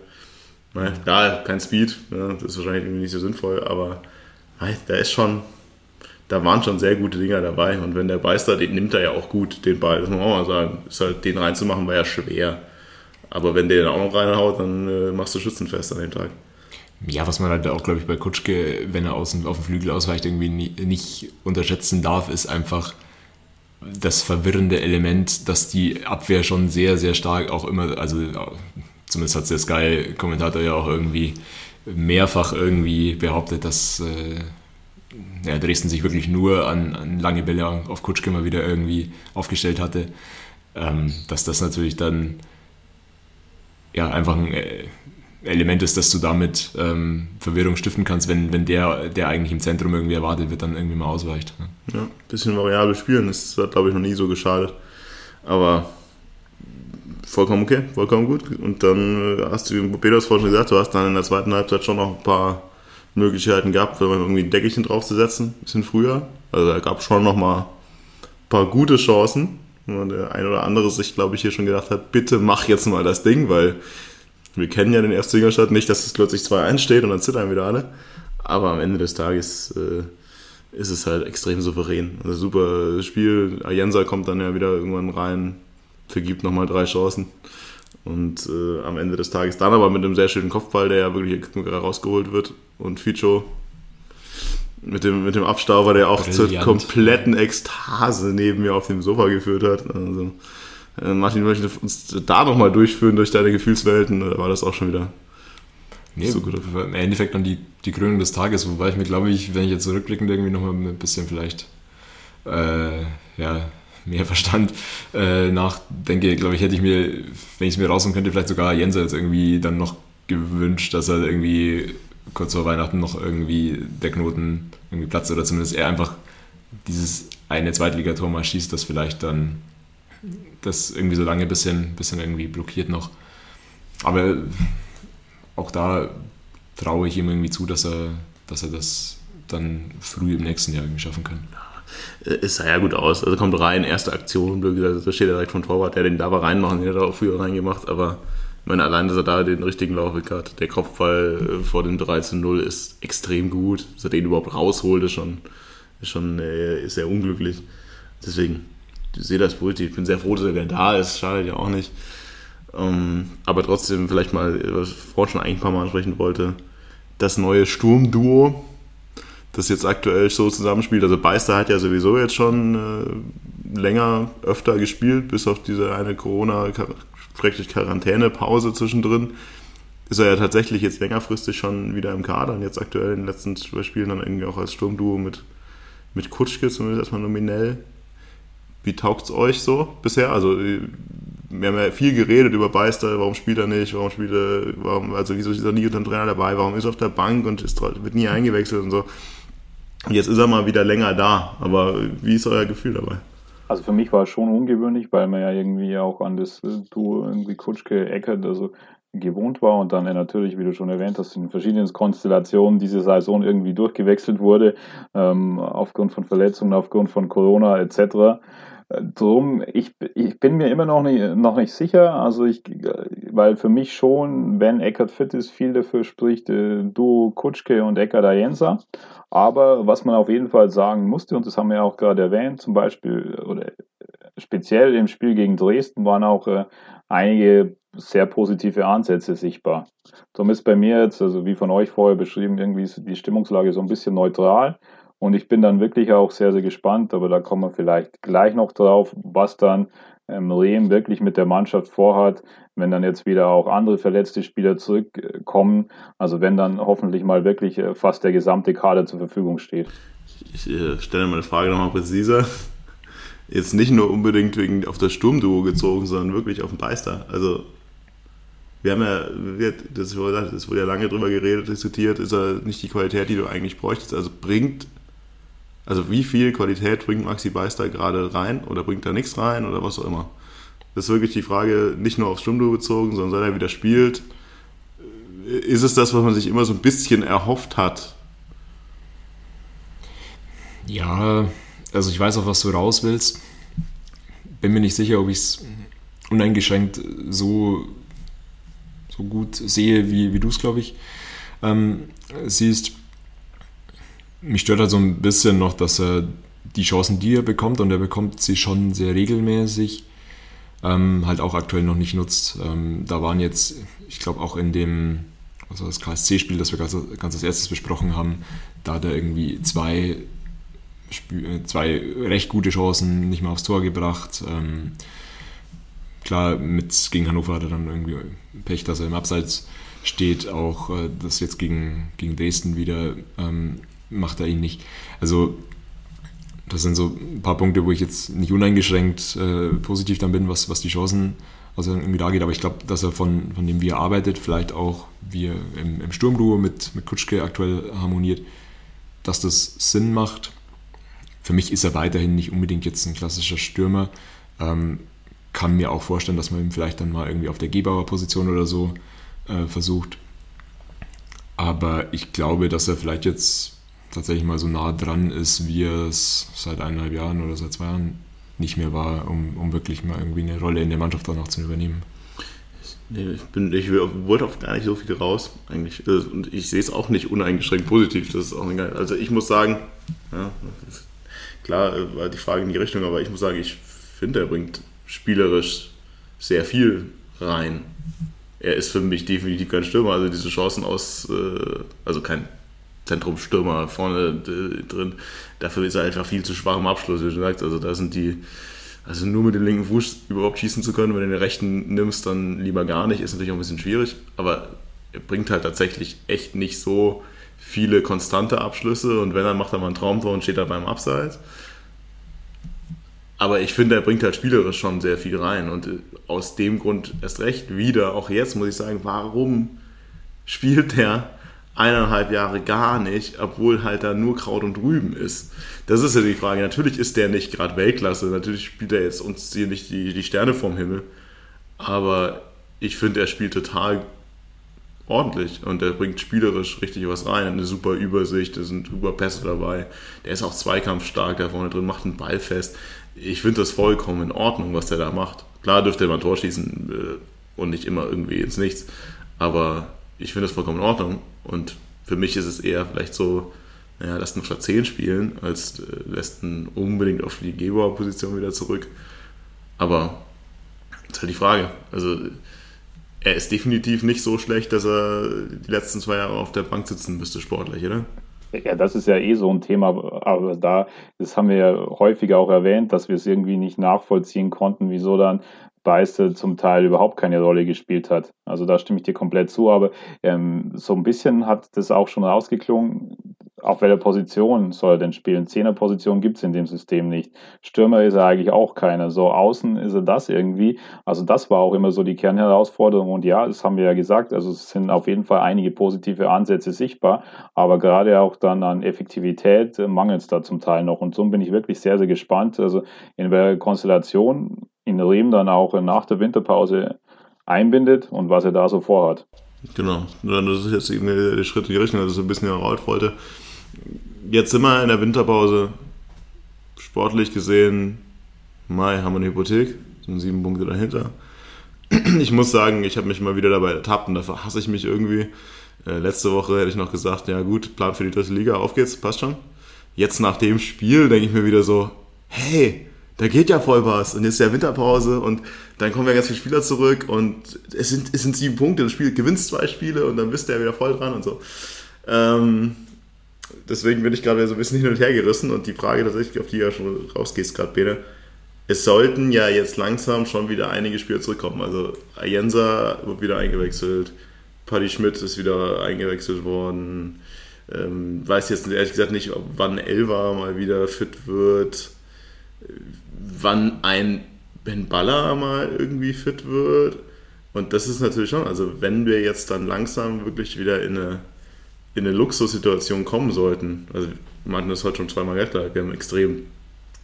Ja, kein Speed, das ist wahrscheinlich irgendwie nicht so sinnvoll, aber da ist schon, da waren schon sehr gute Dinger dabei. Und wenn der Beister, den nimmt er ja auch gut, den Ball, das muss man auch mal sagen. Ist halt, den reinzumachen war ja schwer. Aber wenn der den auch noch reinhaut, dann äh, machst du Schützenfest an dem Tag. Ja, was man halt auch, glaube ich, bei Kutschke, wenn er außen auf den Flügel ausweicht, irgendwie nie, nicht unterschätzen darf, ist einfach das verwirrende Element, dass die Abwehr schon sehr, sehr stark auch immer, also zumindest hat der Sky-Kommentator ja auch irgendwie mehrfach irgendwie behauptet, dass äh, ja, Dresden sich wirklich nur an, an, lange Bälle auf Kutschke mal wieder irgendwie aufgestellt hatte, ähm, dass das natürlich dann ja einfach ein äh, Element ist, dass du damit ähm, Verwirrung stiften kannst, wenn, wenn der, der eigentlich im Zentrum irgendwie erwartet wird, dann irgendwie mal ausweicht. Ne? Ja, ein bisschen variabel spielen, das hat, glaube ich, noch nie so geschadet. Aber vollkommen okay, vollkommen gut. Und dann äh, hast du, wie Peters vorhin schon gesagt, du hast dann in der zweiten Halbzeit schon noch ein paar Möglichkeiten gehabt, wenn man irgendwie ein Deckelchen draufzusetzen, ein bisschen früher. Also da gab es schon noch mal ein paar gute Chancen. Und der ein oder andere sich, glaube ich, hier schon gedacht hat, bitte mach jetzt mal das Ding, weil wir kennen ja den ersten Ingolstadt nicht, dass es plötzlich 2-1 steht und dann zittern wieder alle. Aber am Ende des Tages äh, ist es halt extrem souverän. Also super Spiel. Ayensa kommt dann ja wieder irgendwann rein, vergibt nochmal drei Chancen. Und äh, am Ende des Tages dann aber mit einem sehr schönen Kopfball, der ja wirklich rausgeholt wird. Und Fico mit dem, mit dem Abstauber, der auch Brilliant. zur kompletten Ekstase neben mir auf dem Sofa geführt hat. Also, äh, Martin, möchte uns da nochmal durchführen durch deine Gefühlswelten, oder war das auch schon wieder Nee, so gut. Im Endeffekt dann die, die Krönung des Tages, wobei ich mir, glaube ich, wenn ich jetzt zurückblickend irgendwie nochmal ein bisschen vielleicht äh, ja, mehr Verstand äh, nachdenke, glaube ich, hätte ich mir, wenn ich es mir rausholen könnte, vielleicht sogar Jenser jetzt irgendwie dann noch gewünscht, dass er irgendwie kurz vor Weihnachten noch irgendwie der Knoten irgendwie platzt oder zumindest er einfach dieses eine Zweitligator mal schießt, das vielleicht dann das irgendwie so lange ein bisschen, bisschen irgendwie blockiert noch. Aber auch da traue ich ihm irgendwie zu, dass er, dass er das dann früh im nächsten Jahr irgendwie schaffen kann. Es sah ja gut aus. Also kommt rein, erste Aktion, da steht er direkt vom Torwart, der den da war reinmachen, den hat er auch früher reingemacht, aber ich meine, allein, dass er da den richtigen Laufweg hat, der Kopfball äh, vor dem 13-0 ist extrem gut. Dass er den überhaupt rausholt, ist schon, ist schon äh, ist sehr unglücklich. Deswegen, ich sehe das positiv. Ich bin sehr froh, dass er da ist. Schadet ja auch nicht. Ähm, aber trotzdem vielleicht mal, was ich vorhin schon eigentlich ein paar Mal ansprechen wollte, das neue Sturmduo, das jetzt aktuell so zusammenspielt. Also Beister hat ja sowieso jetzt schon äh, länger, öfter gespielt, bis auf diese eine Corona-Quarantänepause zwischendrin. Ist er ja tatsächlich jetzt längerfristig schon wieder im Kader und jetzt aktuell in den letzten zwei Spielen dann irgendwie auch als Sturmduo mit, mit Kutschke zumindest erstmal nominell. Wie taugt es euch so bisher? Also wir haben ja viel geredet über Beister, warum spielt er nicht, warum spielt er, warum, also wieso ist er nie unter dem Trainer dabei, warum ist er auf der Bank und ist, wird nie eingewechselt und so. Jetzt ist er mal wieder länger da, aber wie ist euer Gefühl dabei? Also für mich war es schon ungewöhnlich, weil man ja irgendwie auch an das Duo irgendwie Kutschke Eckert also gewohnt war und dann natürlich, wie du schon erwähnt hast, in verschiedenen Konstellationen diese Saison irgendwie durchgewechselt wurde, ähm, aufgrund von Verletzungen, aufgrund von Corona etc. Drum, ich, ich bin mir immer noch nicht, noch nicht sicher. Also ich, weil für mich schon, wenn Eckert fit ist, viel dafür spricht, äh, Duo Kutschke und Eckert Ayensa. Aber was man auf jeden Fall sagen musste, und das haben wir auch gerade erwähnt, zum Beispiel, oder speziell im Spiel gegen Dresden waren auch äh, einige sehr positive Ansätze sichtbar. Darum ist bei mir jetzt, also wie von euch vorher beschrieben, irgendwie die Stimmungslage so ein bisschen neutral. Und ich bin dann wirklich auch sehr, sehr gespannt, aber da kommen wir vielleicht gleich noch drauf, was dann ähm, Rehm wirklich mit der Mannschaft vorhat, wenn dann jetzt wieder auch andere verletzte Spieler zurückkommen. Also wenn dann hoffentlich mal wirklich äh, fast der gesamte Kader zur Verfügung steht. Ich äh, stelle meine Frage nochmal präziser. Jetzt nicht nur unbedingt wegen auf das Sturmduo gezogen, sondern wirklich auf den Beister. Also wir haben ja, wurde, das wurde ja lange drüber geredet, diskutiert, ist er nicht die Qualität, die du eigentlich bräuchtest. Also bringt, also wie viel Qualität bringt Maxi Beister gerade rein oder bringt da nichts rein oder was auch immer? Das ist wirklich die Frage, nicht nur aufs Sturmduo bezogen, sondern seit er wieder spielt, ist es das, was man sich immer so ein bisschen erhofft hat? Ja, also ich weiß auch, was du raus willst. Bin mir nicht sicher, ob ich es uneingeschränkt so, so gut sehe, wie, wie du es, glaube ich, ähm, siehst. Mich stört halt so ein bisschen noch, dass er die Chancen, die er bekommt, und er bekommt sie schon sehr regelmäßig, ähm, halt auch aktuell noch nicht nutzt. Ähm, da waren jetzt, ich glaube auch in dem, also das KSC-Spiel, das wir ganz, ganz als erstes besprochen haben, da hat er irgendwie zwei äh, zwei recht gute Chancen nicht mehr aufs Tor gebracht. Ähm, klar, mit, gegen Hannover hat er dann irgendwie Pech, dass er im Abseits steht. Auch äh, das jetzt gegen, gegen Dresden wieder ähm, macht er ihn nicht. Also das sind so ein paar Punkte, wo ich jetzt nicht uneingeschränkt äh, positiv dann bin, was, was die Chancen also irgendwie da geht. Aber ich glaube, dass er von, von dem, wie er arbeitet, vielleicht auch wie er im, im Sturmduo mit, mit Kutschke aktuell harmoniert, dass das Sinn macht. Für mich ist er weiterhin nicht unbedingt jetzt ein klassischer Stürmer. Ähm, kann mir auch vorstellen, dass man ihn vielleicht dann mal irgendwie auf der Gebauer-Position oder so äh, versucht. Aber ich glaube, dass er vielleicht jetzt tatsächlich mal so nah dran ist, wie es seit eineinhalb Jahren oder seit zwei Jahren nicht mehr war, um, um wirklich mal irgendwie eine Rolle in der Mannschaft danach zu übernehmen. Ich, bin, ich wollte auch gar nicht so viel raus, eigentlich. Und ich sehe es auch nicht uneingeschränkt positiv. Das ist auch egal. Also ich muss sagen, ja, Klar äh, war die Frage in die Richtung, aber ich muss sagen, ich finde, er bringt spielerisch sehr viel rein. Er ist für mich definitiv kein Stürmer, also diese Chancen aus, äh, also kein Zentrumstürmer vorne drin. Dafür ist er einfach viel zu schwach im Abschluss, wie du sagst. Also da sind die, also nur mit dem linken Fuß überhaupt schießen zu können, wenn du den rechten nimmst, dann lieber gar nicht, ist natürlich auch ein bisschen schwierig. Aber er bringt halt tatsächlich echt nicht so viele konstante Abschlüsse und wenn, dann macht er mal ein Traumtor und steht da beim Abseits. Aber ich finde, er bringt halt spielerisch schon sehr viel rein und äh, aus dem Grund erst recht wieder, auch jetzt muss ich sagen, warum spielt der eineinhalb Jahre gar nicht, obwohl halt da nur Kraut und Rüben ist. Das ist ja die Frage. Natürlich ist der nicht gerade Weltklasse, natürlich spielt er jetzt uns hier nicht die, die Sterne vom Himmel, aber ich finde, er spielt total ordentlich und der bringt spielerisch richtig was rein. Eine super Übersicht, da sind super Pässe dabei. Der ist auch zweikampfstark da vorne drin, macht einen Ball fest. Ich finde das vollkommen in Ordnung, was der da macht. Klar dürfte er mal ein Tor schießen äh, und nicht immer irgendwie ins Nichts, aber ich finde das vollkommen in Ordnung und für mich ist es eher vielleicht so, naja, lässt ihn auf der 10 spielen, als äh, lässt ihn unbedingt auf die Gebauer-Position wieder zurück. Aber das ist halt die Frage. Also er ist definitiv nicht so schlecht, dass er die letzten zwei Jahre auf der Bank sitzen müsste, sportlich, oder? Ja, das ist ja eh so ein Thema, aber da, das haben wir ja häufiger auch erwähnt, dass wir es irgendwie nicht nachvollziehen konnten, wieso dann Beiste zum Teil überhaupt keine Rolle gespielt hat. Also da stimme ich dir komplett zu, aber ähm, so ein bisschen hat das auch schon rausgeklungen, auf welcher Position soll er denn spielen? Zehnerposition gibt es in dem System nicht. Stürmer ist er eigentlich auch keiner. So außen ist er das irgendwie. Also das war auch immer so die Kernherausforderung. Und ja, das haben wir ja gesagt. Also es sind auf jeden Fall einige positive Ansätze sichtbar. Aber gerade auch dann an Effektivität mangelt es da zum Teil noch. Und so bin ich wirklich sehr, sehr gespannt. Also in welcher Konstellation in Riem dann auch nach der Winterpause einbindet und was er da so vorhat. Genau, das ist jetzt eben der Schritt in die Richtung, also so ein bisschen heraus wollte jetzt sind wir in der Winterpause. Sportlich gesehen, Mai haben wir eine Hypothek, sind sieben Punkte dahinter. Ich muss sagen, ich habe mich mal wieder dabei ertappt und dafür hasse ich mich irgendwie. Äh, letzte Woche hätte ich noch gesagt, ja gut, Plan für die dritte Liga, auf geht's, passt schon. Jetzt nach dem Spiel denke ich mir wieder so, hey, da geht ja voll was. Und jetzt ist ja Winterpause und dann kommen ja ganz viele Spieler zurück und es sind, es sind sieben Punkte. Das Spiel gewinnst zwei Spiele und dann bist du ja wieder voll dran und so. Ähm, deswegen bin ich gerade so ein bisschen hin und her gerissen und die Frage tatsächlich, auf die ja schon rausgehst gerade, Bene, es sollten ja jetzt langsam schon wieder einige Spieler zurückkommen. Also Ayensa wird wieder eingewechselt, Paddy Schmidt ist wieder eingewechselt worden. Ähm, weiß jetzt ehrlich gesagt nicht, wann Elva mal wieder fit wird, wann ein Ben Baller mal irgendwie fit wird. Und das ist natürlich schon, also wenn wir jetzt dann langsam wirklich wieder in eine, in eine Luxussituation kommen sollten, also hatten das heute schon zweimal gesagt, wir haben einen extrem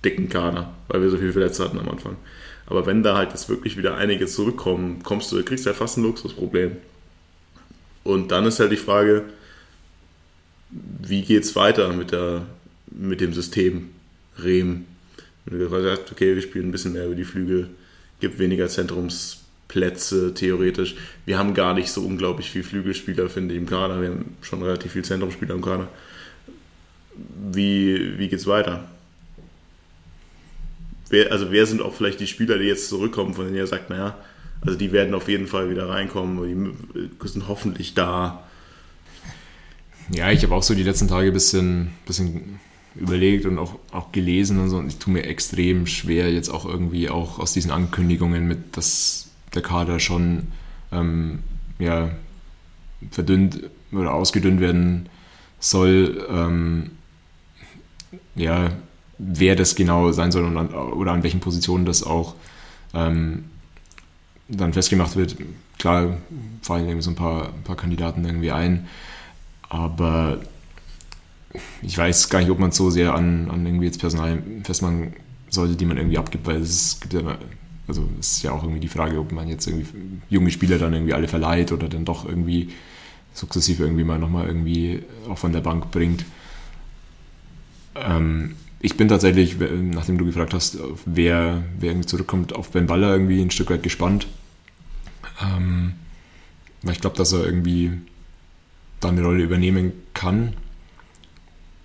dicken Kader, weil wir so viele Verletzte hatten am Anfang. Aber wenn da halt jetzt wirklich wieder einige zurückkommen, kommst du, kriegst du ja fast ein Luxusproblem. Und dann ist halt die Frage, wie geht es weiter mit, der, mit dem System Rehm? Wenn du sagst, okay, wir spielen ein bisschen mehr über die Flügel, gibt weniger Zentrumsplätze theoretisch. Wir haben gar nicht so unglaublich viele Flügelspieler, finde ich, im Kader. Wir haben schon relativ viele Zentrumspieler im Kader. Wie, wie es weiter? Wer, also wer sind auch vielleicht die Spieler, die jetzt zurückkommen, von denen ihr sagt, naja, also die werden auf jeden Fall wieder reinkommen, die sind hoffentlich da. Ja, ich habe auch so die letzten Tage ein bisschen, bisschen überlegt und auch, auch gelesen und so. Und ich tue mir extrem schwer, jetzt auch irgendwie auch aus diesen Ankündigungen mit, dass der Kader schon ähm, ja, verdünnt oder ausgedünnt werden soll. Ähm, ja, wer das genau sein soll und an, oder an welchen Positionen das auch ähm, dann festgemacht wird. Klar fallen irgendwie so ein paar, ein paar Kandidaten irgendwie ein, aber ich weiß gar nicht, ob man so sehr an, an irgendwie jetzt Personal festmachen sollte, die man irgendwie abgibt, weil es gibt ja, also es ist ja auch irgendwie die Frage, ob man jetzt irgendwie junge Spieler dann irgendwie alle verleiht oder dann doch irgendwie sukzessive irgendwie mal nochmal irgendwie auch von der Bank bringt. Ähm, ich bin tatsächlich, nachdem du gefragt hast, wer, wer irgendwie zurückkommt, auf Ben Baller irgendwie ein Stück weit gespannt. Ähm, weil ich glaube, dass er irgendwie da eine Rolle übernehmen kann.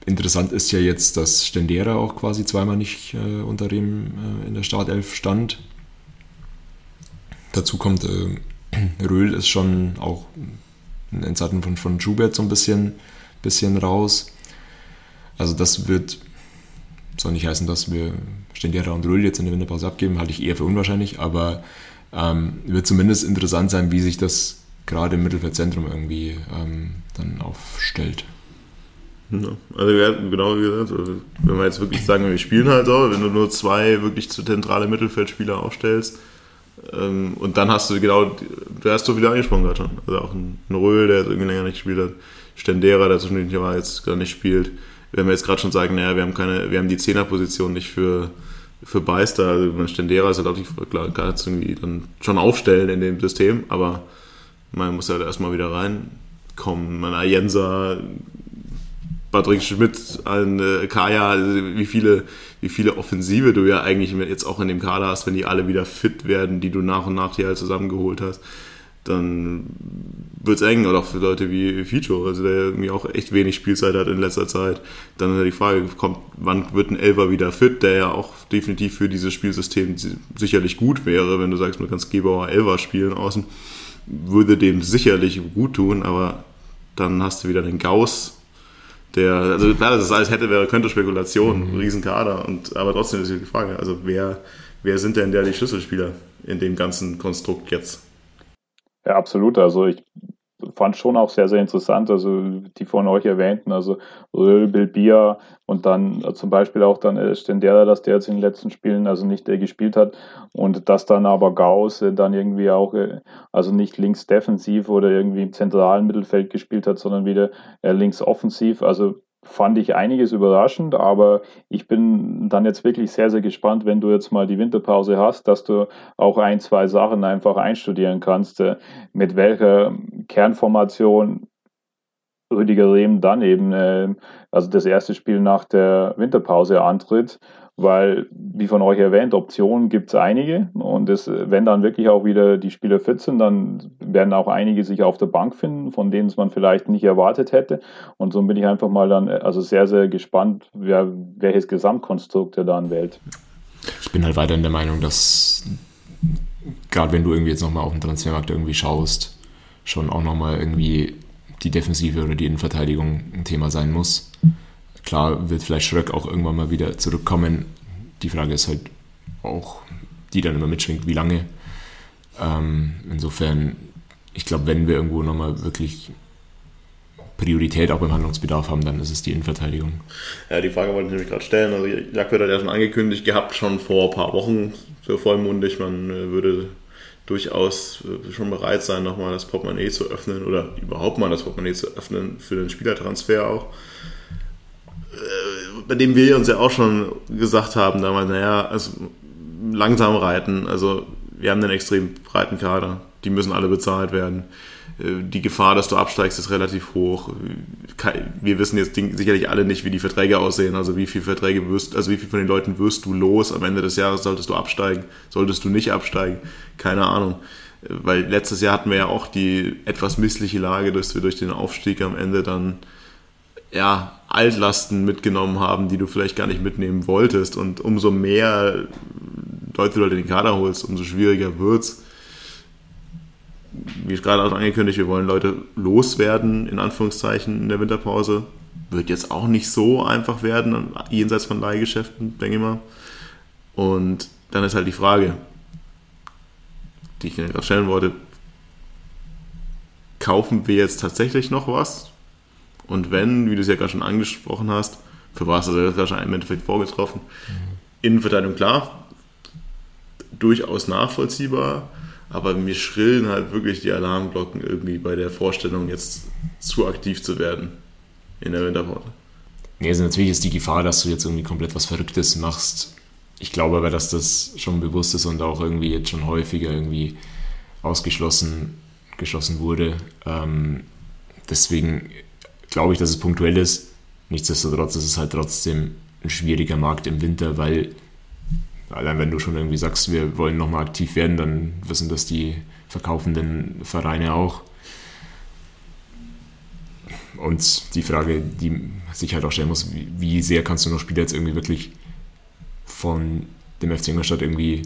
Interessant ist ja jetzt, dass Stendera auch quasi zweimal nicht äh, unter dem äh, in der Startelf stand. Dazu kommt, äh, Röhl ist schon auch in Zeiten von, von Schubert so ein bisschen, bisschen raus. Also das wird, soll nicht heißen, dass wir Stendera und Röhl jetzt in der Winterpause abgeben, halte ich eher für unwahrscheinlich, aber ähm, wird zumindest interessant sein, wie sich das gerade im Mittelfeldzentrum irgendwie ähm, dann aufstellt. Also genau wie gesagt, also wenn wir jetzt wirklich sagen, wir spielen halt so, wenn du nur zwei wirklich zentrale Mittelfeldspieler aufstellst ähm, und dann hast du genau, du hast du wieder angesprochen gerade schon, also auch ein, Röhl, der jetzt irgendwie länger nicht gespielt hat, Stendera, der zwischendurch jetzt gar nicht spielt. Wenn wir jetzt gerade schon sagen, naja, wir haben keine, wir haben die Zehnerposition nicht für, für Beister, also man Stendera ist halt auch nicht, klar, kann jetzt irgendwie dann schon aufstellen in dem System, aber man muss halt erstmal wieder reinkommen. Man Ayensa, Patrick Schmidt, ein äh, Kaya, also wie viele, wie viele Offensive du ja eigentlich jetzt auch in dem Kader hast, wenn die alle wieder fit werden, die du nach und nach hier halt zusammengeholt hast, dann wird es eng. Oder auch für Leute wie Ficho, also der irgendwie auch echt wenig Spielzeit hat in letzter Zeit. Dann die Frage, kommt, wann wird ein Elver wieder fit, der ja auch definitiv für dieses Spielsystem sicherlich gut wäre, wenn du sagst, du kannst Gebauer Elver spielen außen, würde dem sicherlich gut tun, aber dann hast du wieder den Gauss, der, also klar, dass es alles hätte, wäre, könnte Spekulation, mhm. Riesenkader, und, aber trotzdem ist die Frage, also wer, wer sind denn da die Schlüsselspieler in dem ganzen Konstrukt jetzt? Ja, absolut. Also ich fand schon auch sehr, sehr interessant, also die von euch erwähnten, also Röhl, Bilbia und dann zum Beispiel auch dann Stendera, dass der jetzt in den letzten Spielen also nicht äh, gespielt hat. Und dass dann aber Gauss äh, dann irgendwie auch, äh, also nicht links defensiv oder irgendwie im zentralen Mittelfeld gespielt hat, sondern wieder äh, links offensiv, also fand ich einiges überraschend, aber ich bin dann jetzt wirklich sehr, sehr gespannt, wenn du jetzt mal die Winterpause hast, dass du auch ein, zwei Sachen einfach einstudieren kannst, äh, mit welcher Kernformation Rüdiger Rehm dann eben, äh, also das erste Spiel nach der Winterpause antritt weil, wie von euch erwähnt, Optionen gibt es einige und das, wenn dann wirklich auch wieder die Spieler fit sind, dann werden auch einige sich auf der Bank finden, von denen es man vielleicht nicht erwartet hätte und so bin ich einfach mal dann also sehr, sehr gespannt, wer, welches Gesamtkonstrukt er dann wählt. Ich bin halt weiterhin der Meinung, dass gerade wenn du irgendwie jetzt nochmal auf den Transfermarkt irgendwie schaust, schon auch nochmal irgendwie die Defensive oder die Innenverteidigung ein Thema sein muss. Klar wird vielleicht Schröck auch irgendwann mal wieder zurückkommen. Die Frage ist halt auch, die dann immer mitschwingt, wie lange. Ähm, insofern, ich glaube, wenn wir irgendwo nochmal wirklich Priorität auch beim Handlungsbedarf haben, dann ist es die Innenverteidigung. Ja, die Frage wollte ich nämlich gerade stellen. Also Jakob hat ja schon angekündigt gehabt, schon vor ein paar Wochen, so vollmundig, man äh, würde durchaus äh, schon bereit sein, nochmal das Portemonnaie zu öffnen oder überhaupt mal das Portemonnaie zu öffnen für den Spielertransfer auch. Bei dem wir uns ja auch schon gesagt haben, damals, naja, also langsam reiten. Also wir haben einen extrem breiten Kader. Die müssen alle bezahlt werden. Äh, die Gefahr, dass du absteigst, ist relativ hoch. Wir wissen jetzt sicherlich alle nicht, wie die Verträge aussehen. Also wie viele Verträge wirst, also wie viel von den Leuten wirst du los? Am Ende des Jahres solltest du absteigen, solltest du nicht absteigen. Keine Ahnung. Äh, weil letztes Jahr hatten wir ja auch die etwas missliche Lage, dass wir durch den Aufstieg am Ende dann ja, Altlasten mitgenommen haben, die du vielleicht gar nicht mitnehmen wolltest. Und umso mehr Leute du halt in den Kader holst, umso schwieriger wird's wie ich gerade auch angekündigt, wir wollen Leute loswerden, in Anführungszeichen, in der Winterpause. Wird jetzt auch nicht so einfach werden, jenseits von Leihgeschäften, denke ich mal. Und dann ist halt die Frage, die ich gerade stellen wollte, kaufen wir jetzt tatsächlich noch was? Und wenn, wie du es ja gerade schon angesprochen hast, für was du das schon im Endeffekt vorgetroffen? Mhm. Innenverteidigung klar, durchaus nachvollziehbar. Aber mir schrillen halt wirklich die Alarmglocken irgendwie bei der Vorstellung, jetzt zu aktiv zu werden in der Winterpause. Nee, also natürlich ist die Gefahr, dass du jetzt irgendwie komplett was Verrücktes machst. Ich glaube aber, dass das schon bewusst ist und auch irgendwie jetzt schon häufiger irgendwie ausgeschlossen geschlossen wurde. Ähm, deswegen glaube ich, dass es punktuell ist. Nichtsdestotrotz ist es halt trotzdem ein schwieriger Markt im Winter, weil allein wenn du schon irgendwie sagst, wir wollen nochmal aktiv werden, dann wissen das die verkaufenden Vereine auch. Und die Frage, die sich halt auch stellen muss, wie, sehr kannst du noch Spieler jetzt irgendwie wirklich von dem FC Ingolstadt irgendwie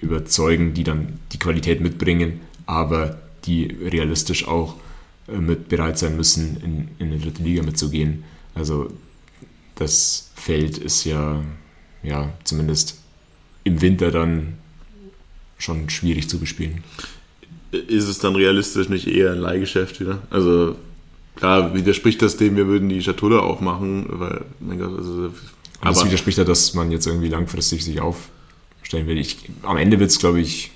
überzeugen, die dann die Qualität mitbringen, aber die realistisch auch mit bereit sein müssen, in, in die dritte Liga mitzugehen. Also das Feld ist ja, ja zumindest im Winter dann schon schwierig zu bespielen. Ist es dann realistisch nicht eher ein Leihgeschäft wieder? Also klar, widerspricht das dem, wir würden die Schatulle aufmachen, weil, mein Gott, also, aber das widerspricht ja, dass man jetzt irgendwie langfristig sich aufstellen will. Ich, am Ende wird es, glaube ich,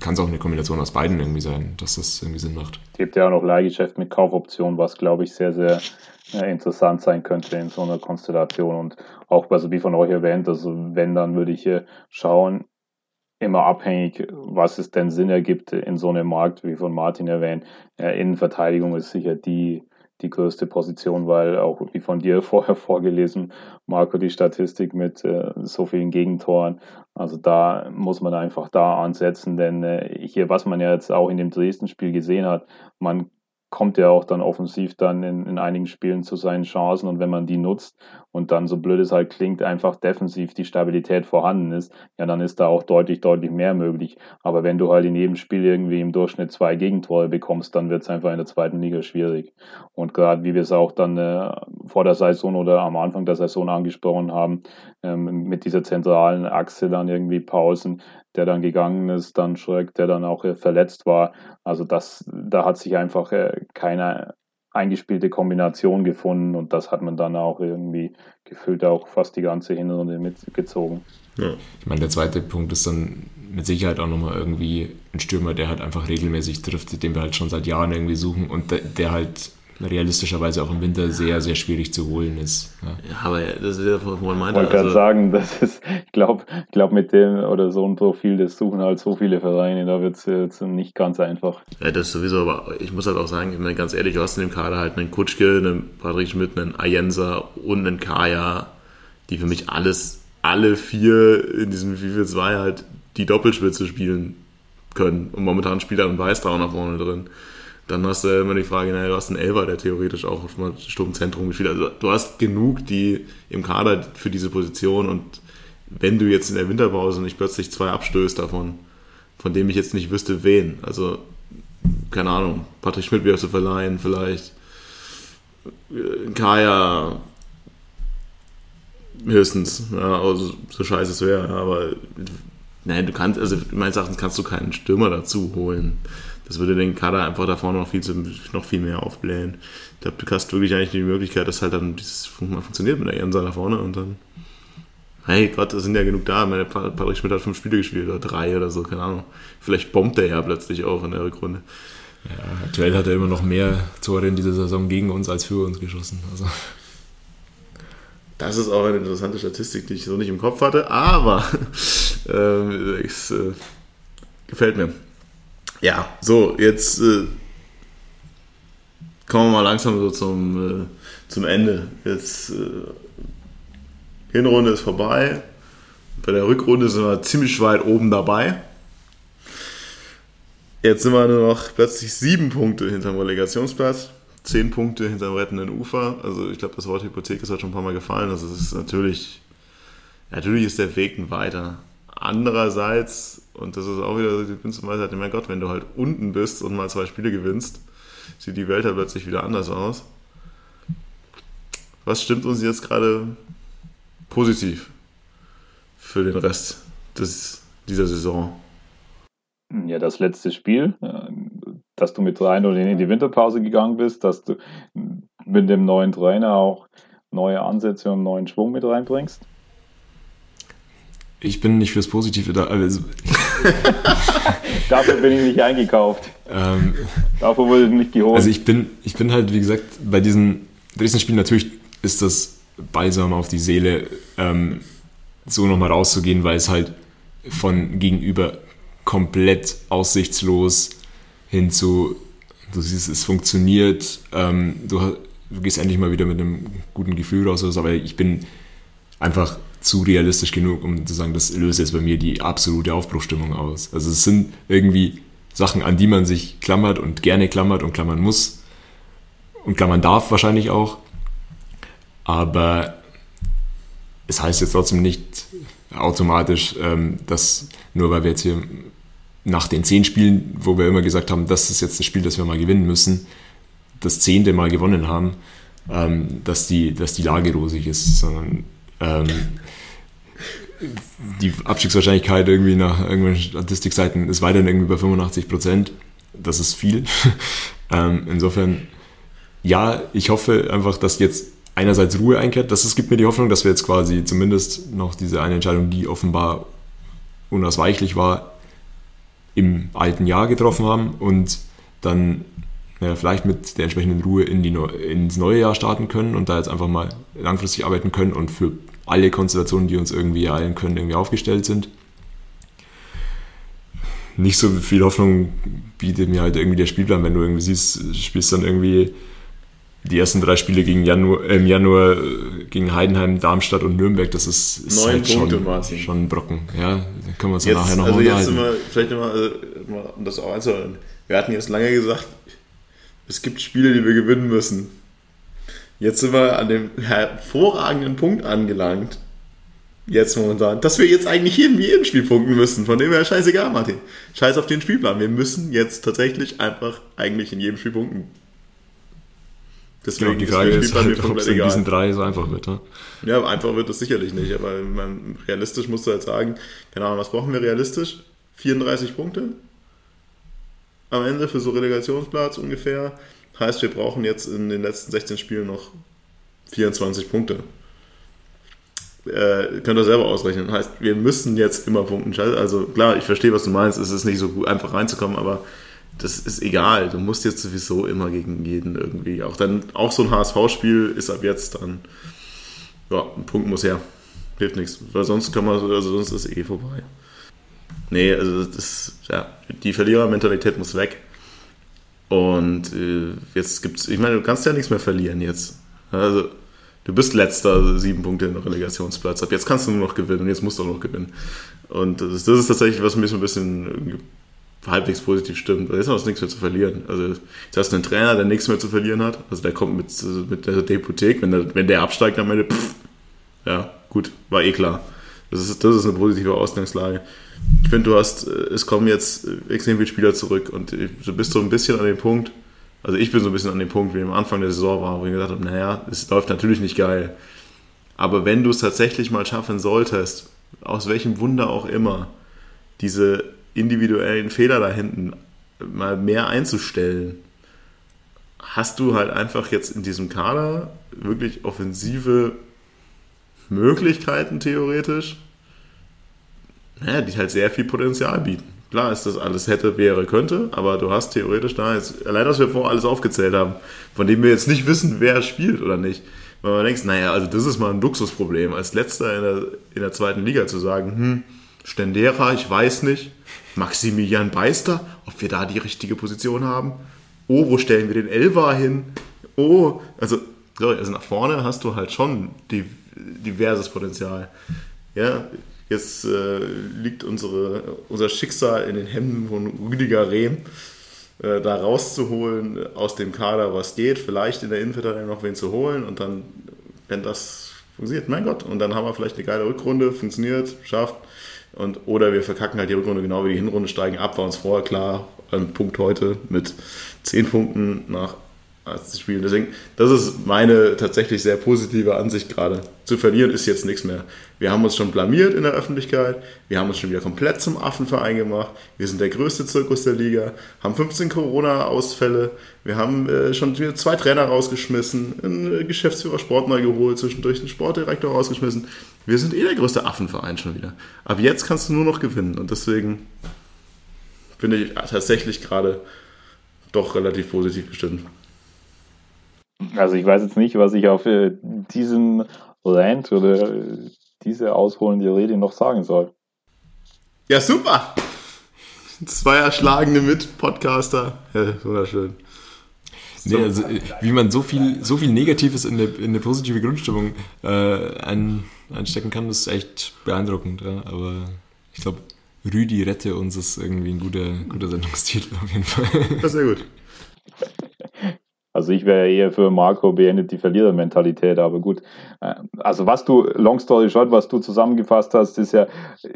kann es auch eine Kombination aus beiden irgendwie sein, dass das irgendwie Sinn macht. Es gibt ja auch noch Leihgeschäft mit Kaufoption, was, glaube ich, sehr, sehr äh, interessant sein könnte in so einer Konstellation. Und auch, also wie von euch erwähnt, also wenn, dann würde ich hier schauen, immer abhängig, was es denn Sinn ergibt in so einem Markt, wie von Martin erwähnt. Äh, Innenverteidigung ist sicher die, die größte Position, weil auch wie von dir vorher vorgelesen, Marco, die Statistik mit äh, so vielen Gegentoren. Also da muss man einfach da ansetzen, denn äh, hier, was man ja jetzt auch in dem Dresden-Spiel gesehen hat, man kommt er auch dann offensiv dann in, in einigen Spielen zu seinen Chancen und wenn man die nutzt und dann so blöd es halt klingt, einfach defensiv die Stabilität vorhanden ist, ja, dann ist da auch deutlich, deutlich mehr möglich. Aber wenn du halt in jedem Spiel irgendwie im Durchschnitt zwei Gegentore bekommst, dann wird es einfach in der zweiten Liga schwierig. Und gerade wie wir es auch dann äh, vor der Saison oder am Anfang der Saison angesprochen haben, ähm, mit dieser zentralen Achse dann irgendwie Pausen, der dann gegangen ist, dann Schreck, der dann auch äh, verletzt war. Also das, da hat sich einfach äh, keine eingespielte Kombination gefunden und das hat man dann auch irgendwie gefühlt auch fast die ganze Hinrunde mitgezogen. Ja. Ich meine, der zweite Punkt ist dann mit Sicherheit auch nochmal irgendwie ein Stürmer, der halt einfach regelmäßig trifft, den wir halt schon seit Jahren irgendwie suchen und der, der halt realistischerweise auch im Winter sehr, sehr schwierig zu holen ist. Ja, ja aber das ist ja von meiner Ich wollte gerade also sagen, das ist, ich glaube, ich glaub, mit dem oder so ein Profil, das suchen halt so viele Vereine, da wird es jetzt nicht ganz einfach. Ja, das sowieso, aber ich muss halt auch sagen, ich meine, ganz ehrlich, du hast in dem Kader halt einen Kutschke, einen Patrick Schmidt, einen Ayensa und einen Kaya, die für mich alles, alle vier in diesem FIFA 2 halt die Doppelspitze spielen können. Und momentan spielt er ein Weiß da auch nach vorne drin. Dann hast du immer die Frage, naja, du hast einen Elfer, der theoretisch auch mal Sturmzentrum gespielt hat. Also du hast genug, die im Kader für diese Position und wenn du jetzt in der Winterpause nicht plötzlich zwei abstößt davon, von dem ich jetzt nicht wüsste, wen. Also, keine Ahnung, Patrick Schmidt wieder zu verleihen, vielleicht. Kaya höchstens, ja, also so scheiße es wäre, aber nein, du kannst, also meines Erachtens kannst du keinen Stürmer dazu holen das würde den Kader einfach da vorne noch viel, zu, noch viel mehr aufblähen. Ich glaube, du hast wirklich eigentlich die Möglichkeit, dass halt dann dieses mal funktioniert mit der Jensa da vorne und dann Hey Gott, da sind ja genug da. Meine Patrick Schmidt hat fünf Spiele gespielt oder drei oder so, keine Ahnung. Vielleicht bombt er ja plötzlich auch in der Rückrunde. Ja, aktuell hat er immer noch mehr Tore in dieser Saison gegen uns als für uns geschossen. Also. Das ist auch eine interessante Statistik, die ich so nicht im Kopf hatte, aber äh, es äh, gefällt mir. Ja, so, jetzt äh, kommen wir mal langsam so zum, äh, zum Ende. Jetzt äh, Hinrunde ist vorbei. Bei der Rückrunde sind wir ziemlich weit oben dabei. Jetzt sind wir nur noch plötzlich sieben Punkte hinterm Relegationsplatz, zehn Punkte hinterm rettenden Ufer. Also ich glaube, das Wort Hypothek ist heute schon ein paar Mal gefallen. Also es ist natürlich, natürlich ist der Weg ein weiter. Andererseits, und das ist auch wieder die Weisheit, mein Gott, wenn du halt unten bist und mal zwei Spiele gewinnst, sieht die Welt halt plötzlich wieder anders aus. Was stimmt uns jetzt gerade positiv für den Rest des, dieser Saison? Ja, das letzte Spiel, äh, dass du mit 3-0 in die Winterpause gegangen bist, dass du mit dem neuen Trainer auch neue Ansätze und neuen Schwung mit reinbringst. Ich bin nicht fürs Positive da. Also Dafür bin ich nicht eingekauft. Ähm, Dafür wurde nicht geholt. Also ich bin, ich bin halt, wie gesagt, bei diesen Dresden-Spielen natürlich ist das Balsam auf die Seele, ähm, so nochmal rauszugehen, weil es halt von gegenüber komplett aussichtslos hin zu, du siehst, es funktioniert, ähm, du, du, gehst endlich mal wieder mit einem guten Gefühl raus, aber ich bin einfach zu realistisch genug, um zu sagen, das löst jetzt bei mir die absolute Aufbruchstimmung aus. Also es sind irgendwie Sachen, an die man sich klammert und gerne klammert und klammern muss und klammern darf wahrscheinlich auch. Aber es heißt jetzt trotzdem nicht automatisch, ähm, dass nur weil wir jetzt hier nach den zehn Spielen, wo wir immer gesagt haben, das ist jetzt das Spiel, das wir mal gewinnen müssen, das zehnte Mal gewonnen haben, ähm, dass, die, dass die Lage rosig ist, sondern ähm, die Abstiegswahrscheinlichkeit irgendwie nach irgendwelchen Statistikseiten ist weiterhin irgendwie bei 85 Prozent. Das ist viel. ähm, insofern, ja, ich hoffe einfach, dass jetzt einerseits Ruhe einkehrt. Das, das gibt mir die Hoffnung, dass wir jetzt quasi zumindest noch diese eine Entscheidung, die offenbar unausweichlich war, im alten Jahr getroffen haben und dann ja, vielleicht mit der entsprechenden Ruhe in die, ins neue Jahr starten können und da jetzt einfach mal langfristig arbeiten können und für alle Konstellationen, die uns irgendwie ereilen können, irgendwie aufgestellt sind. Nicht so viel Hoffnung bietet mir halt irgendwie der Spielplan, wenn du irgendwie siehst, spielst dann irgendwie die ersten drei Spiele gegen Januar, äh, im Januar äh, gegen Heidenheim, Darmstadt und Nürnberg, das ist, ist Neun halt Punkte, schon, Martin. schon ein Brocken. Ja, können wir uns jetzt, ja nachher noch Also jetzt sind wir, vielleicht nochmal, also, um das auch einzuhalten. Wir hatten jetzt lange gesagt, es gibt Spiele, die wir gewinnen müssen. Jetzt sind wir an dem hervorragenden Punkt angelangt. Jetzt momentan, dass wir jetzt eigentlich jeden, jeden Spiel punkten müssen. Von dem her scheißegal, Martin. Scheiß auf den Spielplan. Wir müssen jetzt tatsächlich einfach eigentlich in jedem Spiel punkten. Deswegen genau, die Frage ist, halt, ob es in diesen drei so einfach wird. Ja? ja, einfach wird es sicherlich nicht. Aber man, realistisch musst du halt sagen, keine Ahnung, was brauchen wir realistisch? 34 Punkte am Ende für so Relegationsplatz ungefähr. Heißt, wir brauchen jetzt in den letzten 16 Spielen noch 24 Punkte. Äh, könnt ihr selber ausrechnen. Heißt, wir müssen jetzt immer punkten. Also klar, ich verstehe, was du meinst. Es ist nicht so gut, einfach reinzukommen, aber das ist egal. Du musst jetzt sowieso immer gegen jeden irgendwie. Auch dann, auch so ein HSV-Spiel ist ab jetzt dann, ja, ein Punkt muss her. Hilft nichts. Weil sonst kann man, also sonst ist eh vorbei. Nee, also das, ja, die Verlierermentalität muss weg. Und äh, jetzt gibt's, ich meine, du kannst ja nichts mehr verlieren jetzt. Also, du bist letzter, sieben Punkte in der Relegationsplatz. Ab jetzt kannst du nur noch gewinnen und jetzt musst du auch noch gewinnen. Und das ist, das ist tatsächlich, was mich so ein bisschen halbwegs positiv stimmt. Da ist noch nichts mehr zu verlieren. Also jetzt hast du einen Trainer, der nichts mehr zu verlieren hat. Also der kommt mit, mit der Depothek, wenn der, wenn der absteigt am Ende, pff, ja, gut, war eh klar. Das ist, das ist eine positive Ausgangslage. Ich finde, du hast, es kommen jetzt extrem viele Spieler zurück und du bist so ein bisschen an dem Punkt, also ich bin so ein bisschen an dem Punkt, wie am Anfang der Saison war, wo ich gesagt habe, naja, es läuft natürlich nicht geil. Aber wenn du es tatsächlich mal schaffen solltest, aus welchem Wunder auch immer, diese individuellen Fehler da hinten mal mehr einzustellen, hast du halt einfach jetzt in diesem Kader wirklich offensive Möglichkeiten theoretisch, naja, die halt sehr viel Potenzial bieten. Klar ist das alles hätte, wäre, könnte, aber du hast theoretisch da jetzt, allein was wir vorher alles aufgezählt haben, von dem wir jetzt nicht wissen, wer spielt oder nicht. Weil man denkt, naja, also das ist mal ein Luxusproblem, als letzter in der, in der zweiten Liga zu sagen, hm, Stendera, ich weiß nicht, Maximilian Beister, ob wir da die richtige Position haben. Oh, wo stellen wir den Elva hin? Oh, also, also nach vorne hast du halt schon die, diverses Potenzial. Ja, Jetzt äh, liegt unsere, unser Schicksal in den Händen von Rüdiger Rehm, äh, da rauszuholen aus dem Kader, was geht. Vielleicht in der Innenverteidigung noch wen zu holen und dann, wenn das funktioniert, mein Gott, und dann haben wir vielleicht eine geile Rückrunde, funktioniert, schafft. Und, oder wir verkacken halt die Rückrunde genau wie die Hinrunde, steigen ab, war uns vorher klar, ein Punkt heute mit 10 Punkten nach als Spielen. Deswegen, das ist meine tatsächlich sehr positive Ansicht gerade. Zu verlieren ist jetzt nichts mehr. Wir haben uns schon blamiert in der Öffentlichkeit, wir haben uns schon wieder komplett zum Affenverein gemacht, wir sind der größte Zirkus der Liga, haben 15 Corona-Ausfälle, wir haben äh, schon wieder zwei Trainer rausgeschmissen, einen äh, Geschäftsführer Sport neu geholt, zwischendurch einen Sportdirektor rausgeschmissen. Wir sind eh der größte Affenverein schon wieder. Ab jetzt kannst du nur noch gewinnen und deswegen bin ich tatsächlich gerade doch relativ positiv bestimmt. Also ich weiß jetzt nicht, was ich auf äh, diesen Rant oder diese ausholende Rede noch sagen soll. Ja, super! Zwei erschlagene Mit-Podcaster. Ja, wunderschön. Nee, also, wie man so viel, so viel Negatives in eine, in eine positive Grundstimmung äh, ein, einstecken kann, ist echt beeindruckend. Ja? Aber ich glaube, Rüdi rette uns ist irgendwie ein guter, guter Sendungstitel auf jeden Fall. Ja, sehr gut. Also ich wäre eher für Marco beendet die Verlierermentalität, aber gut. Äh, also was du, long story short, was du zusammengefasst hast, ist ja,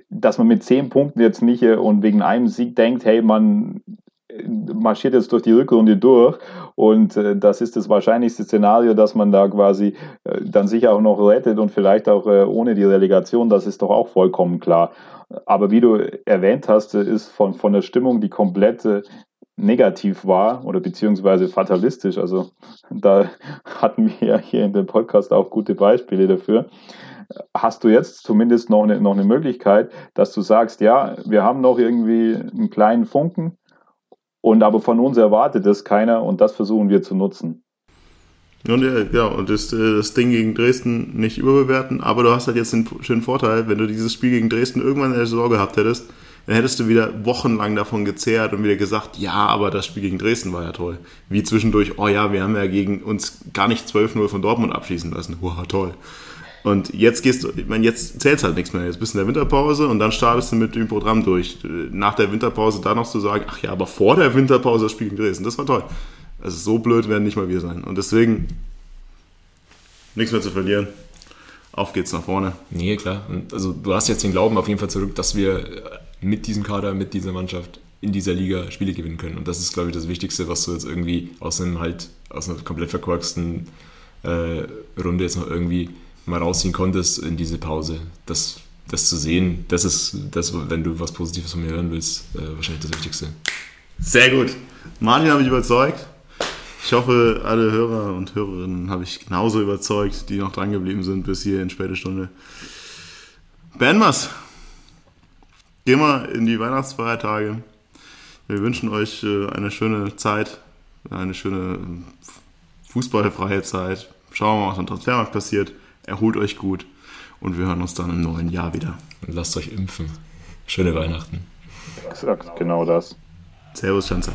dass man mit zehn Punkten jetzt nicht äh, und wegen einem Sieg denkt, hey, man äh, marschiert jetzt durch die Rückrunde durch und das ist das wahrscheinlichste Szenario, dass man da quasi dann sich auch noch rettet und vielleicht auch ohne die Relegation, das ist doch auch vollkommen klar. Aber wie du erwähnt hast, ist von, von der Stimmung die komplette negativ war oder beziehungsweise fatalistisch. Also da hatten wir ja hier in dem Podcast auch gute Beispiele dafür. Hast du jetzt zumindest noch eine, noch eine Möglichkeit, dass du sagst, ja, wir haben noch irgendwie einen kleinen Funken und aber von uns erwartet es keiner und das versuchen wir zu nutzen. Und ja, und das, äh, das Ding gegen Dresden nicht überbewerten, aber du hast halt jetzt den schönen Vorteil, wenn du dieses Spiel gegen Dresden irgendwann in der Saison gehabt hättest, dann hättest du wieder wochenlang davon gezehrt und wieder gesagt, ja, aber das Spiel gegen Dresden war ja toll. Wie zwischendurch, oh ja, wir haben ja gegen uns gar nicht 12-0 von Dortmund abschießen lassen. Wow, toll. Und jetzt gehst du, ich meine, jetzt zählt halt nichts mehr. Jetzt bist du in der Winterpause und dann startest du mit dem Programm durch. Nach der Winterpause da noch zu sagen, ach ja, aber vor der Winterpause das Spiel gegen Dresden, das war toll. Also so blöd werden nicht mal wir sein. Und deswegen nichts mehr zu verlieren. Auf geht's nach vorne. Nee, klar. Also du hast jetzt den Glauben auf jeden Fall zurück, dass wir mit diesem Kader, mit dieser Mannschaft in dieser Liga Spiele gewinnen können. Und das ist, glaube ich, das Wichtigste, was du jetzt irgendwie aus einem halt, aus einer komplett verkorksten äh, Runde jetzt noch irgendwie mal rausziehen konntest in diese Pause. Das, das zu sehen, das ist das, wenn du was Positives von mir hören willst, äh, wahrscheinlich das Wichtigste. Sehr gut. Martin hat mich überzeugt. Ich hoffe, alle Hörer und Hörerinnen habe ich genauso überzeugt, die noch dran geblieben sind bis hier in späte Stunde. Beenden wir's gehen wir in die Weihnachtsfeiertage. Wir wünschen euch äh, eine schöne Zeit, eine schöne fußballfreie Zeit. Schauen wir mal, was am Transfermarkt passiert. Erholt euch gut und wir hören uns dann im neuen Jahr wieder. Und lasst euch impfen. Schöne Weihnachten. Exakt, genau das. Servus, Schanzer.